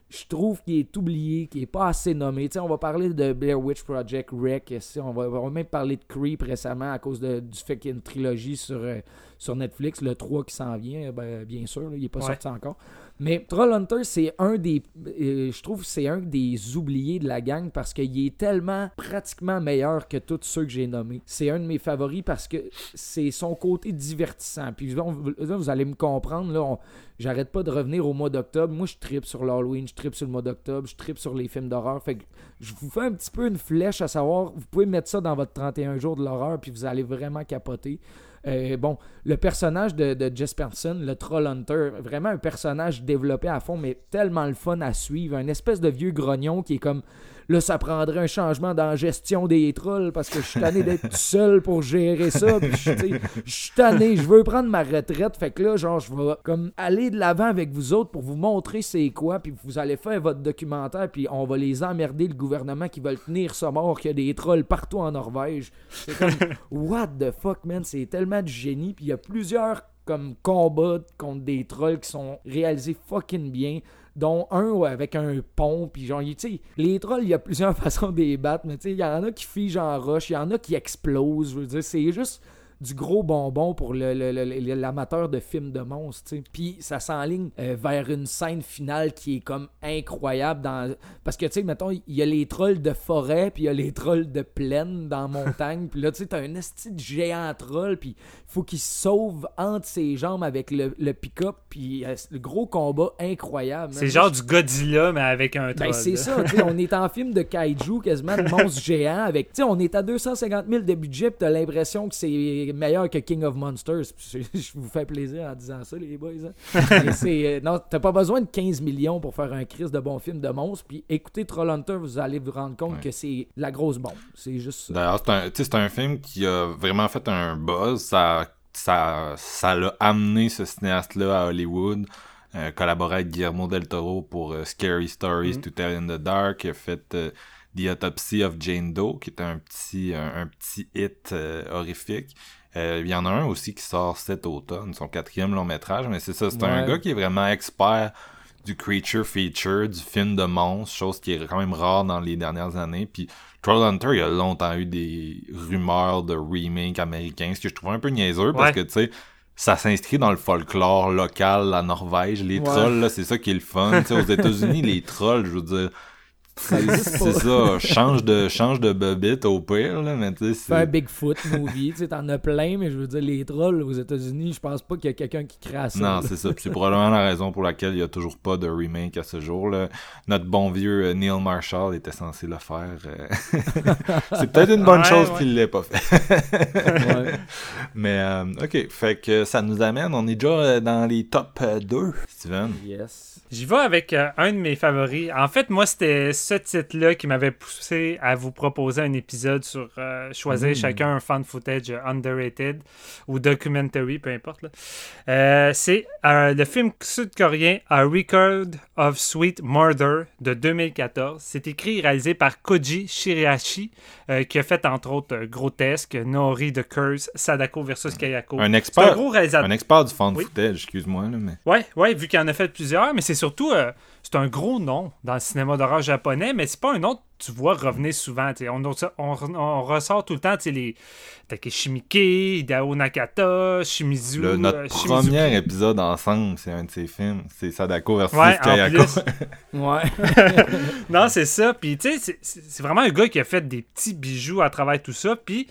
Je trouve qu'il est oublié, qu'il est pas assez nommé. on va parler de Blair Witch Project, Wreck, on va, on va même parler de Creep récemment à cause du fait qu'il y a une trilogie sur, euh, sur Netflix, le 3 qui s'en vient, ben, bien sûr, il est pas sorti encore. Mais Trollhunter, c'est un des. Euh, je trouve c'est un des oubliés de la gang parce qu'il est tellement pratiquement meilleur que tous ceux que j'ai nommés. C'est un de mes favoris parce que c'est son côté divertissant. Puis vous allez me comprendre, là, j'arrête pas de revenir au mois d'octobre. Moi, je tripe sur l'Halloween, je tripe sur le mois d'octobre, je tripe sur les films d'horreur. Fait que je vous fais un petit peu une flèche à savoir, vous pouvez mettre ça dans votre 31 jours de l'horreur, puis vous allez vraiment capoter. Euh, bon, le personnage de, de le Troll Hunter, vraiment un personnage développé à fond, mais tellement le fun à suivre. Un espèce de vieux grognon qui est comme Là, ça prendrait un changement dans la gestion des trolls parce que je suis tanné d'être seul pour gérer ça. je suis tanné, je veux prendre ma retraite. Fait que là, genre, je vais comme aller de l'avant avec vous autres pour vous montrer c'est quoi. Puis vous allez faire votre documentaire. Puis on va les emmerder, le gouvernement qui veut tenir ça mort, qu'il y a des trolls partout en Norvège. C'est comme, what the fuck, man? C'est tellement du génie. Puis il y a plusieurs comme combats contre des trolls qui sont réalisés fucking bien dont un avec un pont, puis genre, tu sais, les trolls, il y a plusieurs façons de les battre, mais tu sais, il y en a qui figent en roche, il y en a qui explosent, je veux dire, c'est juste du gros bonbon pour l'amateur de films de monstres. Puis ça s'enligne euh, vers une scène finale qui est comme incroyable. Dans... Parce que, tu sais, mettons, il y a les trolls de forêt, puis il y a les trolls de plaine dans montagne. puis là, tu sais, t'as un esti de géant troll, puis il faut qu'il se sauve entre ses jambes avec le, pick-up, puis euh, le gros combat incroyable. C'est genre du Godzilla, mais avec un ben, troll. Ben, c'est ça, tu sais, on est en film de kaiju, quasiment de monstres géants, avec, tu sais, on est à 250 000 de budget, puis t'as l'impression que c'est meilleur que King of Monsters. Je vous fais plaisir en disant ça, les boys. Hein. Euh, non, t'as pas besoin de 15 millions pour faire un crise de bon film de monstres. Puis écoutez Trollhunter, vous allez vous rendre compte que c'est la grosse bombe. C'est juste. D'ailleurs, c'est un, un, film qui a vraiment fait un buzz. Ça ça ça l'a amené ce cinéaste là à Hollywood euh, collaboré avec Guillermo del Toro pour euh, Scary Stories mm-hmm. to Tell in the Dark il a fait The Autopsy of Jane Doe qui était un petit un petit hit horrifique il y en a un aussi qui sort cet automne, son quatrième long métrage, mais c'est ça, c'est un gars qui est vraiment expert du creature feature, du film de monstre, chose qui est quand même rare dans les dernières années. Puis Hunter, il y a longtemps eu des rumeurs de remake américain, ce que je trouve un peu niaiseux parce que tu sais, ça s'inscrit dans le folklore local, la Norvège, les trolls, c'est ça qui est le fun. aux États-Unis, les trolls, je veux dire, Ça existe pas. C'est ça, change de, change de bobite au pire, là, mais tu sais, Fais un. Bigfoot movie, tu sais, t'en as plein, mais je veux dire, les trolls aux États-Unis, je pense pas qu'il y a quelqu'un qui crée à ça. Non, là. c'est ça. Puis c'est probablement la raison pour laquelle il y a toujours pas de remake à ce jour. Là. Notre bon vieux euh, Neil Marshall était censé le faire. euh. c'est peut-être une bonne Ouais, chose ouais. qu'il l'ait pas fait. Ouais. Mais euh, ok, fait que ça nous amène. On est déjà dans les top euh, 2, Steven. Yes. J'y vais avec euh, un de mes favoris. En fait, moi, c'était ce titre-là qui m'avait poussé à vous proposer un épisode sur euh, choisir Mm. chacun un fan footage euh, underrated ou documentary, peu importe. Euh, C'est euh, le film sud-coréen A Record of Sweet Murder de 2014. C'est écrit et réalisé par Koji Shiriashi, qui a fait entre autres Grotesque, Nori the Curse, Sadako versus Kayako. Un C'est un expert, gros réalisateur. un expert du fan Oui. footage, excuse-moi. Mais... Ouais, ouais, vu qu'il en a fait plusieurs, mais c'est surtout c'est un gros nom dans le cinéma d'horreur japonais, mais c'est pas un nom que tu vois revenir souvent. On, on, on ressort tout le temps tu sais, les Takeshi Miike, Hideo Nakata, Shimizu. Le- notre euh, Shimizuki. premier épisode ensemble, c'est un de ses films. C'est Sadako versus Ouais, en Kayako. plus. Ouais. non, c'est ça. Puis, tu sais, c'est vraiment un gars qui a fait des petits bijoux à travers tout ça. Puis,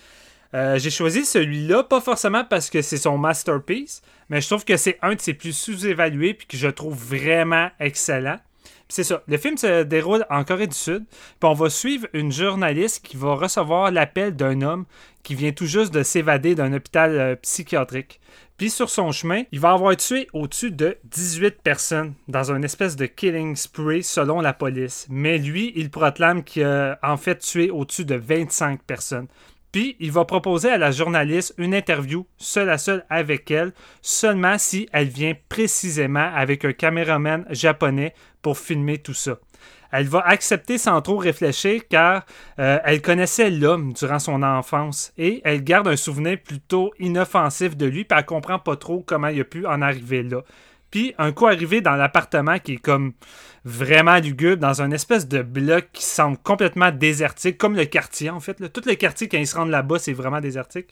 euh, j'ai choisi celui-là, pas forcément parce que c'est son masterpiece, mais je trouve que c'est un de ses plus sous-évalués, puis que je trouve vraiment excellent. C'est ça. Le film se déroule en Corée du Sud. Puis on va suivre une journaliste qui va recevoir l'appel d'un homme qui vient tout juste de s'évader d'un hôpital euh, psychiatrique. Puis sur son chemin, il va avoir tué au-dessus de 18 personnes dans une espèce de killing spree selon la police. Mais lui, il proclame qu'il a en fait tué au-dessus de 25 personnes. Puis il va proposer à la journaliste une interview seule à seule avec elle, seulement si elle vient précisément avec un caméraman japonais pour filmer tout ça. Elle va accepter sans trop réfléchir car euh, elle connaissait l'homme durant son enfance et elle garde un souvenir plutôt inoffensif de lui, puis elle comprend pas trop comment il a pu en arriver là. Puis un coup arrivé dans l'appartement qui est comme vraiment lugubre, dans un espèce de bloc qui semble complètement désertique, comme le quartier en fait. Tout le quartier, quand ils se rendent là-bas, c'est vraiment désertique.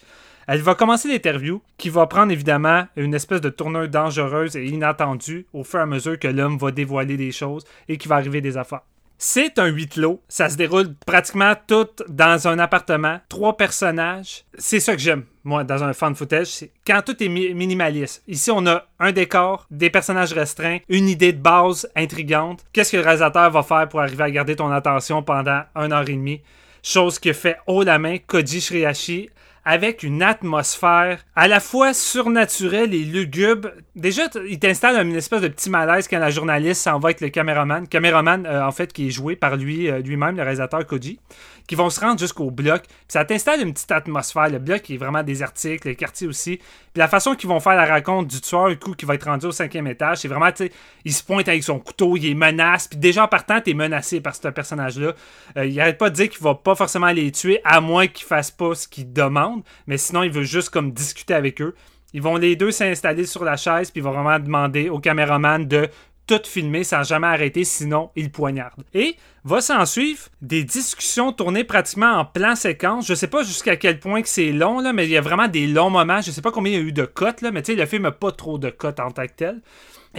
Elle va commencer l'interview, qui va prendre évidemment une espèce de tournure dangereuse et inattendue au fur et à mesure que l'homme va dévoiler des choses et qu'il va arriver des affaires. C'est un huis clos. Ça se déroule pratiquement tout dans un appartement. Trois personnages. C'est ça que j'aime, moi, dans un fan footage. C'est quand tout est mi- minimaliste. Ici, on a un décor, des personnages restreints, une idée de base intrigante. Qu'est-ce que le réalisateur va faire pour arriver à garder ton attention pendant une heure et demie? Chose que fait haut la main Koji Shiriashi avec une atmosphère à la fois surnaturelle et lugubre. Déjà, il t'installe une espèce de petit malaise quand la journaliste s'en va avec le caméraman. Caméraman, euh, en fait, qui est joué par lui, euh, lui-même, le réalisateur Koji, qui vont se rendre jusqu'au bloc. Puis ça t'installe une petite atmosphère. Le bloc est vraiment désertique, le quartier aussi. Puis la façon qu'ils vont faire la raconte du tueur, du coup, qui va être rendu au cinquième étage, c'est vraiment, tu sais, il se pointe avec son couteau, il est menace. Puis déjà en partant, t'es menacé par ce personnage-là. Euh, il arrête pas de dire qu'il va pas forcément les tuer, à moins qu'il fasse pas ce qu'il demande. Mais sinon, il veut juste comme discuter avec eux. Ils vont les deux s'installer sur la chaise, puis ils vont vraiment demander au caméraman de tout filmer sans jamais arrêter, sinon il poignarde. Et va s'en suivre des discussions tournées pratiquement en plan séquence. Je sais pas jusqu'à quel point que c'est long, là, mais il y a vraiment des longs moments. Je sais pas combien il y a eu de cotes, mais tu sais, le film n'a pas trop de cotes en tant que tel.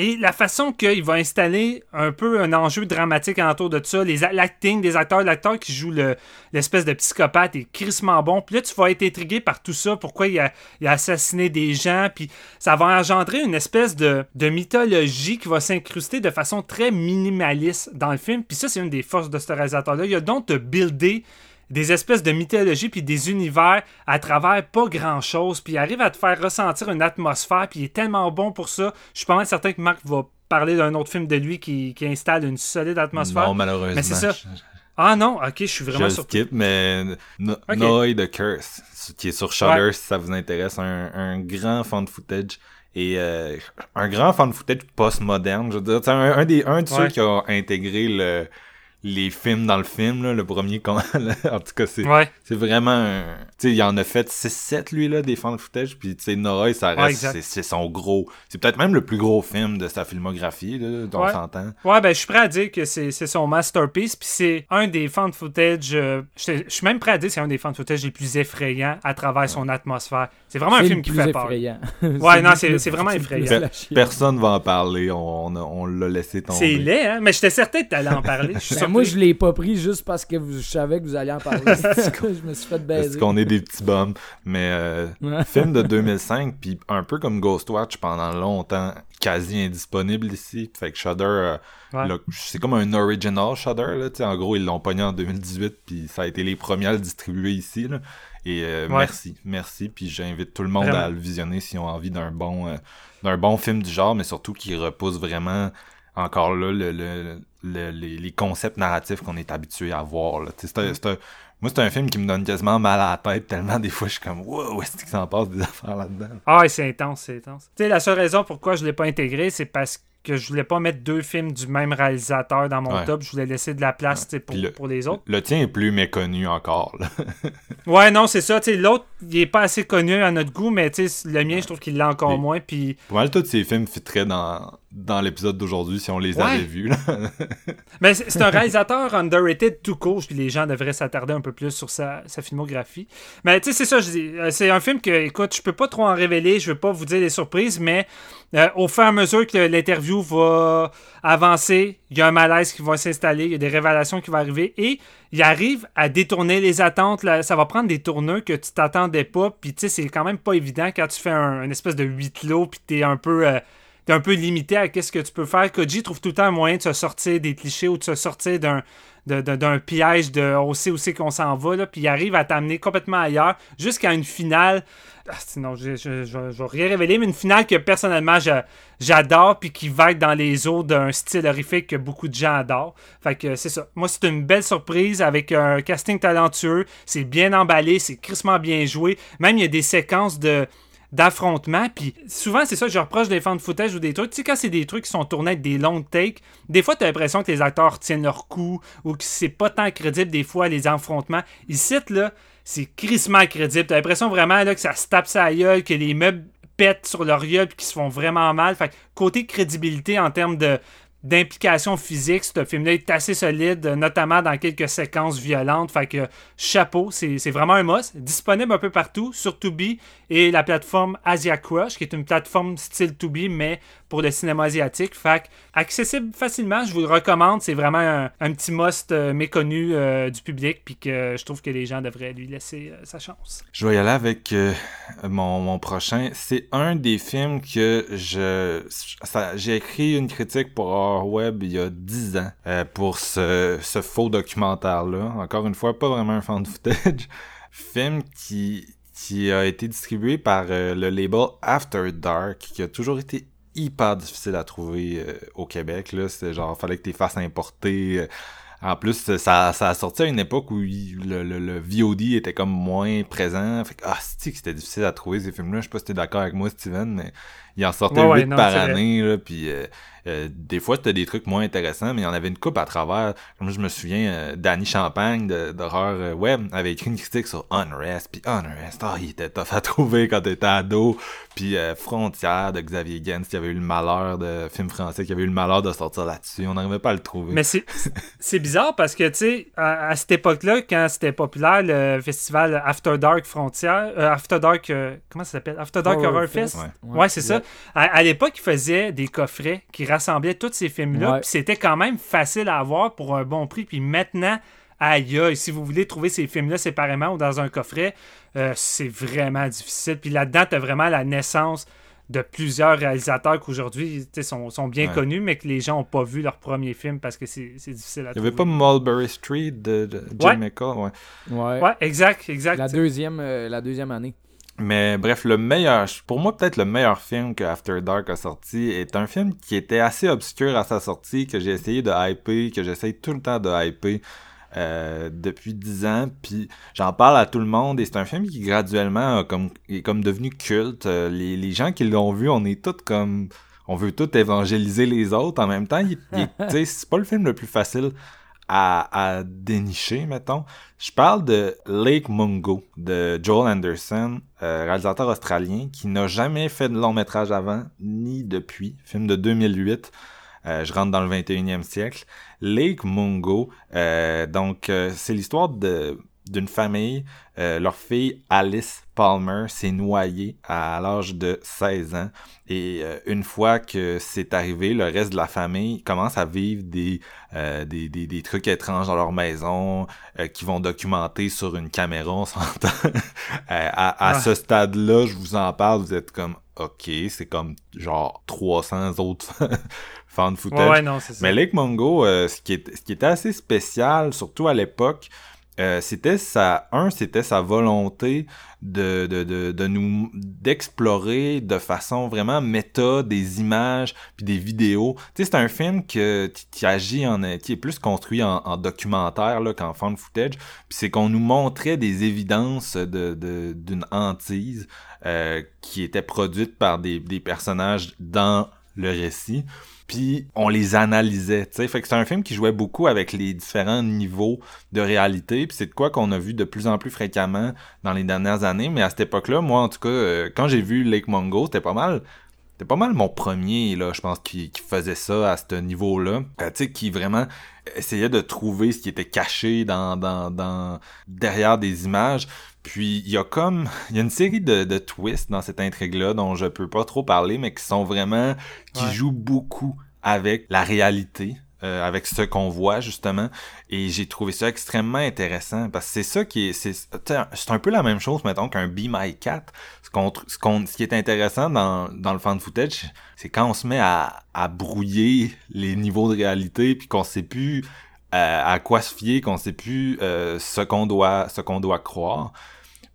Et la façon qu'il va installer un peu un enjeu dramatique autour de ça, l'acting des acteurs, l'acteur qui joue le- l'espèce de psychopathe est crissement bon. Puis là, tu vas être intrigué par tout ça, pourquoi il a, assassiné des gens, puis ça va engendrer une espèce de, de mythologie qui va s'incruster de façon très minimaliste dans le film. Puis ça, c'est une des forces de ce réalisateur-là. Il a donc de builder des espèces de mythologie puis des univers à travers pas grand chose puis il arrive à te faire ressentir une atmosphère puis il est tellement bon pour ça je suis pas mal certain que Marc va parler d'un autre film de lui qui, qui installe une solide atmosphère Non, malheureusement. Mais c'est ça. Je, ah non ok je suis je vraiment le surpris skip, mais No- Ok. Noi the Curse, qui est sur Shudder, Ouais. si ça vous intéresse, un, un grand fan footage. Et euh, un grand fan footage post-moderne, je veux dire. C'est un, un des un de ceux qui a intégré le, les films dans le film, là, le premier. con- en tout cas, c'est ouais c'est vraiment un... Tu sais, il en a fait 6-7, lui, là, des fan footage. Puis, tu sais, Nora, ça reste... c'est son gros... C'est peut-être même le plus gros film de sa filmographie, là, on Ouais. s'entend. Ouais, ben, je suis prêt à dire que c'est c'est son masterpiece, puis c'est un des fan footage. euh, je suis même prêt à dire que c'est un des fan footage les plus effrayants à travers son atmosphère. C'est vraiment un film qui fait peur. effrayant. Ouais, non, c'est- vraiment effrayant. Personne va en parler, on, on, on l'a laissé tomber. C'est laid, hein? Mais j'étais certain que t'allais en parler. Je suis Ben moi, je l'ai pas pris juste parce que je savais que vous alliez en parler. je me suis fait baiser. Est-ce qu'on est des petits bums? Mais euh, film de 2005, puis un peu comme Ghostwatch pendant longtemps, quasi indisponible ici. Fait que Shudder, euh, c'est comme un original Shudder. Là, en gros, ils l'ont pogné en 2018, puis ça a été les premiers à le distribuer ici. Là. Et euh, merci, merci. Puis j'invite tout le monde à le visionner s'ils ont envie d'un bon, euh, d'un bon film du genre, mais surtout qui repousse vraiment encore là le, les, concepts narratifs qu'on est habitué à voir. Là. moi, c'est un film qui me donne quasiment mal à la tête tellement des fois je suis comme wow, est-ce qu'il s'en passe des affaires là-dedans? Ah, c'est intense, c'est intense. Tu sais, la seule raison pourquoi je l'ai pas intégré, c'est parce que que je voulais pas mettre deux films du même réalisateur dans mon top. Je voulais laisser de la place pour, pour, les autres. Le tien est plus méconnu encore. ouais, non, c'est ça. L'autre, il est pas assez connu à notre goût, mais le mien, je trouve qu'il l'a encore moins. Puis... Pour mal, tous ces films fitteraient dans, dans l'épisode d'aujourd'hui si on les avait vus. mais c'est un réalisateur underrated tout court. Puis les gens devraient s'attarder un peu plus sur sa, sa filmographie. Mais tu sais, c'est ça, je dis. Euh, c'est un film que, écoute, je peux pas trop en révéler. Je veux pas vous dire des surprises, mais euh, au fur et à mesure que l'interview va avancer, il y a un malaise qui va s'installer, il y a des révélations qui vont arriver et il arrive à détourner les attentes. ça va prendre des tourneurs que tu t'attendais pas. Puis tu sais, c'est quand même pas évident quand tu fais un, espèce de huit lots puis t'es un peu. Euh, un peu limité à qu'est-ce que tu peux faire. Koji trouve tout le temps un moyen de se sortir des clichés ou de se sortir d'un, d'un piège de on sait où c'est qu'on s'en va, là, puis il arrive à t'amener complètement ailleurs jusqu'à une finale ah, sinon, je, je, je, vais rien révéler, mais une finale que personnellement j'adore puis qui va être dans les eaux d'un style horrifique que beaucoup de gens adorent. Fait que c'est ça. Moi, c'est une belle surprise avec un casting talentueux. C'est bien emballé, c'est crissement bien joué. Même il y a des séquences de d'affrontement. Puis souvent, c'est ça, je reproche des fans de footage ou des trucs. Tu sais, quand c'est des trucs qui sont tournés avec des longs takes, des fois, tu as l'impression que les acteurs tiennent leur coup ou que c'est pas tant crédible, des fois, les affrontements. Ici, là, c'est crissement crédible. T'as l'impression vraiment là, que ça se tape sa gueule, que les meubles pètent sur leur gueule et qu'ils se font vraiment mal. Fait côté crédibilité en termes de d'implication physique, ce film-là est assez solide, notamment dans quelques séquences violentes. Fait que chapeau, c'est vraiment un must. Disponible un peu partout sur Tubi et la plateforme Asia Crush, qui est une plateforme style Tubi, mais pour le cinéma asiatique. Fait accessible facilement, je vous le recommande. C'est vraiment un, petit must euh, méconnu euh, du public, puis que je trouve que les gens devraient lui laisser euh, sa chance. Je vais y aller avec mon, prochain. C'est un des films que je. J'ai écrit une critique pour Our Web il y a 10 ans pour ce, ce faux documentaire-là. Encore une fois, pas vraiment un fan footage. Film qui qui a été distribué par le label After Dark, qui a toujours été hyper difficile à trouver euh, au Québec. Là. C'est genre, fallait que tu fasses importer. Euh. En plus, ça, ça a sorti à une époque où le, le, VOD était comme moins présent. Fait que, ah, c'est c'était difficile à trouver ces films-là? Je sais pas si t'es d'accord avec moi, Steven, mais il en sortait 8 par année, là, puis euh, euh, des fois, c'était des trucs moins intéressants, mais il y en avait une coupe à travers. Comme je me souviens, euh, Danny Champagne d'horreur euh, web avait écrit une critique sur Unrest, puis Unrest, ah, il était tough à trouver quand t'étais ado. Puis Frontière de Xavier Gens, qui avait eu le malheur de film français, qui avait eu le malheur de sortir là-dessus. On n'arrivait pas à le trouver. Mais c'est bizarre parce que, tu sais, à, cette époque-là, quand c'était populaire, le festival After Dark Frontière, After Dark, comment ça s'appelle? After Dark Horror, Fest? Ouais, c'est ça. À, l'époque, il faisait des coffrets qui rassemblait tous ces films-là. c'était quand même facile à avoir pour un bon prix. Puis maintenant, aïe, si vous voulez trouver ces films-là séparément ou dans un coffret, euh, c'est vraiment difficile. Puis là-dedans, tu as vraiment la naissance de plusieurs réalisateurs qui aujourd'hui sont, sont, bien connus, mais que les gens n'ont pas vu leur premier film parce que c'est difficile à trouver. Il n'y avait pas Mulberry Street de, Jim ouais. ouais. ouais. exact, exact. La deuxième, euh, la deuxième année. Mais bref, le meilleur, pour moi peut-être le meilleur film que After Dark a sorti est un film qui était assez obscur à sa sortie, que j'ai essayé de hyper, que j'essaye tout le temps de hyper euh, depuis dix ans, puis j'en parle à tout le monde et c'est un film qui graduellement comme, est comme devenu culte. Euh, les, les gens qui l'ont vu, on est tous comme on veut tout évangéliser les autres en même temps. c'est pas le film le plus facile à, dénicher, mettons. Je parle de Lake Mungo de Joel Anderson, euh, réalisateur australien qui n'a jamais fait de long métrage avant ni depuis. Film de 2008. Euh, je rentre dans le 21e siècle. Lake Mungo, euh, donc c'est l'histoire de d'une famille. Euh, leur fille Alice Palmer s'est noyée à l'âge de 16 ans. Et euh, une fois que c'est arrivé, le reste de la famille commence à vivre des, euh, des, des, des, trucs étranges dans leur maison, qui vont documenter sur une caméra, on s'entend. à, à ce stade-là, je vous en parle, vous êtes comme ok, c'est comme genre 300 autres fan footage. Ouais, non, ça. Mais Lake Mungo, ce, qui est, ce qui était assez spécial, surtout à l'époque, euh, c'était sa un c'était sa volonté de, de, de, de nous d'explorer de façon vraiment méta des images puis des vidéos. Tu sais c'est un film que qui agit en qui est plus construit en, en documentaire qu'en fan footage. Puis c'est qu'on nous montrait des évidences de d'une hantise euh, qui était produite par des, des personnages dans le récit puis on les analysait, tu sais. Fait que c'est un film qui jouait beaucoup avec les différents niveaux de réalité, puis c'est de quoi qu'on a vu de plus en plus fréquemment dans les dernières années, mais à cette époque-là, moi, en tout cas, euh, quand j'ai vu Lake Mungo, c'était pas mal... C'était pas mal mon premier, là, je pense, qui, faisait ça à ce niveau-là. Euh, tu sais, qui vraiment essayait de trouver ce qui était caché dans derrière des images. Puis il y a comme il y a une série de, de twists dans cette intrigue-là dont je peux pas trop parler, mais qui sont vraiment qui jouent beaucoup avec la réalité. Euh, avec ce qu'on voit justement et j'ai trouvé ça extrêmement intéressant parce que c'est ça qui est c'est c'est un peu la même chose mettons qu'un Be My Cat ce qu'on ce qu'on ce qui est intéressant dans dans le fan footage c'est quand on se met à à brouiller les niveaux de réalité puis qu'on sait plus euh, à quoi se fier qu'on sait plus euh, ce qu'on doit ce qu'on doit croire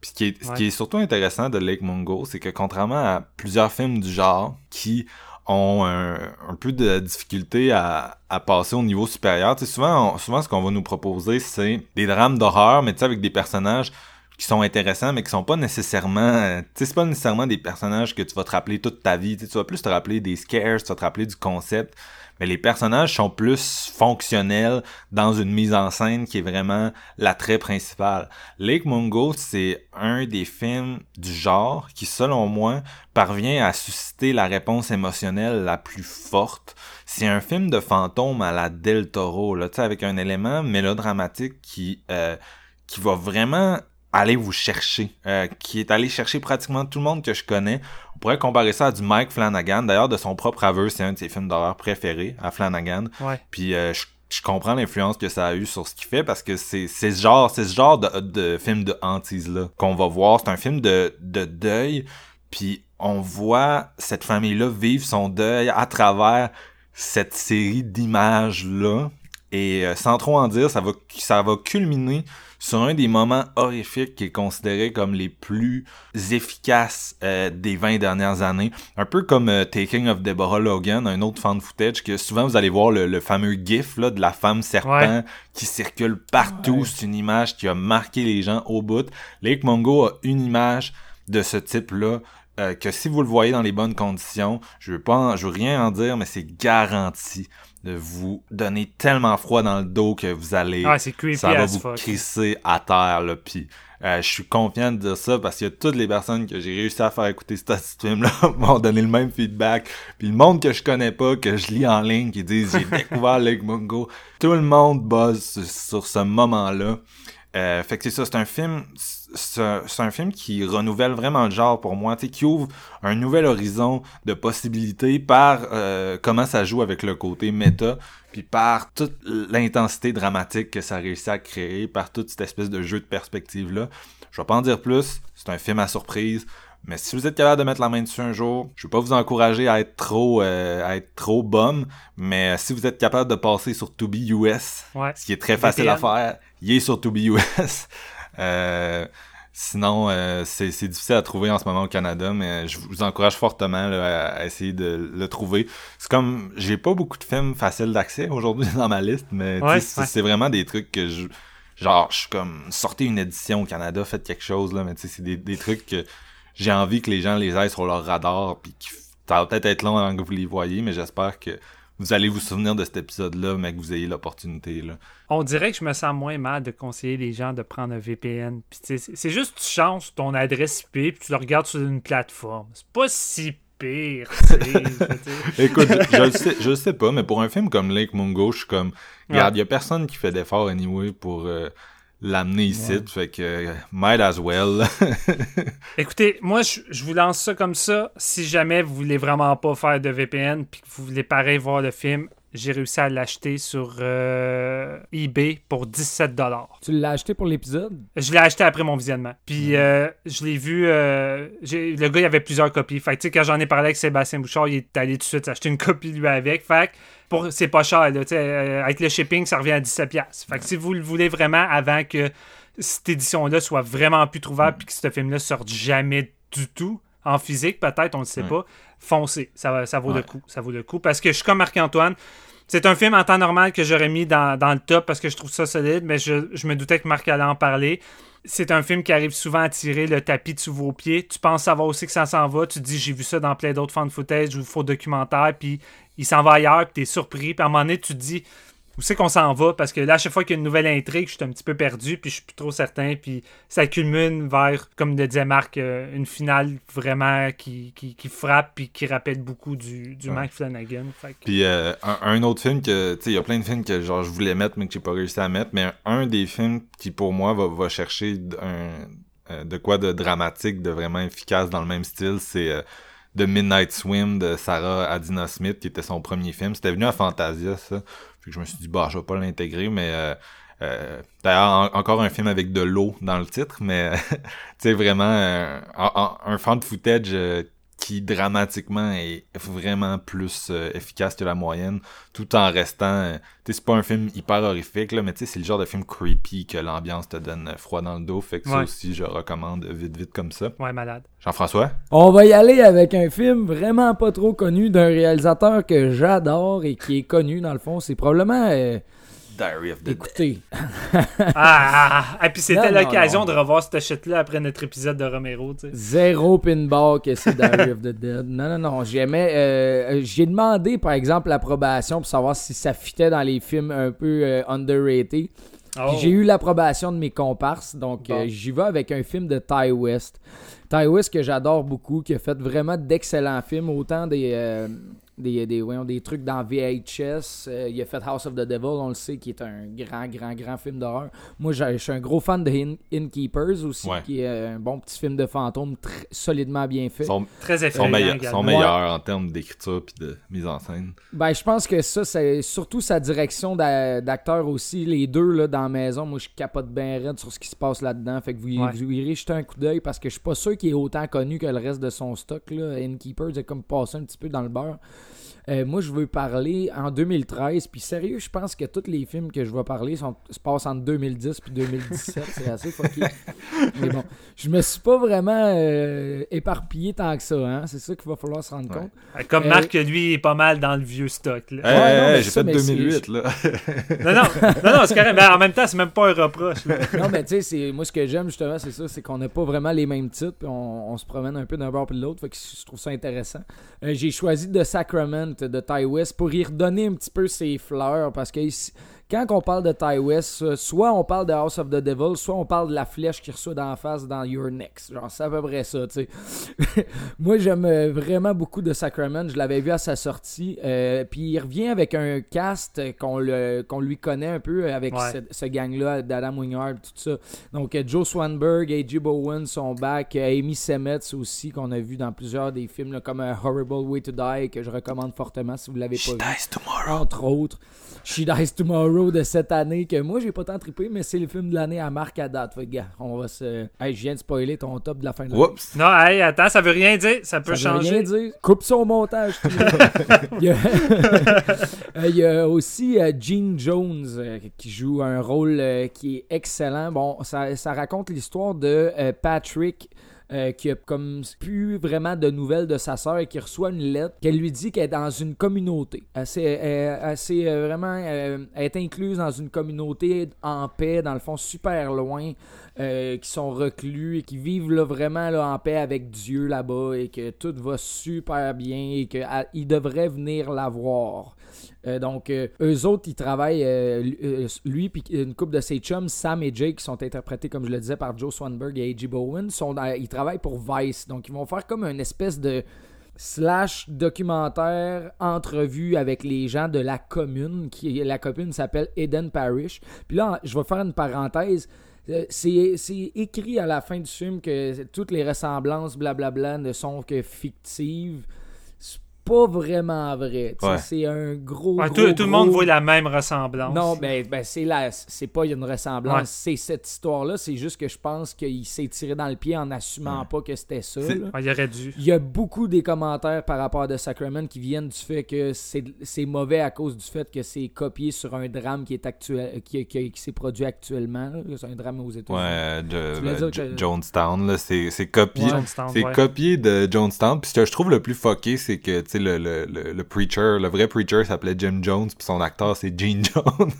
puis ce qui est ce qui est surtout intéressant de Lake Mungo c'est que contrairement à plusieurs films du genre qui ont un, un, peu de difficulté à, à passer au niveau supérieur. souvent, souvent, ce qu'on va nous proposer, c'est des drames d'horreur, mais avec des personnages qui sont intéressants, mais qui sont pas nécessairement... Tu sais, c'est pas nécessairement des personnages que tu vas te rappeler toute ta vie. tu vas plus te rappeler des scares, tu vas te rappeler du concept mais les personnages sont plus fonctionnels dans une mise en scène qui est vraiment l'attrait principal. Lake Mungo, c'est un des films du genre qui, selon moi, parvient à susciter la réponse émotionnelle la plus forte. C'est un film de fantôme à la Del Toro, là, avec un élément mélodramatique qui, euh, qui va vraiment aller vous chercher, euh, qui est allé chercher pratiquement tout le monde que je connais. On pourrait comparer ça à du Mike Flanagan, d'ailleurs de son propre aveu, c'est un de ses films d'horreur préférés à Flanagan. Ouais. Puis euh, je, je, comprends l'influence que ça a eu sur ce qu'il fait parce que c'est ce genre c'est ce genre de, de film de hantise là qu'on va voir. C'est un film de de deuil. Puis on voit cette famille là vivre son deuil à travers cette série d'images là. Et euh, sans trop en dire, ça va ça va culminer sur un des moments horrifiques qui est considéré comme les plus efficaces euh, des 20 dernières années. Un peu comme euh, Taking of Deborah Logan, un autre fan footage que souvent vous allez voir le, fameux gif là, de la femme serpent qui circule partout. C'est une image qui a marqué les gens au bout. Lake Mongo a une image de ce type-là. Euh, que si vous le voyez dans les bonnes conditions, je veux pas, je veux rien en dire, mais c'est garanti de vous donner tellement froid dans le dos que vous allez ah, ça va vous crisser à terre là. Puis euh, je suis confiant de dire ça parce que toutes les personnes que j'ai réussi à faire écouter ce film là m'ont donné le même feedback. Puis le monde que je connais pas que je lis en ligne qui disent j'ai découvert Lake Mungo. Tout le monde buzz sur ce moment là euh, fait que c'est ça c'est un film c'est un film qui renouvelle vraiment le genre pour moi, qui ouvre un nouvel horizon de possibilités par euh, comment ça joue avec le côté méta, puis par toute l'intensité dramatique que ça réussit à créer, par toute cette espèce de jeu de perspective là. Je vais pas en dire plus, c'est un film à surprise. Mais si vous êtes capable de mettre la main dessus un jour, je vais pas vous encourager à être trop euh, à être trop bum, mais si vous êtes capable de passer sur Tubi US, ce qui est très facile à faire, il est sur Tubi US. Euh, sinon, euh, c'est difficile à trouver en ce moment au Canada, mais je vous encourage fortement à, essayer de le trouver. C'est comme, j'ai pas beaucoup de films faciles d'accès aujourd'hui dans ma liste, mais c'est vraiment des trucs que je... Genre, je suis comme, sortez une édition au Canada, faites quelque chose, là, mais tu sais, c'est des, des trucs que j'ai envie que les gens les aient sur leur radar, puis ça va peut-être être long avant que vous les voyez, mais j'espère que vous allez vous souvenir de cet épisode-là, mais que vous ayez l'opportunité. Là. On dirait que je me sens moins mal de conseiller les gens de prendre un VPN. C'est juste tu changes ton adresse IP puis tu le regardes sur une plateforme. C'est pas si pire. Écoute, je, le sais, je sais pas, mais pour un film comme Lake Mungo, je suis comme. Regarde, il y a personne qui fait d'effort anyway pour. Euh, l'amener ici. Fait que, might as well. Écoutez, moi, je, je, vous lance ça comme ça. Si jamais vous voulez vraiment pas faire de VPN puis que vous voulez pareil voir le film, j'ai réussi à l'acheter sur euh, eBay pour 17 Tu l'as acheté pour l'épisode? Je l'ai acheté après mon visionnement. Puis euh, je l'ai vu. Euh, le gars, il avait plusieurs copies. Fait que quand j'en ai parlé avec Sébastien Bouchard, il est allé tout de suite acheter une copie lui avec. Fait que c'est pas cher. Là, avec le shipping, ça revient à 17$. Fait que si vous le voulez vraiment avant que cette édition-là soit vraiment plus trouvable puis que ce film-là sorte jamais du tout en physique, peut-être, on ne sait pas, foncez. Ça, ça vaut le coup. Ça vaut le coup. Parce que je suis comme Marc-Antoine. C'est un film en temps normal que j'aurais mis dans, le top parce que je trouve ça solide, mais je, me doutais que Marc allait en parler. C'est un film qui arrive souvent à tirer le tapis sous vos pieds. Tu penses savoir aussi que ça s'en va. Tu te dis, j'ai vu ça dans plein d'autres fan footage ou faux documentaires, puis il s'en va ailleurs, puis es surpris. Puis à un moment donné, tu te dis, où c'est qu'on s'en va? Parce que là à chaque fois qu'il y a une nouvelle intrigue je suis un petit peu perdu puis je suis plus trop certain puis ça culmine vers comme le disait Marc euh, une finale vraiment qui, qui, frappe puis qui rappelle beaucoup du, du Mike Flanagan. Puis euh, un, autre film que tu sais il y a plein de films que genre je voulais mettre mais que j'ai pas réussi à mettre mais un des films qui pour moi va, va chercher un, euh, de quoi de dramatique de vraiment efficace dans le même style c'est The Midnight Swim de Sarah Adina Smith qui était son premier film. C'était venu à Fantasia ça je me suis dit, bah, je vais pas l'intégrer, mais euh, euh, d'ailleurs, encore un film avec de l'eau dans le titre, mais tu sais, vraiment euh, un, un fan de footage qui dramatiquement est vraiment plus efficace que la moyenne, tout en restant. tu sais, c'est pas un film hyper horrifique, là, mais tu sais, c'est le genre de film creepy que l'ambiance te donne froid dans le dos. Fait que ça aussi, je recommande vite, vite comme ça. Ouais, malade. Jean-François? On va y aller avec un film vraiment pas trop connu d'un réalisateur que j'adore et qui est connu, dans le fond. C'est probablement. Diary of the Écoutez. ah, ah, ah, ah, puis c'était l'occasion de revoir cette chute-là après notre épisode de Romero. Tu sais. Zéro pinball que c'est Diary of the Dead. Non, non, non. J'aimais. Euh, j'ai demandé, par exemple, l'approbation pour savoir si ça fitait dans les films un peu euh, underrated. Oh. J'ai eu l'approbation de mes comparses, donc euh, j'y vais avec un film de Ty West. Ty West que j'adore beaucoup, qui a fait vraiment d'excellents films, autant des, des, des, des trucs dans VHS. Euh, il a fait House of the Devil, on le sait, qui est un grand, grand, grand film d'horreur. Moi, je suis un gros fan de In Innkeepers aussi, qui est un bon petit film de fantôme solidement bien fait. Très Sont, meilleurs, meilleurs en termes d'écriture et de mise en scène. Ben, je pense que ça, c'est surtout sa direction d'acteur aussi. Les deux là, dans la maison, moi, je capote bien raide sur ce qui se passe là-dedans. Fait que vous, vous, irez jeter un coup d'œil parce que je suis pas sûr qu'il est autant connu que le reste de son stock. Là. Innkeepers est comme passé un petit peu dans le beurre. Euh, moi, je veux parler en 2013. Puis sérieux, je pense que tous les films que je vais parler sont, se passent entre 2010 puis 2017. c'est assez fucké. Mais bon, je me suis pas vraiment euh, éparpillé tant que ça. Hein? C'est ça qu'il va falloir se rendre compte. Comme euh, Marc, lui, est pas mal dans le vieux stock. Là. j'ai fait 2008. Là. non, non, non, non c'est carré. Mais en même temps, c'est même pas un reproche. non, mais tu sais, moi, ce que j'aime justement, c'est ça c'est qu'on n'a pas vraiment les mêmes titres. Puis on, se promène un peu d'un bord puis de l'autre. Fait que je trouve ça intéressant. j'ai choisi The Sacrament de Ty West pour y redonner un petit peu ses fleurs parce que quand on parle de Ty West, soit on parle de House of the Devil, soit on parle de la flèche qui reçoit d'en face dans Your Next. Genre, c'est à peu près ça, tu sais. Moi, j'aime euh, vraiment beaucoup de Sacrament. Je l'avais vu à sa sortie. Euh, puis il revient avec un cast qu'on qu'on lui connaît un peu avec ce, gang-là, d'Adam Wingard, tout ça. Donc, euh, Joe Swanberg, A.J. Bowen sont back. Amy Semets aussi, qu'on a vu dans plusieurs des films, comme Horrible Way to Die, que je recommande fortement si vous l'avez pas vu. Entre autres. She Dies Tomorrow de cette année que moi j'ai pas tant trippé, mais c'est le film de l'année à marque à date. Fait gars, on va se. Hey, je viens de spoiler ton top de la fin de l'année. Non, hey, attends, ça veut rien dire. Ça peut ça changer. Veut rien dire. Coupe son montage. il, y a... il, y a... aussi euh, Gene Jones euh, qui joue un rôle euh, qui est excellent. Bon, ça, ça raconte l'histoire de Patrick. Euh, qui a comme plus vraiment de nouvelles de sa sœur et qui reçoit une lettre qu'elle lui dit qu'elle est dans une communauté. Elle, assez euh, vraiment elle est incluse dans une communauté en paix, dans le fond super loin, euh, qui sont reclus et qui vivent là, vraiment là, en paix avec Dieu là-bas et que tout va super bien et qu'il devrait venir la voir. Euh, donc, euh, eux autres, ils travaillent, lui puis une couple de ses chums, Sam et Jake, qui sont interprétés, comme je le disais, par Joe Swanberg et A.J. Bowen, ils travaillent pour Vice. Donc, ils vont faire comme une espèce de slash documentaire entrevue avec les gens de la commune qui la commune s'appelle Eden Parish puis là je vais faire une parenthèse c'est c'est écrit à la fin du film que toutes les ressemblances, blablabla, ne sont que fictives. C'est pas vraiment vrai. Ouais. C'est un gros. Ouais, gros, tout, tout le monde voit la même ressemblance. Non, ben, ben c'est la, c'est pas une ressemblance. Ouais. C'est cette histoire-là. C'est juste que je pense qu'il s'est tiré dans le pied en assumant pas que c'était ça. Il aurait dû. Il y a beaucoup des commentaires par rapport à The Sacrament qui viennent du fait que c'est c'est mauvais à cause du fait que c'est copié sur un drame qui est actuel qui, qui- qui s'est produit actuellement. C'est un drame aux États-Unis. Ouais, de, ben, que- Jonestown, là, c'est copié. C'est copié de Jonestown. Puis ce que je trouve le plus fucké, c'est que, tu sais, le, le, le, preacher, le vrai preacher s'appelait Jim Jones, puis son acteur, c'est Gene Jones.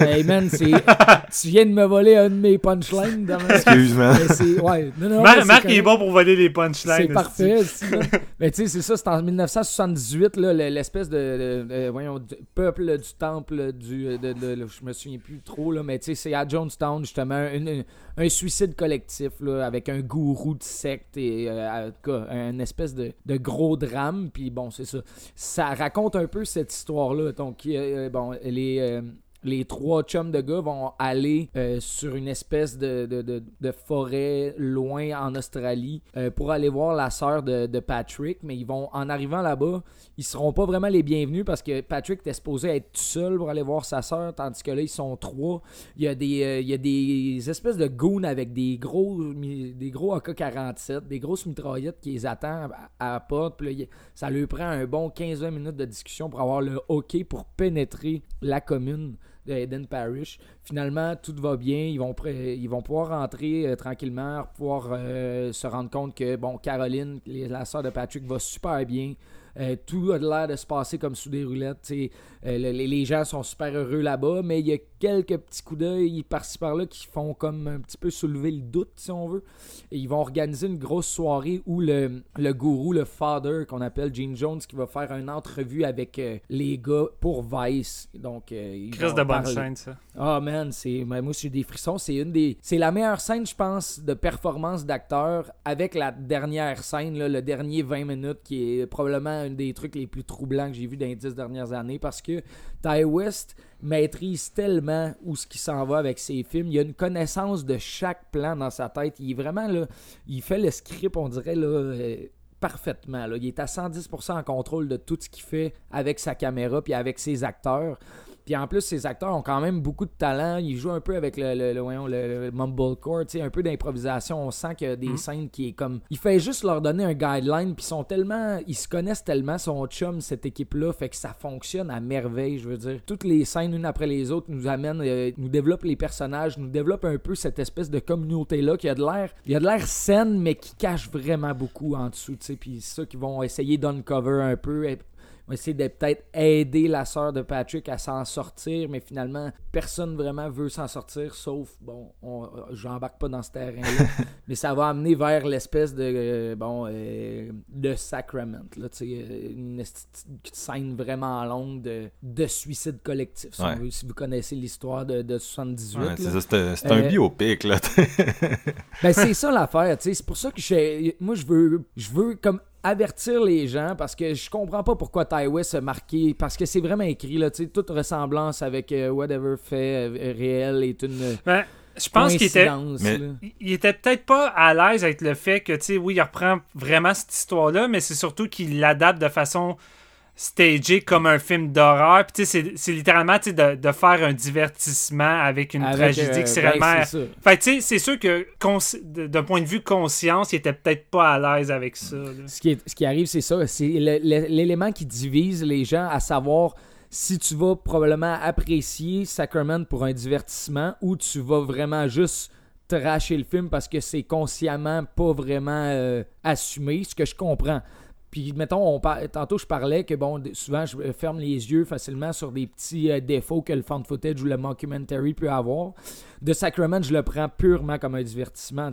Hey man, c'est tu viens de me voler un de mes punchlines dans ma- Excuse, c'est ouais, non, non, Marc, il est correct. bon pour voler les punchlines. C'est parfait. c'est ça. Mais tu sais, c'est ça, c'est en 1978, là, le- l'espèce de, de- de- voyons, du peuple du temple du. De, de- de- je me souviens plus trop, là, mais tu sais, c'est à Jonestown, justement, une- une- un suicide collectif, là, avec un gourou de secte et, euh, en tout cas, un espèce de, de gros drame. Puis bon, c'est ça. Ça raconte un peu cette histoire-là. Donc, euh, bon, les. Les trois chums de gars vont aller euh, sur une espèce de, de, de- forêt loin en Australie euh, pour aller voir la sœur de, Patrick, mais ils vont en arrivant là-bas, ils seront pas vraiment les bienvenus parce que Patrick était supposé être tout seul pour aller voir sa sœur, tandis que là ils sont trois. Il y a des, euh, il y a des espèces de goons avec des gros, des gros AK-47, des grosses mitraillettes qui les attendent à, la porte. Ça lui prend un bon 15-20 minutes de discussion pour avoir le OK pour pénétrer la commune de Eden Parish. Finalement, tout va bien. Ils vont, ils vont pouvoir rentrer euh, tranquillement, pouvoir euh, se rendre compte que, bon, Caroline, les- la sœur de Patrick, va super bien. Euh, tout a l'air de se passer comme sous des roulettes. Euh, le- les, les gens sont super heureux là-bas, mais il y a quelques petits coups d'œil par-ci par-là qui font comme un petit peu soulever le doute, si on veut. Et ils vont organiser une grosse soirée où le, le gourou, le father qu'on appelle Gene Jones, qui va faire une entrevue avec euh, les gars pour Vice. Donc, euh, ils Chris vont de bonne scène, ça. Ah man, c'est ben, moi j'ai des frissons, c'est une des c'est la meilleure scène je pense de performance d'acteur avec la dernière scène là, le dernier 20 minutes qui est probablement un des trucs les plus troublants que j'ai vu dans les 10 dernières années parce que Ty West maîtrise tellement où ce qui s'en va avec ses films, il a une connaissance de chaque plan dans sa tête, il est vraiment là, il fait le script on dirait là euh, parfaitement. Là. Il est à 110% en contrôle de tout ce qu'il fait avec sa caméra puis avec ses acteurs. Puis en plus, ces acteurs ont quand même beaucoup de talent. Ils jouent un peu avec le, le, le, le- le mumblecore, tu sais, un peu d'improvisation. On sent qu'il y a des scènes qui est comme. Il fait juste leur donner un guideline, puis ils sont tellement. Ils se connaissent tellement, son chum, cette équipe-là, fait que ça fonctionne à merveille, je veux dire. Toutes les scènes, une après les autres, nous amènent, euh, nous développent les personnages, nous développent un peu cette espèce de communauté-là qui a de l'air. Il y a de l'air saine, mais qui cache vraiment beaucoup en dessous, tu sais. Puis c'est ça qu'ils vont essayer d'uncover un peu. Vont essayer de peut-être aider la sœur de Patrick à s'en sortir, mais finalement, personne vraiment veut s'en sortir, sauf, bon, on, euh, j'embarque pas dans ce terrain-là, mais ça va amener vers l'espèce de, euh, bon, euh, de Sacrament, là, tu sais, euh, une scène vraiment longue de, de suicide collectif, si, on Ouais. veut, si vous connaissez l'histoire de, de 78. Ouais, là. c'est ça, c'est un, c'est un Euh, biopic, là. Ben c'est ça l'affaire, tu sais, c'est pour ça que je moi je veux je veux comme avertir les gens parce que je comprends pas pourquoi Ty West a marqué parce que c'est vraiment écrit là, tu sais, toute ressemblance avec euh, whatever fait euh, réel est une Ben, je pense qu'il était. Mais- là. Il était peut-être pas à l'aise avec le fait que, tu sais, oui, il reprend vraiment cette histoire-là, mais c'est surtout qu'il l'adapte de façon stagée comme un film d'horreur. Puis, tu sais, c'est- c'est littéralement, de, de faire un divertissement avec une Avec, tragédie euh, qui c'est ben, c'est. Fait tu sais, c'est sûr que, cons- d'un point de vue conscience, il était peut-être pas à l'aise avec ça. là. Ce qui, est- ce qui arrive, c'est ça. C'est le- le- l'élément qui divise les gens à savoir si tu vas probablement apprécier Sacrament pour un divertissement ou tu vas vraiment juste tracher le film parce que c'est consciemment pas vraiment euh, assumé, ce que je comprends. Puis, mettons, on tantôt, je parlais que, bon, souvent, je euh, ferme les yeux facilement sur des petits euh, défauts que le found footage ou le mockumentary peut avoir. De Sacrament, je le prends purement comme un divertissement.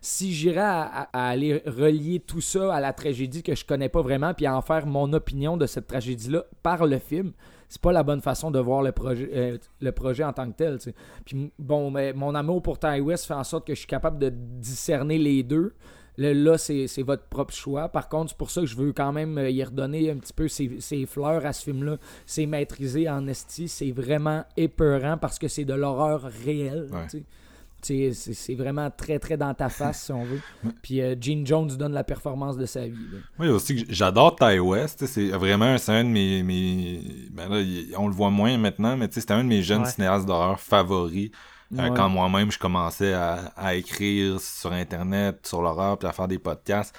Si j'irais à, aller relier tout ça à la tragédie que je connais pas vraiment, puis à en faire mon opinion de cette tragédie-là par le film, c'est pas la bonne façon de voir le projet, euh, le projet en tant que tel. Puis bon, mais mon amour pour Ty West fait en sorte que je suis capable de discerner les deux. Là, là, c'est c'est votre propre choix. Par contre, c'est pour ça que je veux quand même euh, y redonner un petit peu ses, ses fleurs à ce film-là. C'est maîtrisé en esti. C'est vraiment épeurant parce que c'est de l'horreur réelle. Ouais. C'est c'est vraiment très, très dans ta face, si on veut. Puis euh, Gene Jones donne la performance de sa vie. là. Oui, aussi, que j'adore Ty West. C'est vraiment c'est un de mes. mes- ben là, on le voit moins maintenant, mais c'était un de mes jeunes Ouais. cinéastes d'horreur favoris. Euh, Ouais. quand moi-même je commençais à, à écrire sur internet, sur l'horreur, puis à faire des podcasts,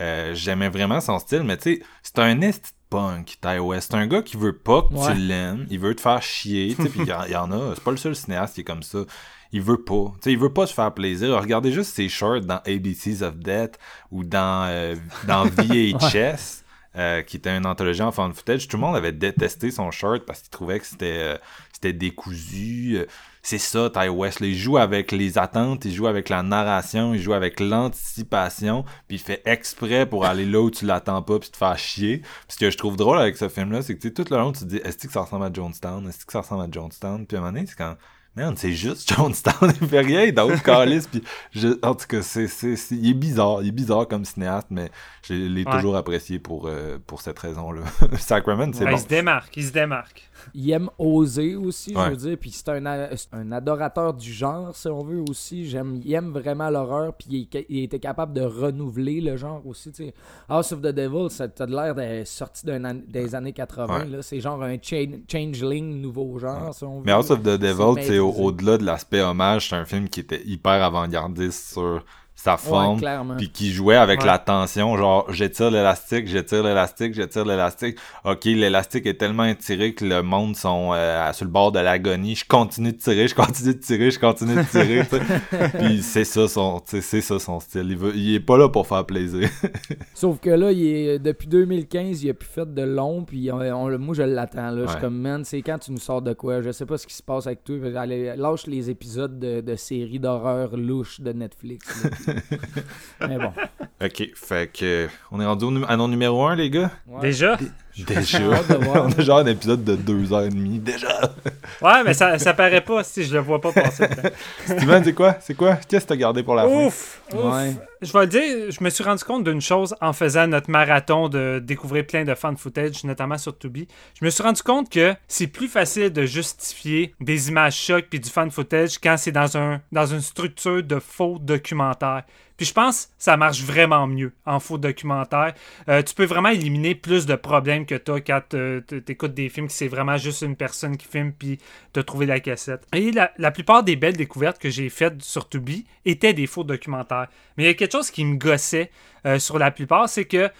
euh, j'aimais vraiment son style, mais tu sais, c'est un esti de punk, Ty West. C'est un gars qui veut pas que Ouais. tu l'aimes, il veut te faire chier, tu sais, puis il y, en- il y en a, c'est pas le seul cinéaste qui est comme ça. Il veut pas, tu sais, il veut pas te faire plaisir. Regardez juste ses shorts dans ABCs of Death ou dans, euh, dans VHS. euh, qui était une anthologie en fan footage, tout le monde avait détesté son short parce qu'il trouvait que c'était euh, c'était décousu. C'est ça, Ty West. il joue avec les attentes, il joue avec la narration, il joue avec l'anticipation, puis il fait exprès pour aller là où tu l'attends pas puis te faire chier. Puis ce que je trouve drôle avec ce film-là, c'est que tout le long, tu te dis, est-ce que ça ressemble à Jonestown? Est-ce que ça ressemble à Jonestown? Puis à un moment donné, c'est quand Man, c'est juste Jonestown, il fait rien d'autre, Carlis, puis je, en tout cas, c'est, c'est, c'est- il est bizarre, il est bizarre comme cinéaste, mais je l'ai Ouais. toujours apprécié pour, euh, pour cette raison-là. Sacrament, c'est Ouais, bon. Il se démarque, il se démarque. Il aime oser aussi, Ouais. je veux dire. Puis c'est un, un adorateur du genre, si on veut aussi. J'aime, il aime vraiment l'horreur. Puis il, était capable de renouveler le genre aussi. tu sais. House of the Devil, ça a l'air d'être sorti d'un an- des années 80. Ouais. là. C'est genre un cha- changeling nouveau genre, si on veut. Mais House of the Devil, C'est au-delà de l'aspect hommage, c'est un film qui était hyper avant-gardiste sur sa forme, puis qui jouait avec Ouais. la tension, genre j'étire l'élastique, j'étire l'élastique, j'étire l'élastique. Ok, l'élastique est tellement étiré que le monde sont euh, sur le bord de l'agonie. Je continue de tirer, je continue de tirer, je continue de tirer. puis c'est ça son, c'est ça son style. Il, veut, il est pas là pour faire plaisir. Sauf que là, il est, depuis 2015, il a plus fait de long, puis on- on- moi je l'attends. Là. Je suis comme, man, c'est quand tu nous sors de quoi? Je sais pas ce qui se passe avec toi. Allez, lâche les épisodes de, de séries d'horreur louches de Netflix. Mais bon. ok, fait que on est rendu à non numéro 1 les gars? Ouais. Déjà? Déjà. on a genre un épisode de deux heures et demie déjà. Ouais, mais ça, ça paraît pas si je le vois pas passer. Steven, c'est quoi? C'est quoi? Qu'est-ce que t'as gardé pour la fin? Ouf! ouf. Ouais. Je vais le dire, je me suis rendu compte d'une chose en faisant notre marathon de découvrir plein de fan footage, notamment sur Tubi. Je me suis rendu compte que c'est plus facile de justifier des images chocs puis du fan footage quand c'est dans, un, dans une structure de faux documentaire. Puis je pense que ça marche vraiment mieux en faux documentaire. Euh, tu peux vraiment éliminer plus de problèmes que toi quand tu des films que c'est vraiment juste une personne qui filme puis t'as trouvé la cassette. Et la, plupart des belles découvertes que j'ai faites sur Tubi étaient des faux documentaires. Mais il y a quelque chose qui me gossait euh, sur la plupart, c'est que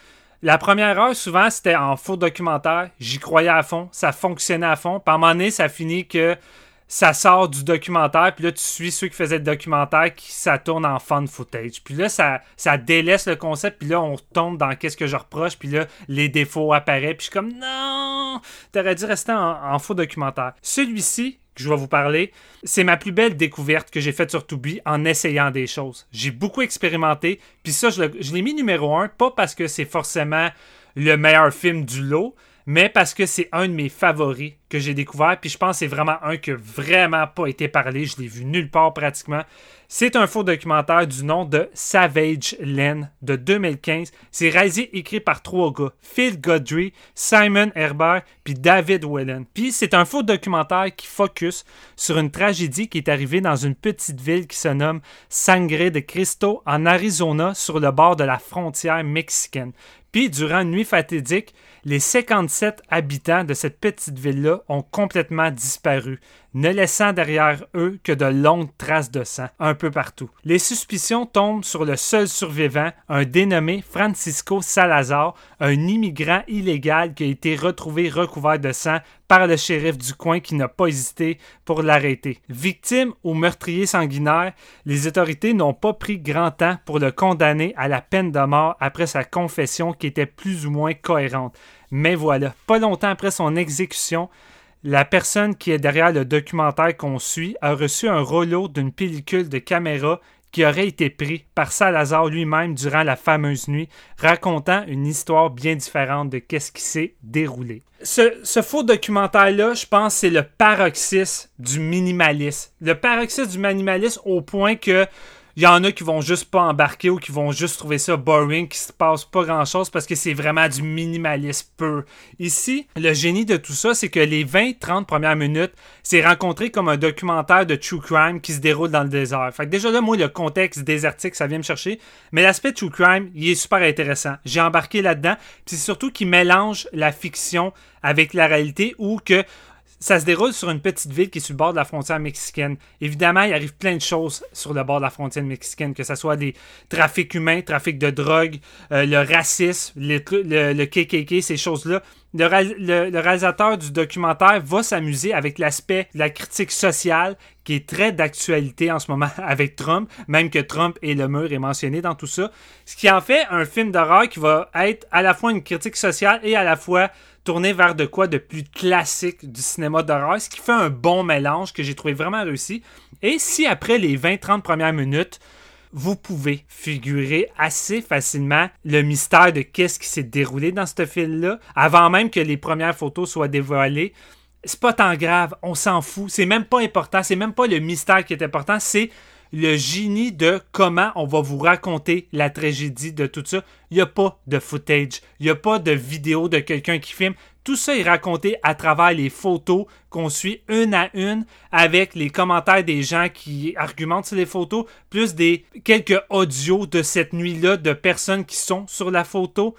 la première heure, souvent, c'était en faux documentaire. J'y croyais à fond. Ça fonctionnait à fond. À un moment donné, ça finit que ça sort du documentaire. Puis là, tu suis ceux qui faisaient le documentaire qui ça tourne en fan footage. Puis là, ça, ça délaisse le concept. Puis là, on tombe dans qu'est-ce que je reproche. Puis là, les défauts apparaissent. Puis je suis comme, non, t'aurais dû rester en, faux documentaire. Celui-ci, que je vais vous parler, c'est ma plus belle découverte que j'ai faite sur Tubi en essayant des choses. J'ai beaucoup expérimenté, puis ça, je l'ai mis numéro un, pas parce que c'est forcément le meilleur film du lot, mais parce que c'est un de mes favoris que j'ai découvert, puis je pense que c'est vraiment un qui a vraiment pas été parlé, je l'ai vu nulle part pratiquement. C'est un faux documentaire du nom de Savage Len de 2015. C'est réalisé écrit par trois gars, Phil Godry, Simon Herbert, puis David Whelan. Puis c'est un faux documentaire qui focus sur une tragédie qui est arrivée dans une petite ville qui se nomme Sangre de Cristo en Arizona sur le bord de la frontière mexicaine. Puis durant une nuit fatidique, les 57 habitants de cette petite ville-là ont complètement disparu, ne laissant derrière eux que de longues traces de sang un peu partout. Les suspicions tombent sur le seul survivant, un dénommé Francisco Salazar, un immigrant illégal qui a été retrouvé recouvert de sang par le shérif du coin qui n'a pas hésité pour l'arrêter. Victime ou meurtrier sanguinaire, les autorités n'ont pas pris grand temps pour le condamner à la peine de mort après sa confession qui était plus ou moins cohérente. Mais voilà, pas longtemps après son exécution, la personne qui est derrière le documentaire qu'on suit a reçu un rouleau d'une pellicule de caméra qui aurait été pris par Salazar lui-même durant la fameuse nuit, racontant une histoire bien différente de qu'est-ce qui s'est déroulé. Ce, ce faux documentaire-là, je pense, c'est le paroxysme du minimalisme. Le paroxysme du minimalisme au point que Il y en a qui vont juste pas embarquer ou qui vont juste trouver ça boring, qui se passe pas grand chose parce que c'est vraiment du minimalisme. Ici, le génie de tout ça, c'est que les 20-30 premières minutes, c'est rencontré comme un documentaire de true crime qui se déroule dans le désert. Fait que déjà là, moi, le contexte désertique, ça vient me chercher. Mais l'aspect true crime, il est super intéressant. J'ai embarqué là-dedans. C'est surtout qu'il mélange la fiction avec la réalité ou que ça se déroule sur une petite ville qui est sur le bord de la frontière mexicaine. Évidemment, il arrive plein de choses sur le bord de la frontière mexicaine, que ce soit des trafics humains, trafic de drogue, euh, le racisme, le, le, KKK, ces choses-là. Le, le, réalisateur du documentaire va s'amuser avec l'aspect de la critique sociale qui est très d'actualité en ce moment avec Trump, même que Trump et le mur est mentionné dans tout ça. Ce qui en fait un film d'horreur qui va être à la fois une critique sociale et à la fois tourner vers de quoi de plus classique du cinéma d'horreur, ce qui fait un bon mélange que j'ai trouvé vraiment réussi. Et si après les 20-30 premières minutes, vous pouvez figurer assez facilement le mystère de qu'est-ce qui s'est déroulé dans ce film-là, avant même que les premières photos soient dévoilées. C'est pas tant grave, on s'en fout, c'est même pas important, c'est même pas le mystère qui est important, c'est le génie de comment on va vous raconter la tragédie de tout ça. Il n'y a pas de footage, il n'y a pas de vidéo de quelqu'un qui filme. Tout ça est raconté à travers les photos qu'on suit une à une avec les commentaires des gens qui argumentent sur les photos, plus des quelques audios de cette nuit-là de personnes qui sont sur la photo,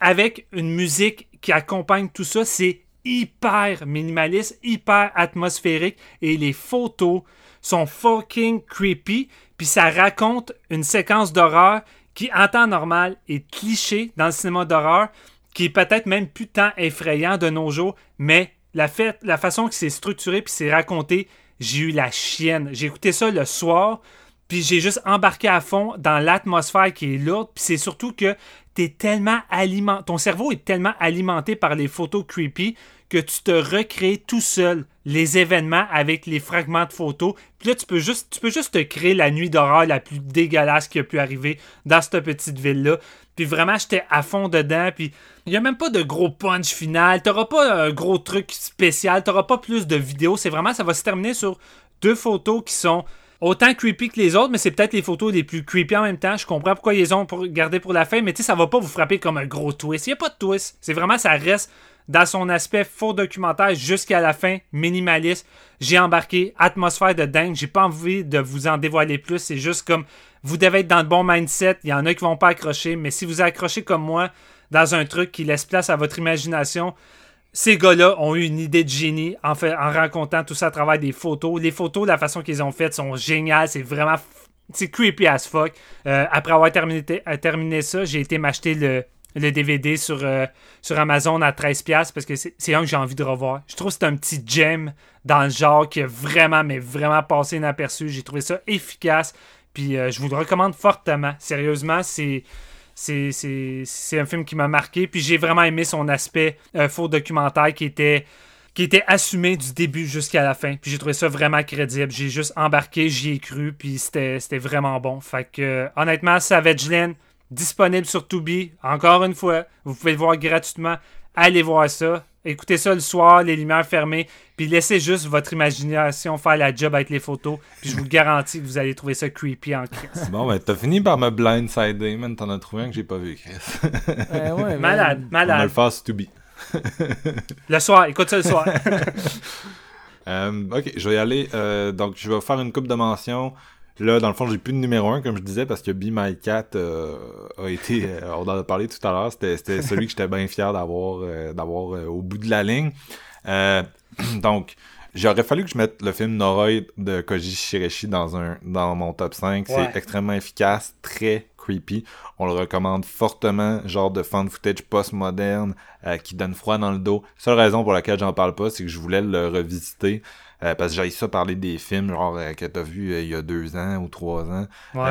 avec une musique qui accompagne tout ça. C'est hyper minimaliste, hyper atmosphérique et les photos sont fucking creepy, puis ça raconte une séquence d'horreur qui, en temps normal, est cliché dans le cinéma d'horreur, qui est peut-être même plus tant effrayant de nos jours, mais la, façon que c'est structuré puis c'est raconté, j'ai eu la chienne. J'ai écouté ça le soir, puis j'ai juste embarqué à fond dans l'atmosphère qui est là, puis c'est surtout que t'es tellement alimenté, ton cerveau est tellement alimenté par les photos creepy que tu te recrées tout seul les événements avec les fragments de photos. Puis là, tu peux juste, tu peux juste te créer la nuit d'horreur la plus dégueulasse qui a pu arriver dans cette petite ville-là. Puis vraiment, j'étais à fond dedans. Puis il n'y a même pas de gros punch final. T'auras pas un gros truc spécial. T'auras pas plus de vidéos. C'est vraiment, ça va se terminer sur deux photos qui sont autant creepy que les autres, mais c'est peut-être les photos les plus creepy en même temps. Je comprends pourquoi ils les ont pour pour la fin, mais tu sais, ça va pas vous frapper comme un gros twist. Il n'y a pas de twist. C'est vraiment, ça reste dans son aspect faux documentaire jusqu'à la fin, minimaliste. J'ai embarqué, atmosphère de dingue. J'ai pas envie de vous en dévoiler plus. C'est juste comme vous devez être dans le bon mindset. Il y en a qui vont pas accrocher, mais si vous accrochez comme moi dans un truc qui laisse place à votre imagination, ces gars-là ont eu une idée de génie en, fait, en racontant tout ça à travers des photos. Les photos, la façon qu'ils ont faites sont géniales. C'est vraiment c'est creepy as fuck. Euh, après avoir terminé, terminé ça, j'ai été m'acheter le, le DVD sur, euh, sur Amazon à 13$ parce que c'est un que j'ai envie de revoir. Je trouve que c'est un petit gem dans le genre qui a vraiment, mais vraiment passé inaperçu. J'ai trouvé ça efficace. Puis euh, je vous le recommande fortement. Sérieusement, c'est. C'est un film qui m'a marqué. Puis j'ai vraiment aimé son aspect euh, faux documentaire qui était qui était assumé du début jusqu'à la fin. Puis j'ai trouvé ça vraiment crédible. J'ai juste embarqué, j'y ai cru, puis c'était vraiment bon. Fait que, honnêtement, Savage Land, disponible sur Tubi. Encore une fois, vous pouvez le voir gratuitement. Allez voir ça. Écoutez ça le soir, les lumières fermées, puis laissez juste votre imagination faire la job avec les photos. Puis je vous garantis que vous allez trouver ça creepy en crise. Bon, ben t'as fini par me blindsider, man. T'en as trouvé un que j'ai pas vu, Chris. ouais, malade, malade. On va le faire sur Tubi. le soir, écoute ça le soir. Euh, ok, je vais y aller. Euh, donc, je vais faire une coupe de mentions. Là, dans le fond, j'ai plus de numéro 1, comme je disais, parce que Be My Cat euh, a été, euh, on en a parlé tout à l'heure, c'était, celui que j'étais bien fier d'avoir, euh, d'avoir au bout de la ligne. donc, j'aurais fallu que je mette le film Noroi de Koji Shireshi dans un dans mon top 5. C'est extrêmement efficace, très creepy. On le recommande fortement, genre de fan footage post-moderne qui donne froid dans le dos. Seule raison pour laquelle j'en parle pas, c'est que je voulais le revisiter. Euh, parce que j'ai ça parler des films genre euh, que t'as vu euh, il y a deux ans ou trois ans.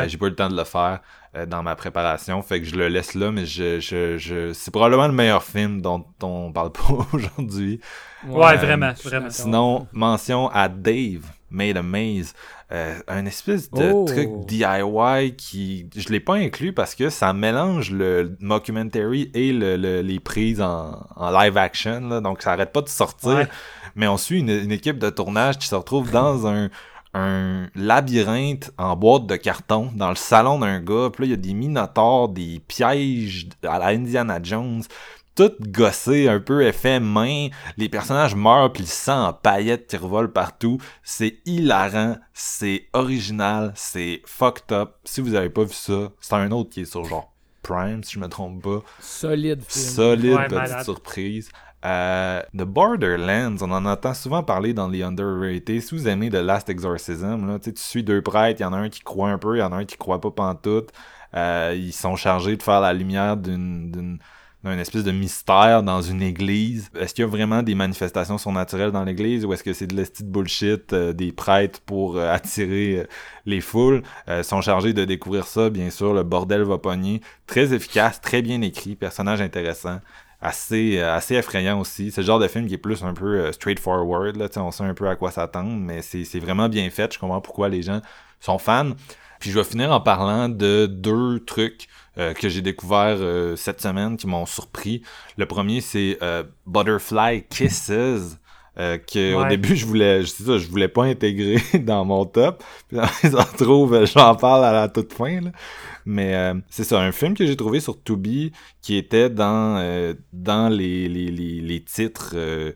j'ai pas eu le temps de le faire dans ma préparation. Fait que je le laisse là, mais je, je, je... c'est probablement le meilleur film dont on parle pas aujourd'hui. Ouais, vraiment, vraiment. Sinon, mention à Dave Made a Maze. un espèce de oh. truc DIY qui je l'ai pas inclus parce que ça mélange le mockumentary et le, les prises en, en live action là, donc ça arrête pas de sortir mais on suit une, équipe de tournage qui se retrouve dans un, un labyrinthe en boîte de carton dans le salon d'un gars. Puis là, il y a des minotaures, des pièges à la Indiana Jones. Tout gossé, un peu effet main. Les personnages meurent, puis le sang en paillettes qui revole partout. C'est hilarant, c'est original, c'est fucked up. Si vous avez pas vu ça, c'est un autre qui est sur genre Prime, si je me trompe pas. Solide film. Solide Ouais, petite malade. surprise. Euh, The Borderlands, on en entend souvent parler dans les underrated. Si vous aimez The Last Exorcism, là, tu suis deux prêtres, il y en a un qui croit un peu, il y en a un qui croit pas pantoute. Euh, ils sont chargés de faire la lumière d'une d'une d'un espèce de mystère dans une église. Est-ce qu'il y a vraiment des manifestations surnaturelles dans l'église ou est-ce que c'est de l'esti de bullshit euh, des prêtres pour euh, attirer les foules? Euh, sont chargés de découvrir ça, bien sûr, le bordel va pogner. Très efficace, très bien écrit, personnage intéressant assez euh, assez effrayant aussi. C'est le genre de film qui est plus un peu euh, straightforward, là, on sait un peu à quoi s'attendre, mais c'est vraiment bien fait. Je comprends pourquoi les gens sont fans. Puis je vais finir en parlant de deux trucs euh, que j'ai découvert euh, cette semaine qui m'ont surpris. Le premier c'est euh, Butterfly Kisses. euh, que au début je voulais je sais ça, je voulais pas intégrer dans mon top puis là, ils en trouvent j'en parle à la toute fin là. Mais euh, c'est ça un film que j'ai trouvé sur Tubi qui était dans euh, dans les, les, les, titres euh,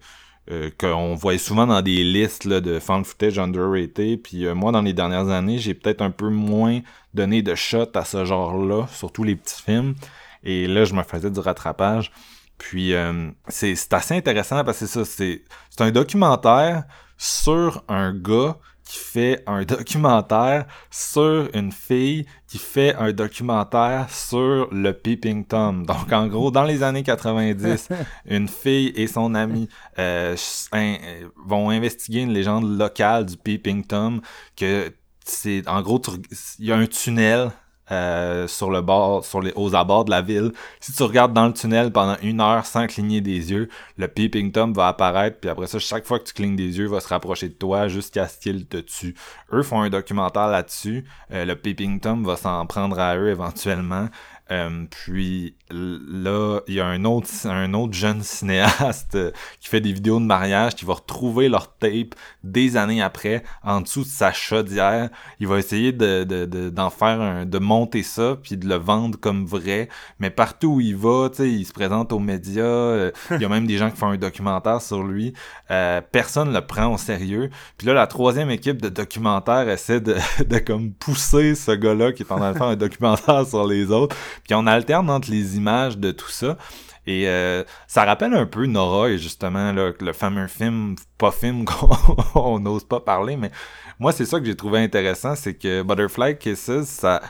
euh, qu'on voyait souvent dans des listes là, de fan footage underrated. Puis euh, moi, dans les dernières années, j'ai peut-être un peu moins donné de shot à ce genre-là, surtout les petits films. Et là, je me faisais du rattrapage. Puis euh, c'est assez intéressant parce que c'est ça, c'est un documentaire sur un gars qui fait un documentaire sur une fille qui fait un documentaire sur le Peeping Tom. Donc en gros, dans les années 90, une fille et son ami euh, in- vont investiguer une légende locale du Peeping Tom que c'est en gros il y a un tunnel euh, sur le bord, sur les, aux abords de la ville. Si tu regardes dans le tunnel pendant une heure sans cligner des yeux, le peeping tom va apparaître, puis après ça, chaque fois que tu clignes des yeux, il va se rapprocher de toi jusqu'à ce qu'il te tue. Eux font un documentaire là-dessus. Euh, le peeping tom va s'en prendre à eux éventuellement. Euh, puis là, il y a un autre, un autre jeune cinéaste euh, qui fait des vidéos de mariage qui va retrouver leur tape des années après en dessous de sa chaudière. Il va essayer de, de, de- d'en faire un, de monter ça puis de le vendre comme vrai. Mais partout où il va, il se présente aux médias. euh, il y a même des gens qui font un documentaire sur lui. Euh, personne le prend au sérieux. Puis là, la troisième équipe de documentaire essaie de, de comme pousser ce gars-là qui est en train de faire un documentaire sur les autres. Puis on alterne entre les images de tout ça. Et euh, ça rappelle un peu Nora et justement là, le fameux film, pas film qu'on on n'ose pas parler, mais moi c'est ça que j'ai trouvé intéressant, c'est que Butterfly Kisses, ça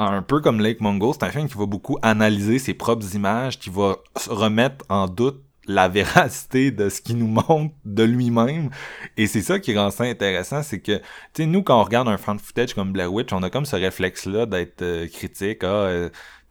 un peu comme Lake Mungo, c'est un film qui va beaucoup analyser ses propres images, qui va remettre en doute la véracité de ce qu'il nous montre de lui-même. Et c'est ça qui rend ça intéressant, c'est que, tu sais, nous, quand on regarde un fan footage comme Blair Witch, on a comme ce réflexe-là d'être euh, critique, ah, euh,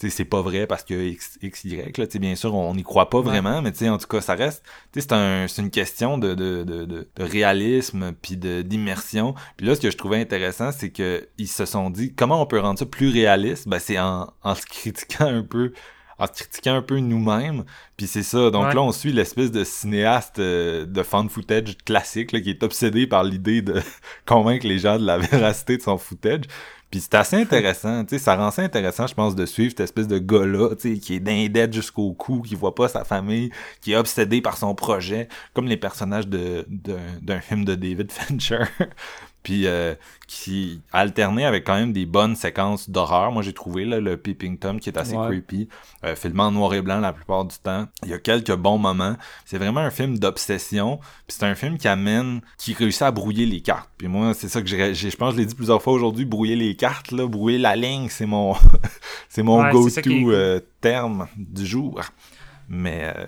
c'est pas vrai parce que X, X Y, là, tu sais, bien sûr, on n'y croit pas vraiment, mais tu sais, en tout cas, ça reste, tu sais, c'est un, c'est une question de, de, de, de, réalisme, puis d'immersion. Puis là, ce que je trouvais intéressant, c'est que ils se sont dit, comment on peut rendre ça plus réaliste? Ben, c'est en, en se critiquant un peu, en se critiquant un peu nous-mêmes. Puis c'est ça. Donc Ouais. là, on suit l'espèce de cinéaste euh, de fan footage classique, là, qui est obsédé par l'idée de convaincre les gens de la véracité de son footage. Puis c'est assez intéressant, tu sais, ça rend ça intéressant, je pense, de suivre cette espèce de gars-là, tu sais, qui est d'indette jusqu'au cou, qui voit pas sa famille, qui est obsédé par son projet, comme les personnages de d'un film de David Fincher. Puis euh, qui alterné avec quand même des bonnes séquences d'horreur. Moi, j'ai trouvé là, le Peeping Tom qui est assez Ouais. creepy, euh, filmé en noir et blanc la plupart du temps. Il y a quelques bons moments. C'est vraiment un film d'obsession. Puis c'est un film qui amène, qui réussit à brouiller les cartes. Puis moi, c'est ça que j'ai, je pense, que je l'ai dit plusieurs fois aujourd'hui, brouiller les cartes, là, brouiller la ligne, c'est mon, c'est mon Ouais, est go-to euh, terme du jour. Mais euh,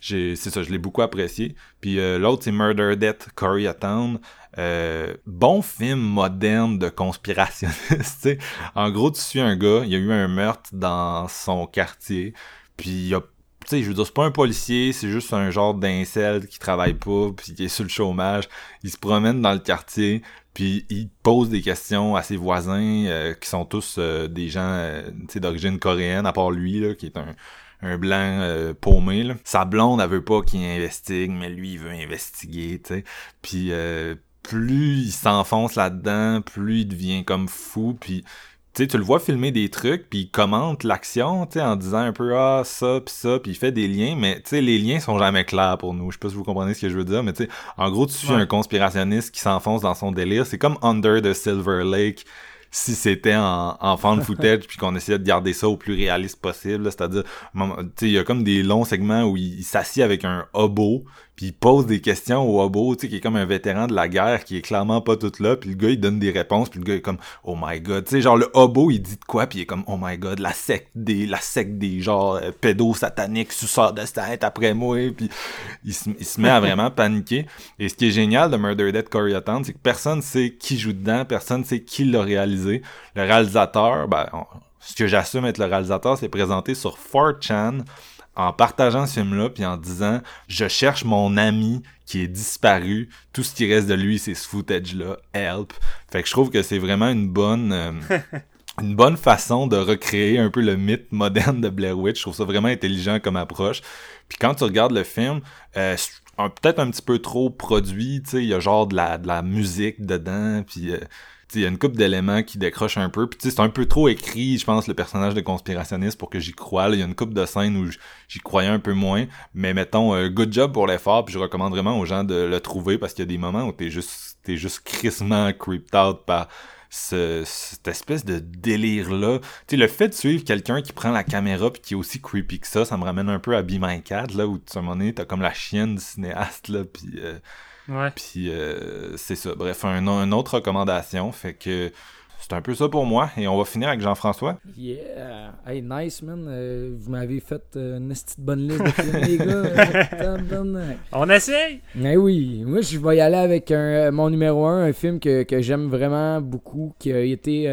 c'est ça, je l'ai beaucoup apprécié. Puis euh, l'autre, c'est Murder Death Koreatown. Euh, bon film moderne de conspirationniste. tu sais. En gros, tu suis un gars, il y a eu un meurtre dans son quartier, puis il y a tu sais, je veux dire, c'est pas un policier, c'est juste un genre d'incel qui travaille pas, puis qui est sur le chômage. Il se promène dans le quartier, puis il pose des questions à ses voisins, euh, qui sont tous euh, des gens, euh, d'origine coréenne, à part lui, là, qui est un, un blanc euh, paumé. Là. Sa blonde, elle veut pas qu'il investigue, mais lui, il veut investiguer, tu sais. Puis, euh, plus il s'enfonce là-dedans, plus il devient comme fou, puis tu sais, tu le vois filmer des trucs, puis il commente l'action, tu sais, en disant un peu ah ça puis ça, puis il fait des liens, mais tu sais, les liens sont jamais clairs pour nous. Je sais pas si vous comprenez ce que je veux dire, mais tu sais, en gros, tu suis un conspirationniste qui s'enfonce dans son délire. C'est comme Under the Silver Lake si c'était en, en fan footage puis qu'on essayait de garder ça au plus réaliste possible c'est-à-dire il y a comme des longs segments où il, il s'assied avec un hobo puis il pose des questions au hobo, tu sais, qui est comme un vétéran de la guerre, qui est clairement pas tout là, puis le gars, il donne des réponses, puis le gars est comme « Oh my God », tu sais, genre, le hobo, il dit de quoi, puis il est comme « Oh my God, la secte des, la secte des, genre, euh, pédosataniques, suceurs de tête après moi », puis il se, il se met à vraiment paniquer. Et ce qui est génial de Murder Dead Koreatown, c'est que personne sait qui joue dedans, personne sait qui l'a réalisé. Le réalisateur, ben, ce que j'assume être le réalisateur, c'est présenté sur 4chan, en partageant ce film-là, puis en disant je cherche mon ami qui est disparu, tout ce qui reste de lui, c'est ce footage-là, help. Fait que je trouve que c'est vraiment une bonne euh, une bonne façon de recréer un peu le mythe moderne de Blair Witch. Je trouve ça vraiment intelligent comme approche. Puis quand tu regardes le film, euh, peut-être un petit peu trop produit, tu sais, il y a genre de la, de la musique dedans, puis euh, il y a une couple d'éléments qui décrochent un peu. Puis c'est un peu trop écrit, je pense, le personnage de conspirationniste pour que j'y croie. Il y a une couple de scènes où j'y croyais un peu moins. Mais mettons, euh, good job pour l'effort. Puis je recommande vraiment aux gens de le trouver parce qu'il y a des moments où t'es juste t'es juste crissement creeped out par ce, cette espèce de délire là. Tu sais, le fait de suivre quelqu'un qui prend la caméra puis qui est aussi creepy que ça, ça me ramène un peu à Be My Cat là où à un moment donné t'as comme la chienne du cinéaste là puis euh, Ouais. puis euh, c'est ça. Bref, un, une autre recommandation. Fait que c'est un peu ça pour moi. Et on va finir avec Jean-François. Yeah! Hey, nice, man. Euh, vous m'avez fait euh, une petite bonne liste de films, les gars. On essaye! Mais oui, moi je vais y aller avec un, mon numéro 1, un film que, que j'aime vraiment beaucoup, qui a été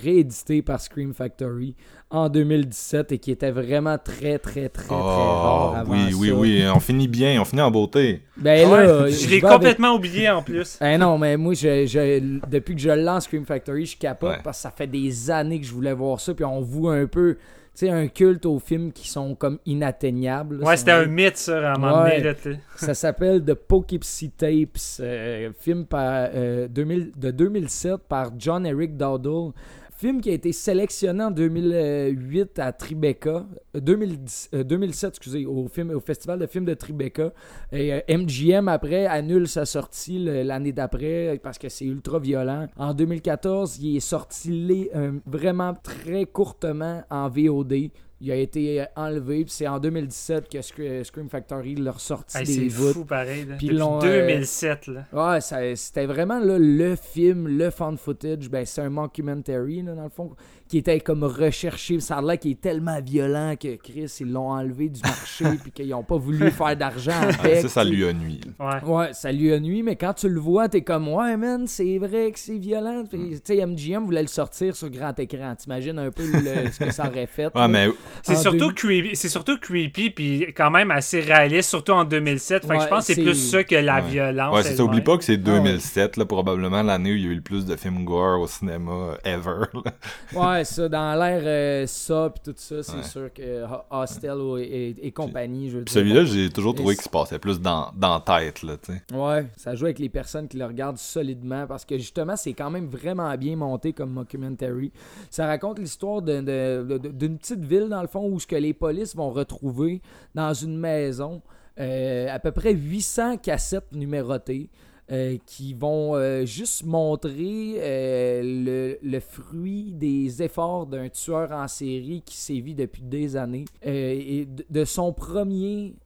réédité par Scream Factory en 2017 et qui était vraiment très, très, très, très Oh, rare avant oui, oui, ça. oui. On finit bien. On finit en beauté. Ben Ouais, là, je l'ai avec- complètement oublié en plus. Eh non, mais moi, je, je- depuis que je lance Scream Factory, je capote Ouais. parce que ça fait des années que je voulais voir ça. Puis on voit un peu, tu sais, un culte aux films qui sont comme inatteignables. là, Ouais, c'était un mythe, ça, à un moment donné. Là. Ça s'appelle The Poughkeepsie Tapes, euh, film par, euh, 2000 de 2007 par John Eric Dowdle. Film qui a été sélectionné en 2008 à Tribeca, euh, 2010, euh, 2007, excusez, au, festival de films de Tribeca. Et euh, MGM, après, annule sa sortie l'année d'après parce que c'est ultra violent. En 2014, il est sorti euh, vraiment très courtement en VOD. Il a été euh, enlevé, puis c'est en 2017 que Sc- Scream Factory l'a ressorti Hey, des c'est fou, pareil. Là. Puis Depuis l'ont, euh, 2007, là. Ouais, ça- c'était vraiment là, le film, le fan footage. Ben, c'est un mockumentary, là, dans le fond, qui était comme recherché. Ça a l'air qu'il est tellement violent que Chris, ils l'ont enlevé du marché puis qu'ils n'ont pas voulu faire d'argent avec. ça, ça lui a nuit. Ouais. Ouais, ça lui a nuit, mais quand tu le vois, t'es comme, ouais, man, c'est vrai que c'est violent. Puis, Tu sais, MGM voulait le sortir sur grand écran. T'imagines un peu le- ce que ça aurait fait. Ouais, là. mais C'est surtout, deux- creepy, c'est surtout creepy, puis quand même assez réaliste, surtout en 2007. Fait que je pense que c'est plus ça que la Ouais. violence. Ouais, ça. Oublie pas que c'est Ah ouais. 2007, là, probablement l'année où il y a eu le plus de films gore au cinéma euh, ever. là. Ouais, ça, dans l'air euh, ça, puis tout ça, c'est Ouais. sûr que euh, Hostel et, et compagnie, je veux Puis dire. celui-là, j'ai toujours trouvé qu'il se passait plus dans, dans la tête, là, tu sais. Ouais, ça joue avec les personnes qui le regardent solidement parce que justement, c'est quand même vraiment bien monté comme mockumentary. Ça raconte l'histoire de- de- de- d'une petite ville, dans le fond, où ce que les polices vont retrouver dans une maison euh, à peu près 800 cassettes numérotées. Euh, qui vont euh, juste montrer euh, le, le fruit des efforts d'un tueur en série qui sévit depuis des années et de, son premier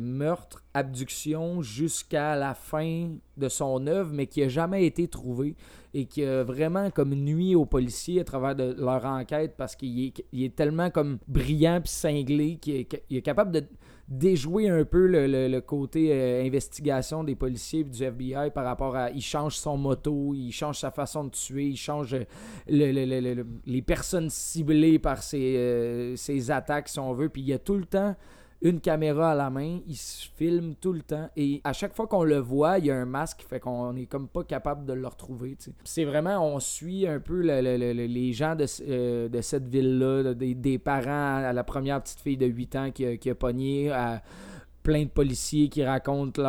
meurtre, abduction jusqu'à la fin de son œuvre, mais qui a jamais été trouvé et qui a vraiment comme nuit aux policiers à travers de leur enquête parce qu'il est, tellement comme brillant puis cinglé qu'il est, est capable de déjouer un peu le, le- côté euh, investigation des policiers du FBI par rapport à il change son moto, il change sa façon de tuer, il change euh, le- le- le- le- le- les personnes ciblées par ses, euh, ses attaques si on veut, puis il y a tout le temps une caméra à la main, il se filme tout le temps et à chaque fois qu'on le voit, il y a un masque, fait qu'on est comme pas capable de le retrouver. C'est vraiment, on suit un peu le- le- le- les gens de, euh, de cette ville-là, de- des, parents à la première petite fille de 8 ans qui a, qui a pogné, plein de policiers qui racontent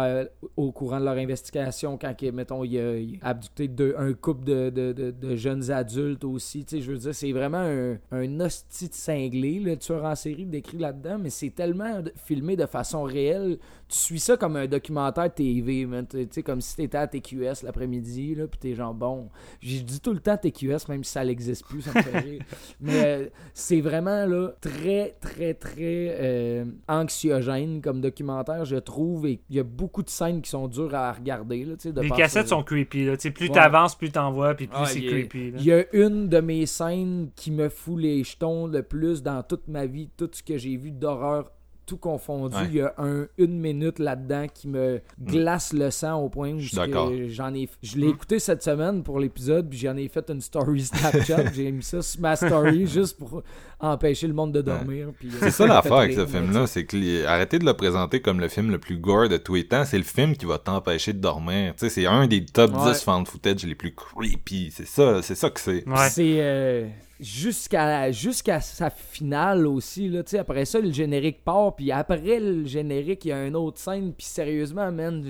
au courant de leur investigation quand, mettons, il a, abducté un couple de, jeunes adultes aussi. C'est vraiment un, un hostie de cinglé, le tueur en série décrit là-dedans, mais c'est tellement filmé de façon réelle. Tu suis ça comme un documentaire TV. Tu sais, comme si t'étais à TQS l'après-midi, là, pis t'es genre, bon... J'ai dit tout le temps TQS, même si ça n'existe plus, ça me fait rire. Mais euh, c'est vraiment, là, très, très, très euh, anxiogène comme documentaire, je trouve, et il y a beaucoup de scènes qui sont dures à regarder, là, tu sais, Les cassettes sont creepy. Là. Tu sais, plus Ouais. t'avances, plus t'en vois, puis plus Ah, c'est creepy. Il y a une de mes scènes qui me fout les jetons le plus dans toute ma vie, tout ce que j'ai vu d'horreur, tout confondu. Ouais. Il y a un, une minute là-dedans qui me glace le sang au point où j'en ai. Je l'ai écouté cette semaine pour l'épisode, puis j'en ai fait une story Snapchat. j'ai mis ça sur ma story juste pour empêcher le monde de dormir. euh, C'est ça l'affaire avec ce film-là, c'est que les- arrêtez de le présenter comme le film le plus gore de tous les temps, c'est le film qui va t'empêcher de dormir. Tu sais, c'est un des top Ouais. 10 found footage les plus creepy. C'est ça, c'est ça que c'est. Ouais. C'est euh, jusqu'à sa finale aussi là, tu après ça le générique part puis après le générique il y a une autre scène puis sérieusement man,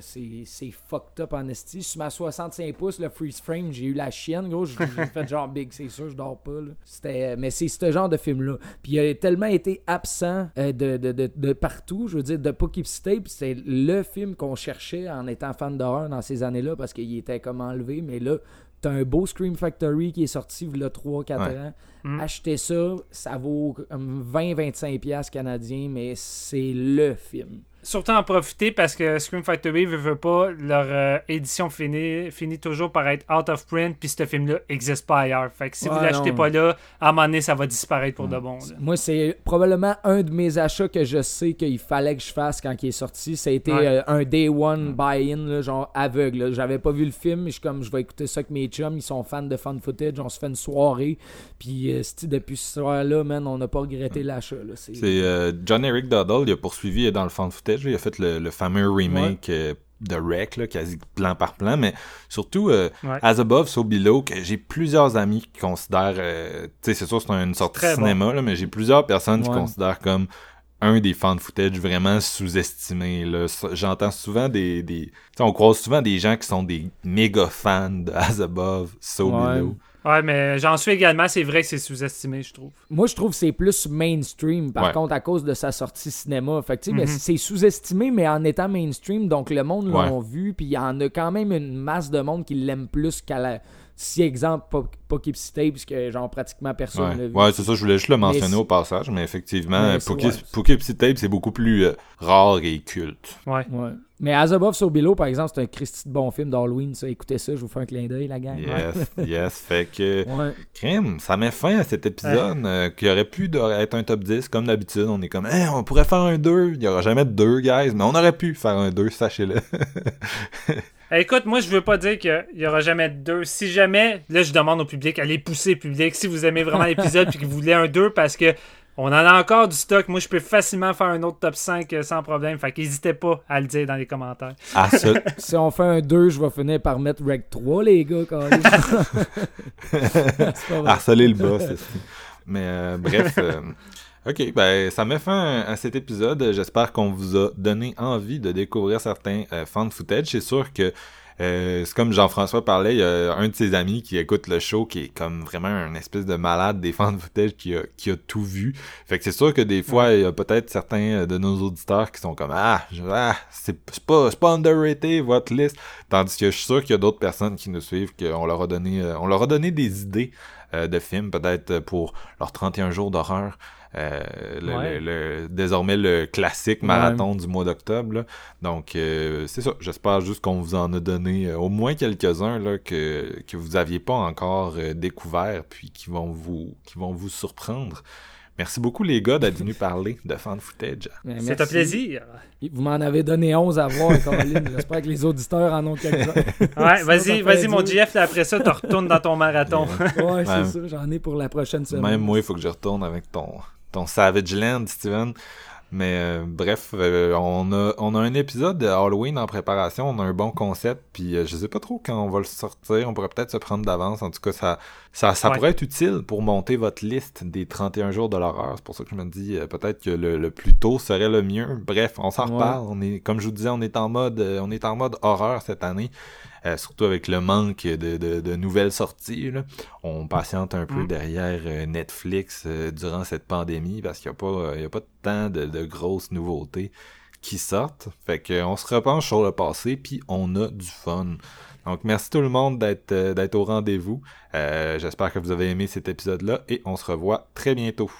c'est fucked up en esti sur ma 65 pouces le freeze frame, j'ai eu la chienne gros, j'ai fait genre big, c'est sûr, je dors pas là. C'était mais c'est ce genre de film là. Puis il a tellement été absent euh, de, partout, je veux dire de Poughkeepsie Tape, c'est le film qu'on cherchait en étant fan d'horreur dans ces années-là parce qu'il était comme enlevé mais là T'as un beau Scream Factory qui est sorti il y a 3-4 Ouais. ans. Mm. Achetez ça, ça vaut comme 20-25$ piastres canadiens, mais c'est le film. Surtout en profiter parce que Scream Factory veut, veut pas, leur euh, édition finit, finit toujours par être out of print, puis ce film-là n'existe pas ailleurs. Fait que si vous Ouais, l'achetez non. pas là, à un moment donné, ça va disparaître pour de bon. là. Moi, c'est probablement un de mes achats que je sais qu'il fallait que je fasse quand il est sorti. Ça a été Ouais. euh, un day one buy-in, là, genre aveugle. là. J'avais pas vu le film, je suis comme, je vais écouter ça avec mes chums. Ils sont fans de fan footage. On se fait une soirée. Puis, euh, depuis ce soir-là, man, on n'a pas regretté l'achat. là. C'est- C'est euh, John Eric Doddle, il a poursuivi dans le found footage, il a fait le, le fameux remake euh, de Wreck, là, quasi plan par plan, mais surtout euh, Ouais. As Above, So Below, que j'ai plusieurs amis qui considèrent, euh, tu sais, c'est sûr c'est une sorte de cinéma, là, mais j'ai plusieurs personnes qui considèrent comme un des fan footage vraiment. Ça- J'entends souvent des, des on croise souvent des gens qui sont des méga fans de As Above, So Ouais. Below. Ouais, mais j'en suis également. C'est vrai que c'est sous-estimé, je trouve. Moi, je trouve que c'est plus mainstream, par Ouais. contre, à cause de sa sortie cinéma. Fait que, tu sais, mais Mhm. c'est sous-estimé, mais en étant mainstream, donc le monde Ouais. l'ont vu, puis il y en a quand même une masse de monde qui l'aime plus qu'à la... Si, exemple, Po- Poughkeepsie Tape, parce que, genre, pratiquement personne l'a Ouais, vu. ouais c'est ça, je voulais juste le mentionner au passage, mais effectivement, Poughkeepsie ouais. Poughkeepsie Tape, c'est beaucoup plus euh, rare et culte. Ouais. Ouais. Mais As Above, So Below, par exemple, c'est un Christy de bon film d'Halloween, ça. Écoutez ça, je vous fais un clin d'œil, la gang. Yes, yes, fait que... Ouais. Crime, ça met fin à cet épisode euh, qui aurait pu être un top 10 comme d'habitude. On est comme, Hey, on pourrait faire un 2. Il y aura jamais de 2, guys, mais on aurait pu faire un 2, sachez-le. Eh, Écoute, moi, je veux pas dire qu'il y aura jamais de deux. Si jamais, là, je demande au public, allez pousser le public. Si vous aimez vraiment l'épisode puis que vous voulez un 2 parce que on en a encore du stock. Moi, je peux facilement faire un autre top 5 euh, sans problème. Fait qu'hésitez pas à le dire dans les commentaires. ce... Si on fait un 2, je vais finir par mettre Rec 3, les gars, quand même. Harceler le boss. c'est- Mais euh, bref, euh, ok, ben ça met fin à cet épisode. J'espère qu'on vous a donné envie de découvrir certains euh, fan footage. C'est sûr que euh, c'est comme Jean-François parlait, il y a un de ses amis qui écoute le show qui est comme vraiment un espèce de malade des fan footage qui a, qui a tout vu. Fait que c'est sûr que des fois, il y a peut-être certains de nos auditeurs qui sont comme Ah, ah c'est pas, c'est pas underrated votre liste. Tandis que je suis sûr qu'il y a d'autres personnes qui nous suivent, qu'on leur a donné, euh, on leur a donné des idées euh, de films, peut-être pour leurs 31 jours d'horreur. Euh, le, Ouais. le- le- désormais le classique marathon du mois d'octobre. Donc euh, c'est ça. J'espère juste qu'on vous en a donné euh, au moins quelques-uns là, que, que vous aviez pas encore euh, découvert puis qui vont vous qui vont vous surprendre. Merci beaucoup les gars d'être venus parler de fan footage. Mais C'est un plaisir. Vous m'en avez donné 11 à voir, Caroline. J'espère que les auditeurs en ont quelques-uns. Ouais, vas-y, vas-y, mon. GF, là, après ça, tu retournes dans ton marathon. Ouais, c'est Ouais. ça. J'en ai pour la prochaine semaine. Même moi, il faut que je retourne avec ton ton Savage Land, Steven. Mais euh, bref, euh, on, a, on a un épisode de Halloween en préparation, on a un bon concept, puis je sais pas trop quand on va le sortir, on pourrait peut-être se prendre d'avance. En tout cas, ça, ça, ça pourrait être utile pour monter votre liste des 31 jours de l'horreur. C'est pour ça que je me dis peut-être que le, plus tôt serait le mieux. Bref, on s'en reparle. On est, comme je vous disais, on est en mode, on est en mode horreur cette année. Euh, surtout avec le manque de, nouvelles sorties. On patiente un peu mm. derrière euh, Netflix euh, durant cette pandémie parce qu'il n'y a, pas, a pas tant de, de, grosses nouveautés qui sortent. Fait qu'on se repenche sur le passé, puis on a du fun. Donc merci tout le monde d'être d'être au rendez-vous. J'espère que vous avez aimé cet épisode-là et on se revoit très bientôt.